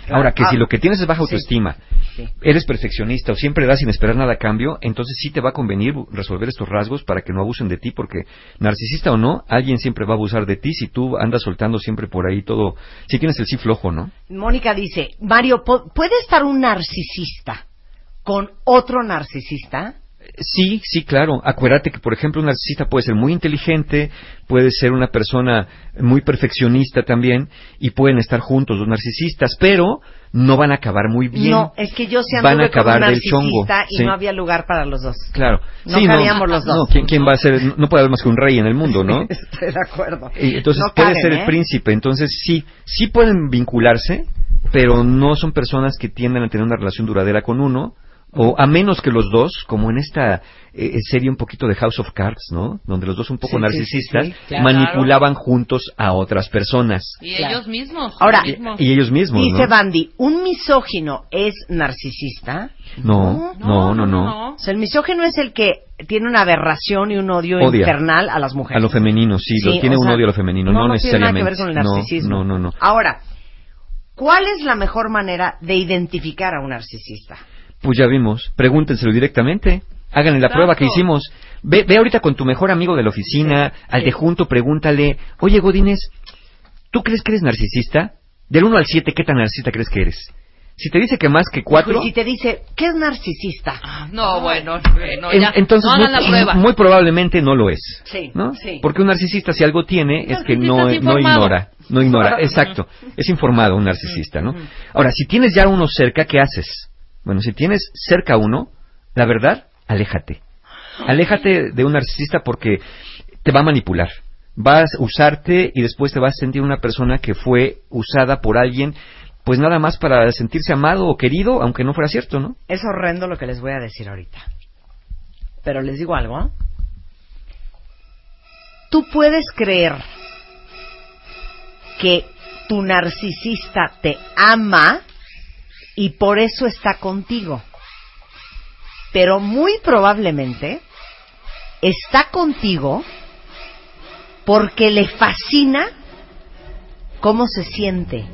Ahora, que Ah, si lo que tienes es baja autoestima, Sí. eres perfeccionista o siempre das sin esperar nada a cambio, entonces sí te va a convenir resolver estos rasgos para que no abusen de ti, porque narcisista o no, alguien siempre va a abusar de ti si tú andas soltando siempre por ahí todo, si tienes el sí flojo, ¿no? Mónica dice, Mario, ¿po- ¿puede estar un narcisista con otro narcisista? Sí, sí, claro. Acuérdate que, por ejemplo, un narcisista puede ser muy inteligente, puede ser una persona muy perfeccionista también, y pueden estar juntos los narcisistas, pero no van a acabar muy bien. No, es que yo sí Van a anduve con un acabar del chongo. narcisista y sí. no había lugar para los dos. Claro. No sí, cabíamos los dos. No, ¿quién, quién va a ser? No puede haber más que un rey en el mundo, ¿no? Estoy de acuerdo. Y entonces No puede caben, ser ¿eh? el príncipe. Entonces sí, sí pueden vincularse, pero no son personas que tienden a tener una relación duradera con uno, o a menos que los dos, como en esta eh, serie un poquito de House of Cards, ¿no? Donde los dos un poco Sí, narcisistas sí, sí, claro. manipulaban juntos a otras personas. Y ellos mismos. Ahora. Y ellos mismos, Dice ¿no? Bandy, ¿un misógino es narcisista? No, no, no, no. O sea, el misógino es el que tiene una aberración y un odio Odia. infernal a las A mujeres. lo femenino, sí, Sí, lo, tiene un sea, odio a lo femenino, no, no, no tiene nada necesariamente. que ver con el No, narcisismo. No, no, no. Ahora, ¿cuál es la mejor manera de identificar a un narcisista? Pues ya vimos. Pregúntenselo directamente. Háganle la Exacto. prueba que hicimos. Ve, ve ahorita con tu mejor amigo de la oficina, al de junto, pregúntale, oye Godínez, ¿tú crees que eres narcisista? Del 1 al 7, ¿qué tan narcisista crees que eres? Si te dice que más que 4, Y si te dice, ¿qué es narcisista? No, bueno, ya. entonces no hagan muy, la prueba. muy probablemente no lo es. Sí, ¿no? sí. Porque un narcisista si algo tiene es que no, es no ignora, no ignora, exacto, es informado un narcisista, ¿no? Ahora, si tienes ya uno cerca, ¿qué haces? Bueno, si tienes cerca uno, la verdad, aléjate. Aléjate de un narcisista porque te va a manipular. Vas a usarte y después te vas a sentir una persona que fue usada por alguien, pues nada más para sentirse amado o querido, aunque no fuera cierto, ¿no? Es horrendo lo que les voy a decir ahorita. Pero les digo algo. ¿eh? Tú puedes creer que tu narcisista te ama y por eso está contigo. Pero muy probablemente está contigo porque le fascina cómo se siente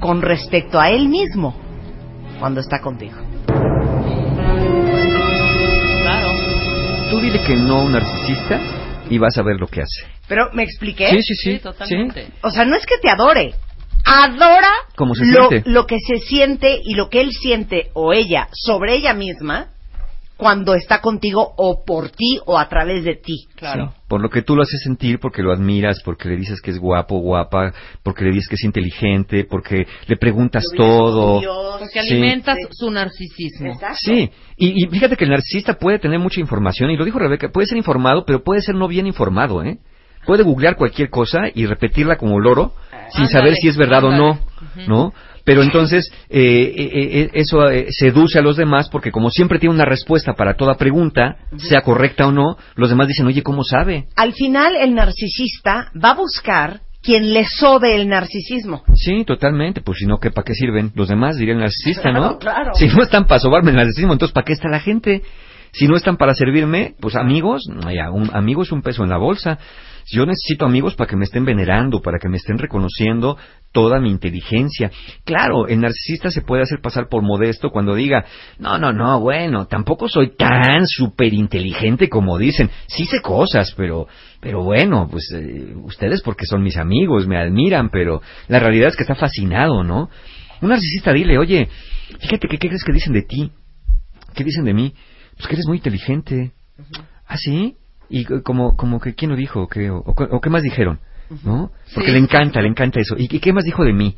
con respecto a él mismo cuando está contigo. Claro. Tú dile que no a un narcisista y vas a ver lo que hace. Pero me expliqué. Sí, sí, sí. Sí, totalmente. O sea, no es que te adore. Adora ¿Cómo se lo, siente? lo que se siente y lo que él siente o ella sobre ella misma cuando está contigo o por ti o a través de ti. Claro. Sí, Por lo que tú lo haces sentir, porque lo admiras, porque le dices que es guapo, guapa, porque le dices que es inteligente, porque le preguntas todo. Porque Sí. alimentas su narcisismo. Sí, y, y fíjate que el narcisista puede tener mucha información, y lo dijo Rebeca, puede ser informado, pero puede ser no bien informado, ¿eh? Puede googlear cualquier cosa y repetirla como loro, sin Ándale, saber si es verdad o no. ¿no? Pero entonces eh, eh, eh, eso eh, seduce a los demás porque como siempre tiene una respuesta para toda pregunta, sea correcta o no, los demás dicen, oye, ¿cómo sabe? Al final el narcisista va a buscar quien le sobe el narcisismo. Sí, totalmente. Pues si no, ¿qué, ¿para qué sirven? Los demás dirían narcisista, ¿no? Claro, claro. Si no están para sobarme el narcisismo, entonces ¿para qué está la gente? Si no están para servirme, pues amigos, vaya, un amigo es un peso en la bolsa. Yo necesito amigos para que me estén venerando, para que me estén reconociendo toda mi inteligencia. Claro, el narcisista se puede hacer pasar por modesto cuando diga, no, no, no, bueno, tampoco soy tan súper inteligente como dicen. Sí sé cosas, pero, pero bueno, pues eh, ustedes porque son mis amigos, me admiran, pero la realidad es que está fascinado, ¿no? Un narcisista dile, oye, fíjate que qué crees que dicen de ti, qué dicen de mí, pues que eres muy inteligente. ¿Ah, sí? Y como, como que, ¿quién lo dijo? ¿O qué, o, o qué más dijeron? ¿No? Porque Sí. le encanta, le encanta eso. ¿Y, qué más dijo de mí?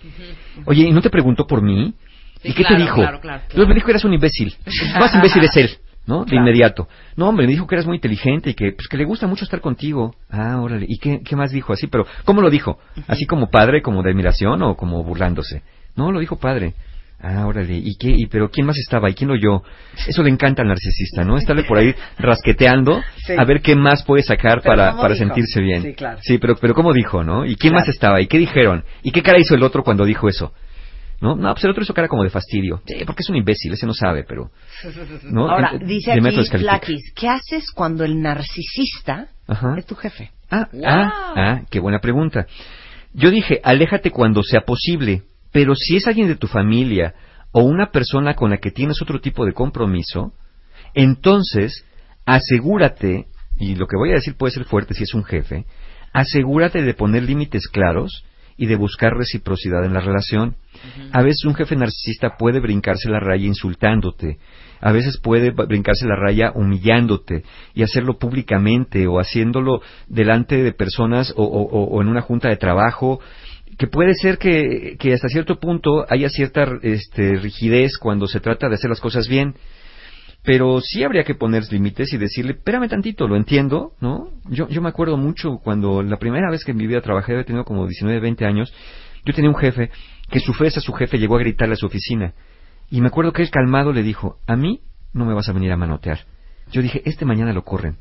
Oye, ¿y no te preguntó por mí? Sí, ¿Y qué claro, te dijo? claro, claro, me dijo que eras un imbécil. Más imbécil es él, ¿no? De inmediato. No, hombre, me dijo que eras muy inteligente y que, pues, que le gusta mucho estar contigo. Ah, órale. ¿Y qué, qué más dijo así? Pero, ¿cómo lo dijo? ¿Así como padre, como de admiración o como burlándose? No, lo dijo padre. Ah, órale. ¿Y qué? ¿Y pero quién más estaba? ¿Y quién lo oyó? Eso le encanta al narcisista, ¿no? Estarle por ahí rasqueteando Sí. a ver qué más puede sacar Pero para, ¿cómo para dijo? sentirse bien. Sí, claro. Sí, pero, pero ¿cómo dijo, no? ¿Y quién Claro. más estaba? ¿Y qué dijeron? ¿Y qué cara hizo el otro cuando dijo eso? ¿No? No, pues el otro hizo cara como de fastidio. Sí, porque es un imbécil, ese no sabe, pero... ¿no? Ahora, En- dice aquí. Flakis, ¿qué haces cuando el narcisista Ajá. es tu jefe? Ah, ah, ah, qué buena pregunta. Yo dije, aléjate cuando sea posible, pero si es alguien de tu familia o una persona con la que tienes otro tipo de compromiso, entonces asegúrate, y lo que voy a decir puede ser fuerte si es un jefe, asegúrate de poner límites claros y de buscar reciprocidad en la relación. A veces un jefe narcisista puede brincarse la raya insultándote, a veces puede brincarse la raya humillándote y hacerlo públicamente o haciéndolo delante de personas o, o- o- o en una junta de trabajo que puede ser que, hasta cierto punto haya cierta este, rigidez cuando se trata de hacer las cosas bien, pero sí habría que poner límites y decirle, espérame tantito, lo entiendo, ¿no? Yo, yo me acuerdo mucho cuando la primera vez que en mi vida trabajé, había tenido como 19, 20 años, yo tenía un jefe que su a su jefe llegó a gritarle a su oficina. Y me acuerdo que él calmado le dijo, a mí no me vas a venir a manotear. Yo dije, este mañana lo corren.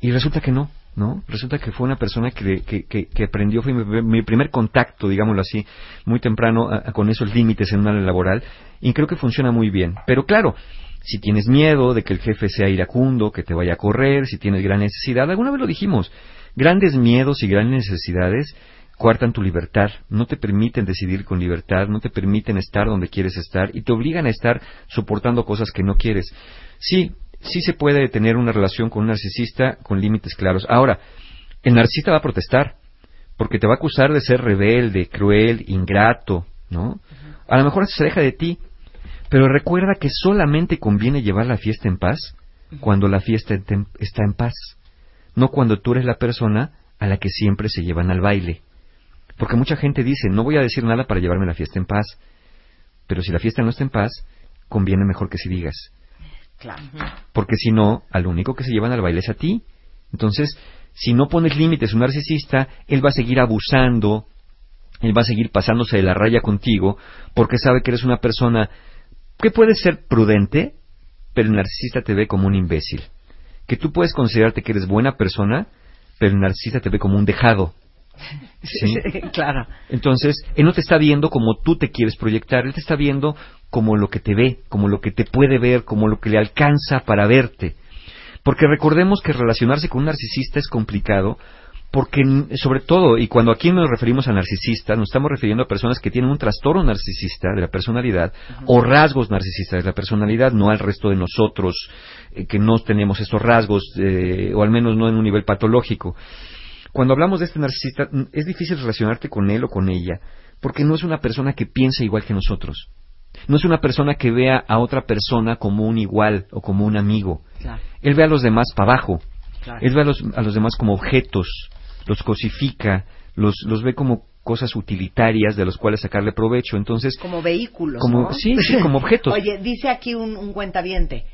Y resulta que no, ¿no? Resulta que fue una persona que, que, que, que aprendió, fue mi, mi primer contacto, digámoslo así, muy temprano con esos límites en un área laboral, y creo que funciona muy bien. Pero claro, si tienes miedo de que el jefe sea iracundo, que te vaya a correr, si tienes gran necesidad, alguna vez lo dijimos, grandes miedos y grandes necesidades coartan tu libertad, no te permiten decidir con libertad, no te permiten estar donde quieres estar y te obligan a estar soportando cosas que no quieres. Sí, sí se puede tener una relación con un narcisista con límites claros. Ahora, el narcisista va a protestar, porque te va a acusar de ser rebelde, cruel, ingrato, ¿no? A lo mejor se aleja de ti, pero recuerda que solamente conviene llevar la fiesta en paz cuando la fiesta está en paz, no cuando tú eres la persona a la que siempre se llevan al baile. Porque mucha gente dice, no voy a decir nada para llevarme la fiesta en paz, pero si la fiesta no está en paz, conviene mejor que si digas. Claro. Porque si no, al único que se llevan al baile es a ti. Entonces, si no pones límites a un narcisista, él va a seguir abusando, él va a seguir pasándose de la raya contigo, porque sabe que eres una persona que puede ser prudente, pero el narcisista te ve como un imbécil. Que tú puedes considerarte que eres buena persona, pero el narcisista te ve como un dejado. ¿Sí? claro. Entonces, él no te está viendo como tú te quieres proyectar, él te está viendo como lo que te ve, como lo que te puede ver, como lo que le alcanza para verte. Porque recordemos que relacionarse con un narcisista es complicado, porque sobre todo, y cuando aquí nos referimos a narcisistas, nos estamos refiriendo a personas que tienen un trastorno narcisista de la personalidad o rasgos narcisistas de la personalidad, no al resto de nosotros eh, que no tenemos estos rasgos, eh, o al menos no en un nivel patológico. Cuando hablamos de este narcisista, es difícil relacionarte con él o con ella, porque no es una persona que piensa igual que nosotros. No es una persona que vea a otra persona como un igual o como un amigo. Claro. Él ve a los demás para abajo. Claro. Él ve a los, a los demás como objetos, los cosifica, los, los ve como cosas utilitarias de los cuales sacarle provecho. Entonces, Como vehículos, Como- ¿no? sí, sí, como objetos. Oye, dice aquí un, un cuentaviente,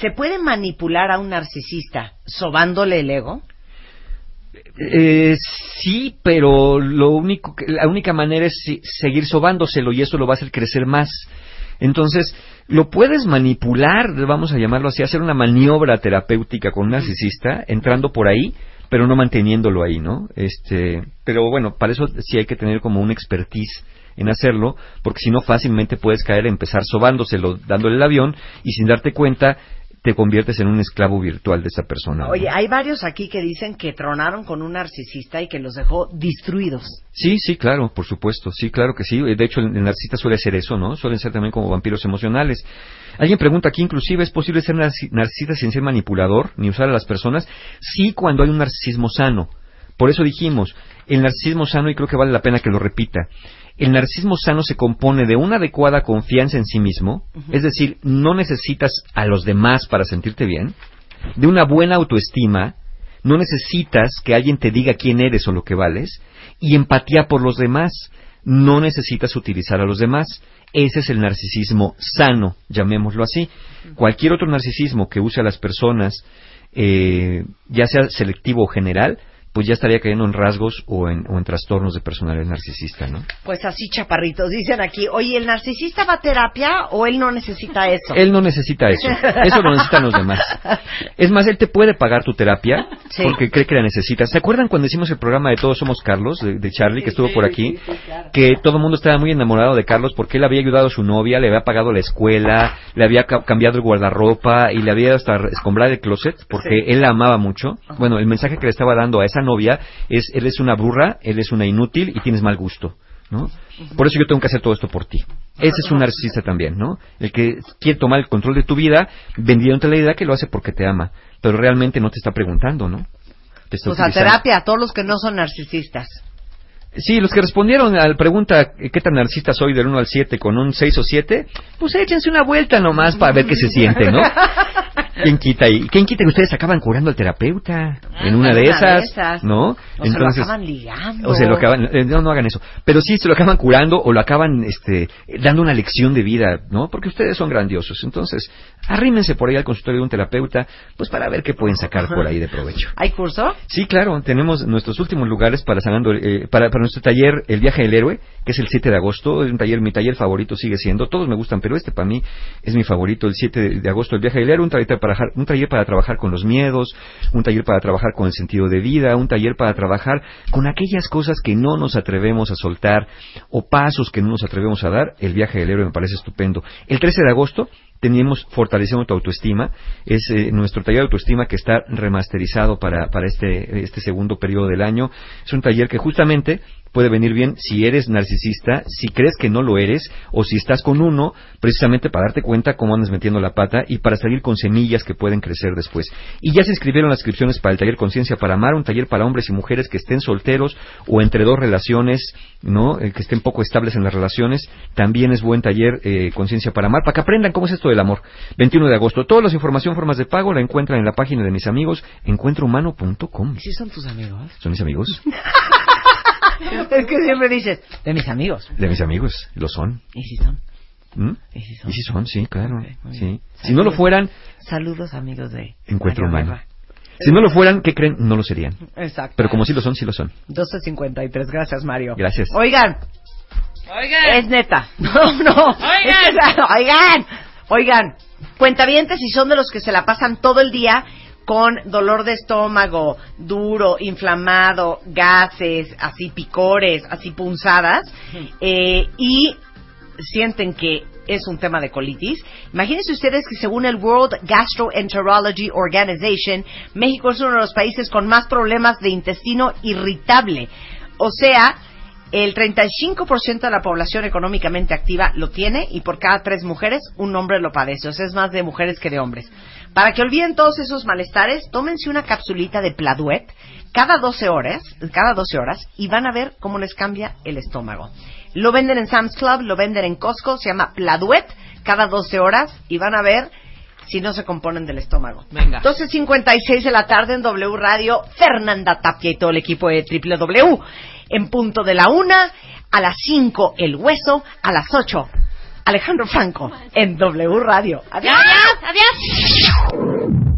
¿se puede manipular a un narcisista sobándole el ego? Eh, sí, pero lo único que- la única manera es si- seguir sobándoselo y eso lo va a hacer crecer más. Entonces, lo puedes manipular, vamos a llamarlo así, hacer una maniobra terapéutica con un narcisista, entrando por ahí, pero no manteniéndolo ahí, ¿no? Este, pero bueno, para eso sí hay que tener como un expertise en hacerlo, porque si no fácilmente puedes caer a empezar sobándoselo, dándole el avión y sin darte cuenta te conviertes en un esclavo virtual de esa persona. ¿no? Oye, hay varios aquí que dicen que tronaron con un narcisista y que los dejó destruidos. Sí, sí, claro, por supuesto, sí, claro que sí. De hecho, el el narcisista suele ser eso, ¿no? Suelen ser también como vampiros emocionales. Alguien pregunta aquí, inclusive, ¿es posible ser narci- narcisista sin ser manipulador, ni usar a las personas? Sí, cuando hay un narcisismo sano. Por eso dijimos, el narcisismo sano, y creo que vale la pena que lo repita, el narcisismo sano se compone de una adecuada confianza en sí mismo, es decir, no necesitas a los demás para sentirte bien, de una buena autoestima, no necesitas que alguien te diga quién eres o lo que vales, y empatía por los demás. No necesitas utilizar a los demás. Ese es el narcisismo sano, llamémoslo así. Cualquier otro narcisismo que use a las personas, eh, ya sea selectivo o general, pues ya estaría cayendo en rasgos o en, o en trastornos de personalidad narcisista, ¿no? Pues así, chaparritos, dicen aquí, oye, ¿el narcisista va a terapia o él no necesita eso? Él no necesita eso. Eso lo necesitan los demás. Es más, él te puede pagar tu terapia Sí. porque cree que la necesitas. ¿Se acuerdan cuando hicimos el programa de Todos Somos Carlos, de, de Charlie, que estuvo por aquí? Que todo el mundo estaba muy enamorado de Carlos porque él había ayudado a su novia, le había pagado la escuela, le había ca- cambiado el guardarropa y le había hasta escombrado el closet porque él la amaba mucho. Bueno, el mensaje que le estaba dando a esa novia es, él es una burra, él es una inútil y tienes mal gusto. ¿no? Por eso yo tengo que hacer todo esto por ti. Ese es un narcisista también, ¿no? El que quiere tomar el control de tu vida, vendiéndote la idea que lo hace porque te ama, pero realmente no te está preguntando, ¿no? Te está Pues a terapia, a todos los que no son narcisistas. Sí, los que respondieron a la pregunta ¿qué tan narcisista soy del 1 al 7 con un 6 o 7? Pues échense una vuelta nomás para ver qué se siente, ¿no? ¿Quién quita? Y, ¿Quién quita que ustedes acaban curando al terapeuta en una de en una de esas? ¿no? O se lo acaban ligando. O se lo acaban, eh, no, no hagan eso. Pero sí se lo acaban curando o lo acaban este, dando una lección de vida, ¿no? Porque ustedes son grandiosos. Entonces, arrímense por ahí al consultorio de un terapeuta, pues para ver qué pueden sacar por ahí de provecho. ¿Hay curso? Sí, claro, tenemos nuestros últimos lugares para sanando, eh, para, para nuestro taller El viaje del héroe, que es el 7 de agosto, es un taller, mi taller favorito sigue siendo, todos me gustan, pero este para mí es mi favorito, el 7 de, de agosto, El viaje del héroe, un taller, para, un taller para trabajar con los miedos, un taller para trabajar con el sentido de vida, un taller para trabajar con aquellas cosas que no nos atrevemos a soltar o pasos que no nos atrevemos a dar, el viaje del héroe me parece estupendo. El 13 de agosto tenemos Fortaleciendo tu autoestima, es eh, nuestro taller de autoestima que está remasterizado para, para este, este segundo periodo del año. Es un taller que justamente puede venir bien si eres narcisista, si crees que no lo eres, o si estás con uno, precisamente para darte cuenta cómo andas metiendo la pata y para salir con semillas que pueden crecer después. Y ya se inscribieron las inscripciones para el taller Conciencia para Amar, un taller para hombres y mujeres que estén solteros o entre dos relaciones, ¿no? Eh, que estén poco estables en las relaciones. También es buen taller eh, Conciencia para Amar, para que aprendan cómo es esto del amor. 21 de agosto. Toda la información, formas de pago, la encuentran en la página de mis amigos, encuentrohumano.com. ¿Sí son tus amigos? ¿Son mis amigos? es que siempre dices, de mis amigos. De mis amigos, lo son. ¿Y si son? ¿Mm? ¿Y si son? Y sí son, sí, claro. muy sí. Si no lo fueran, Saludos, amigos de encuentro Mario humano. Guerra. Si no lo fueran, ¿qué creen? No lo serían. Exacto. Pero como sí lo son, sí lo son. 12.53, gracias Mario. Gracias. Oigan, Oigan. es neta. No, no. Oigan. Es que- oigan. Oigan. Cuentavientes y son de los que se la pasan todo el día con dolor de estómago, duro, inflamado, gases, así picores, así punzadas, eh, y sienten que es un tema de colitis. Imagínense ustedes que según el World Gastroenterology Organization, México es uno de los países con más problemas de intestino irritable. O sea, el 35% de la población económicamente activa lo tiene y por cada tres mujeres un hombre lo padece. O sea, es más de mujeres que de hombres. Para que olviden todos esos malestares, tómense una capsulita de Pladuet cada 12 horas, cada 12 horas y van a ver cómo les cambia el estómago. Lo venden en Sam's Club, lo venden en Costco, se llama Pladuet cada 12 horas y van a ver si no se componen del estómago. Venga. 12.56 de la tarde en W Radio, Fernanda Tapia y todo el equipo de W. En punto de la una, a las 5 El Hueso, a las 8 Alejandro Franco en W Radio. Adiós. Adiós, adiós.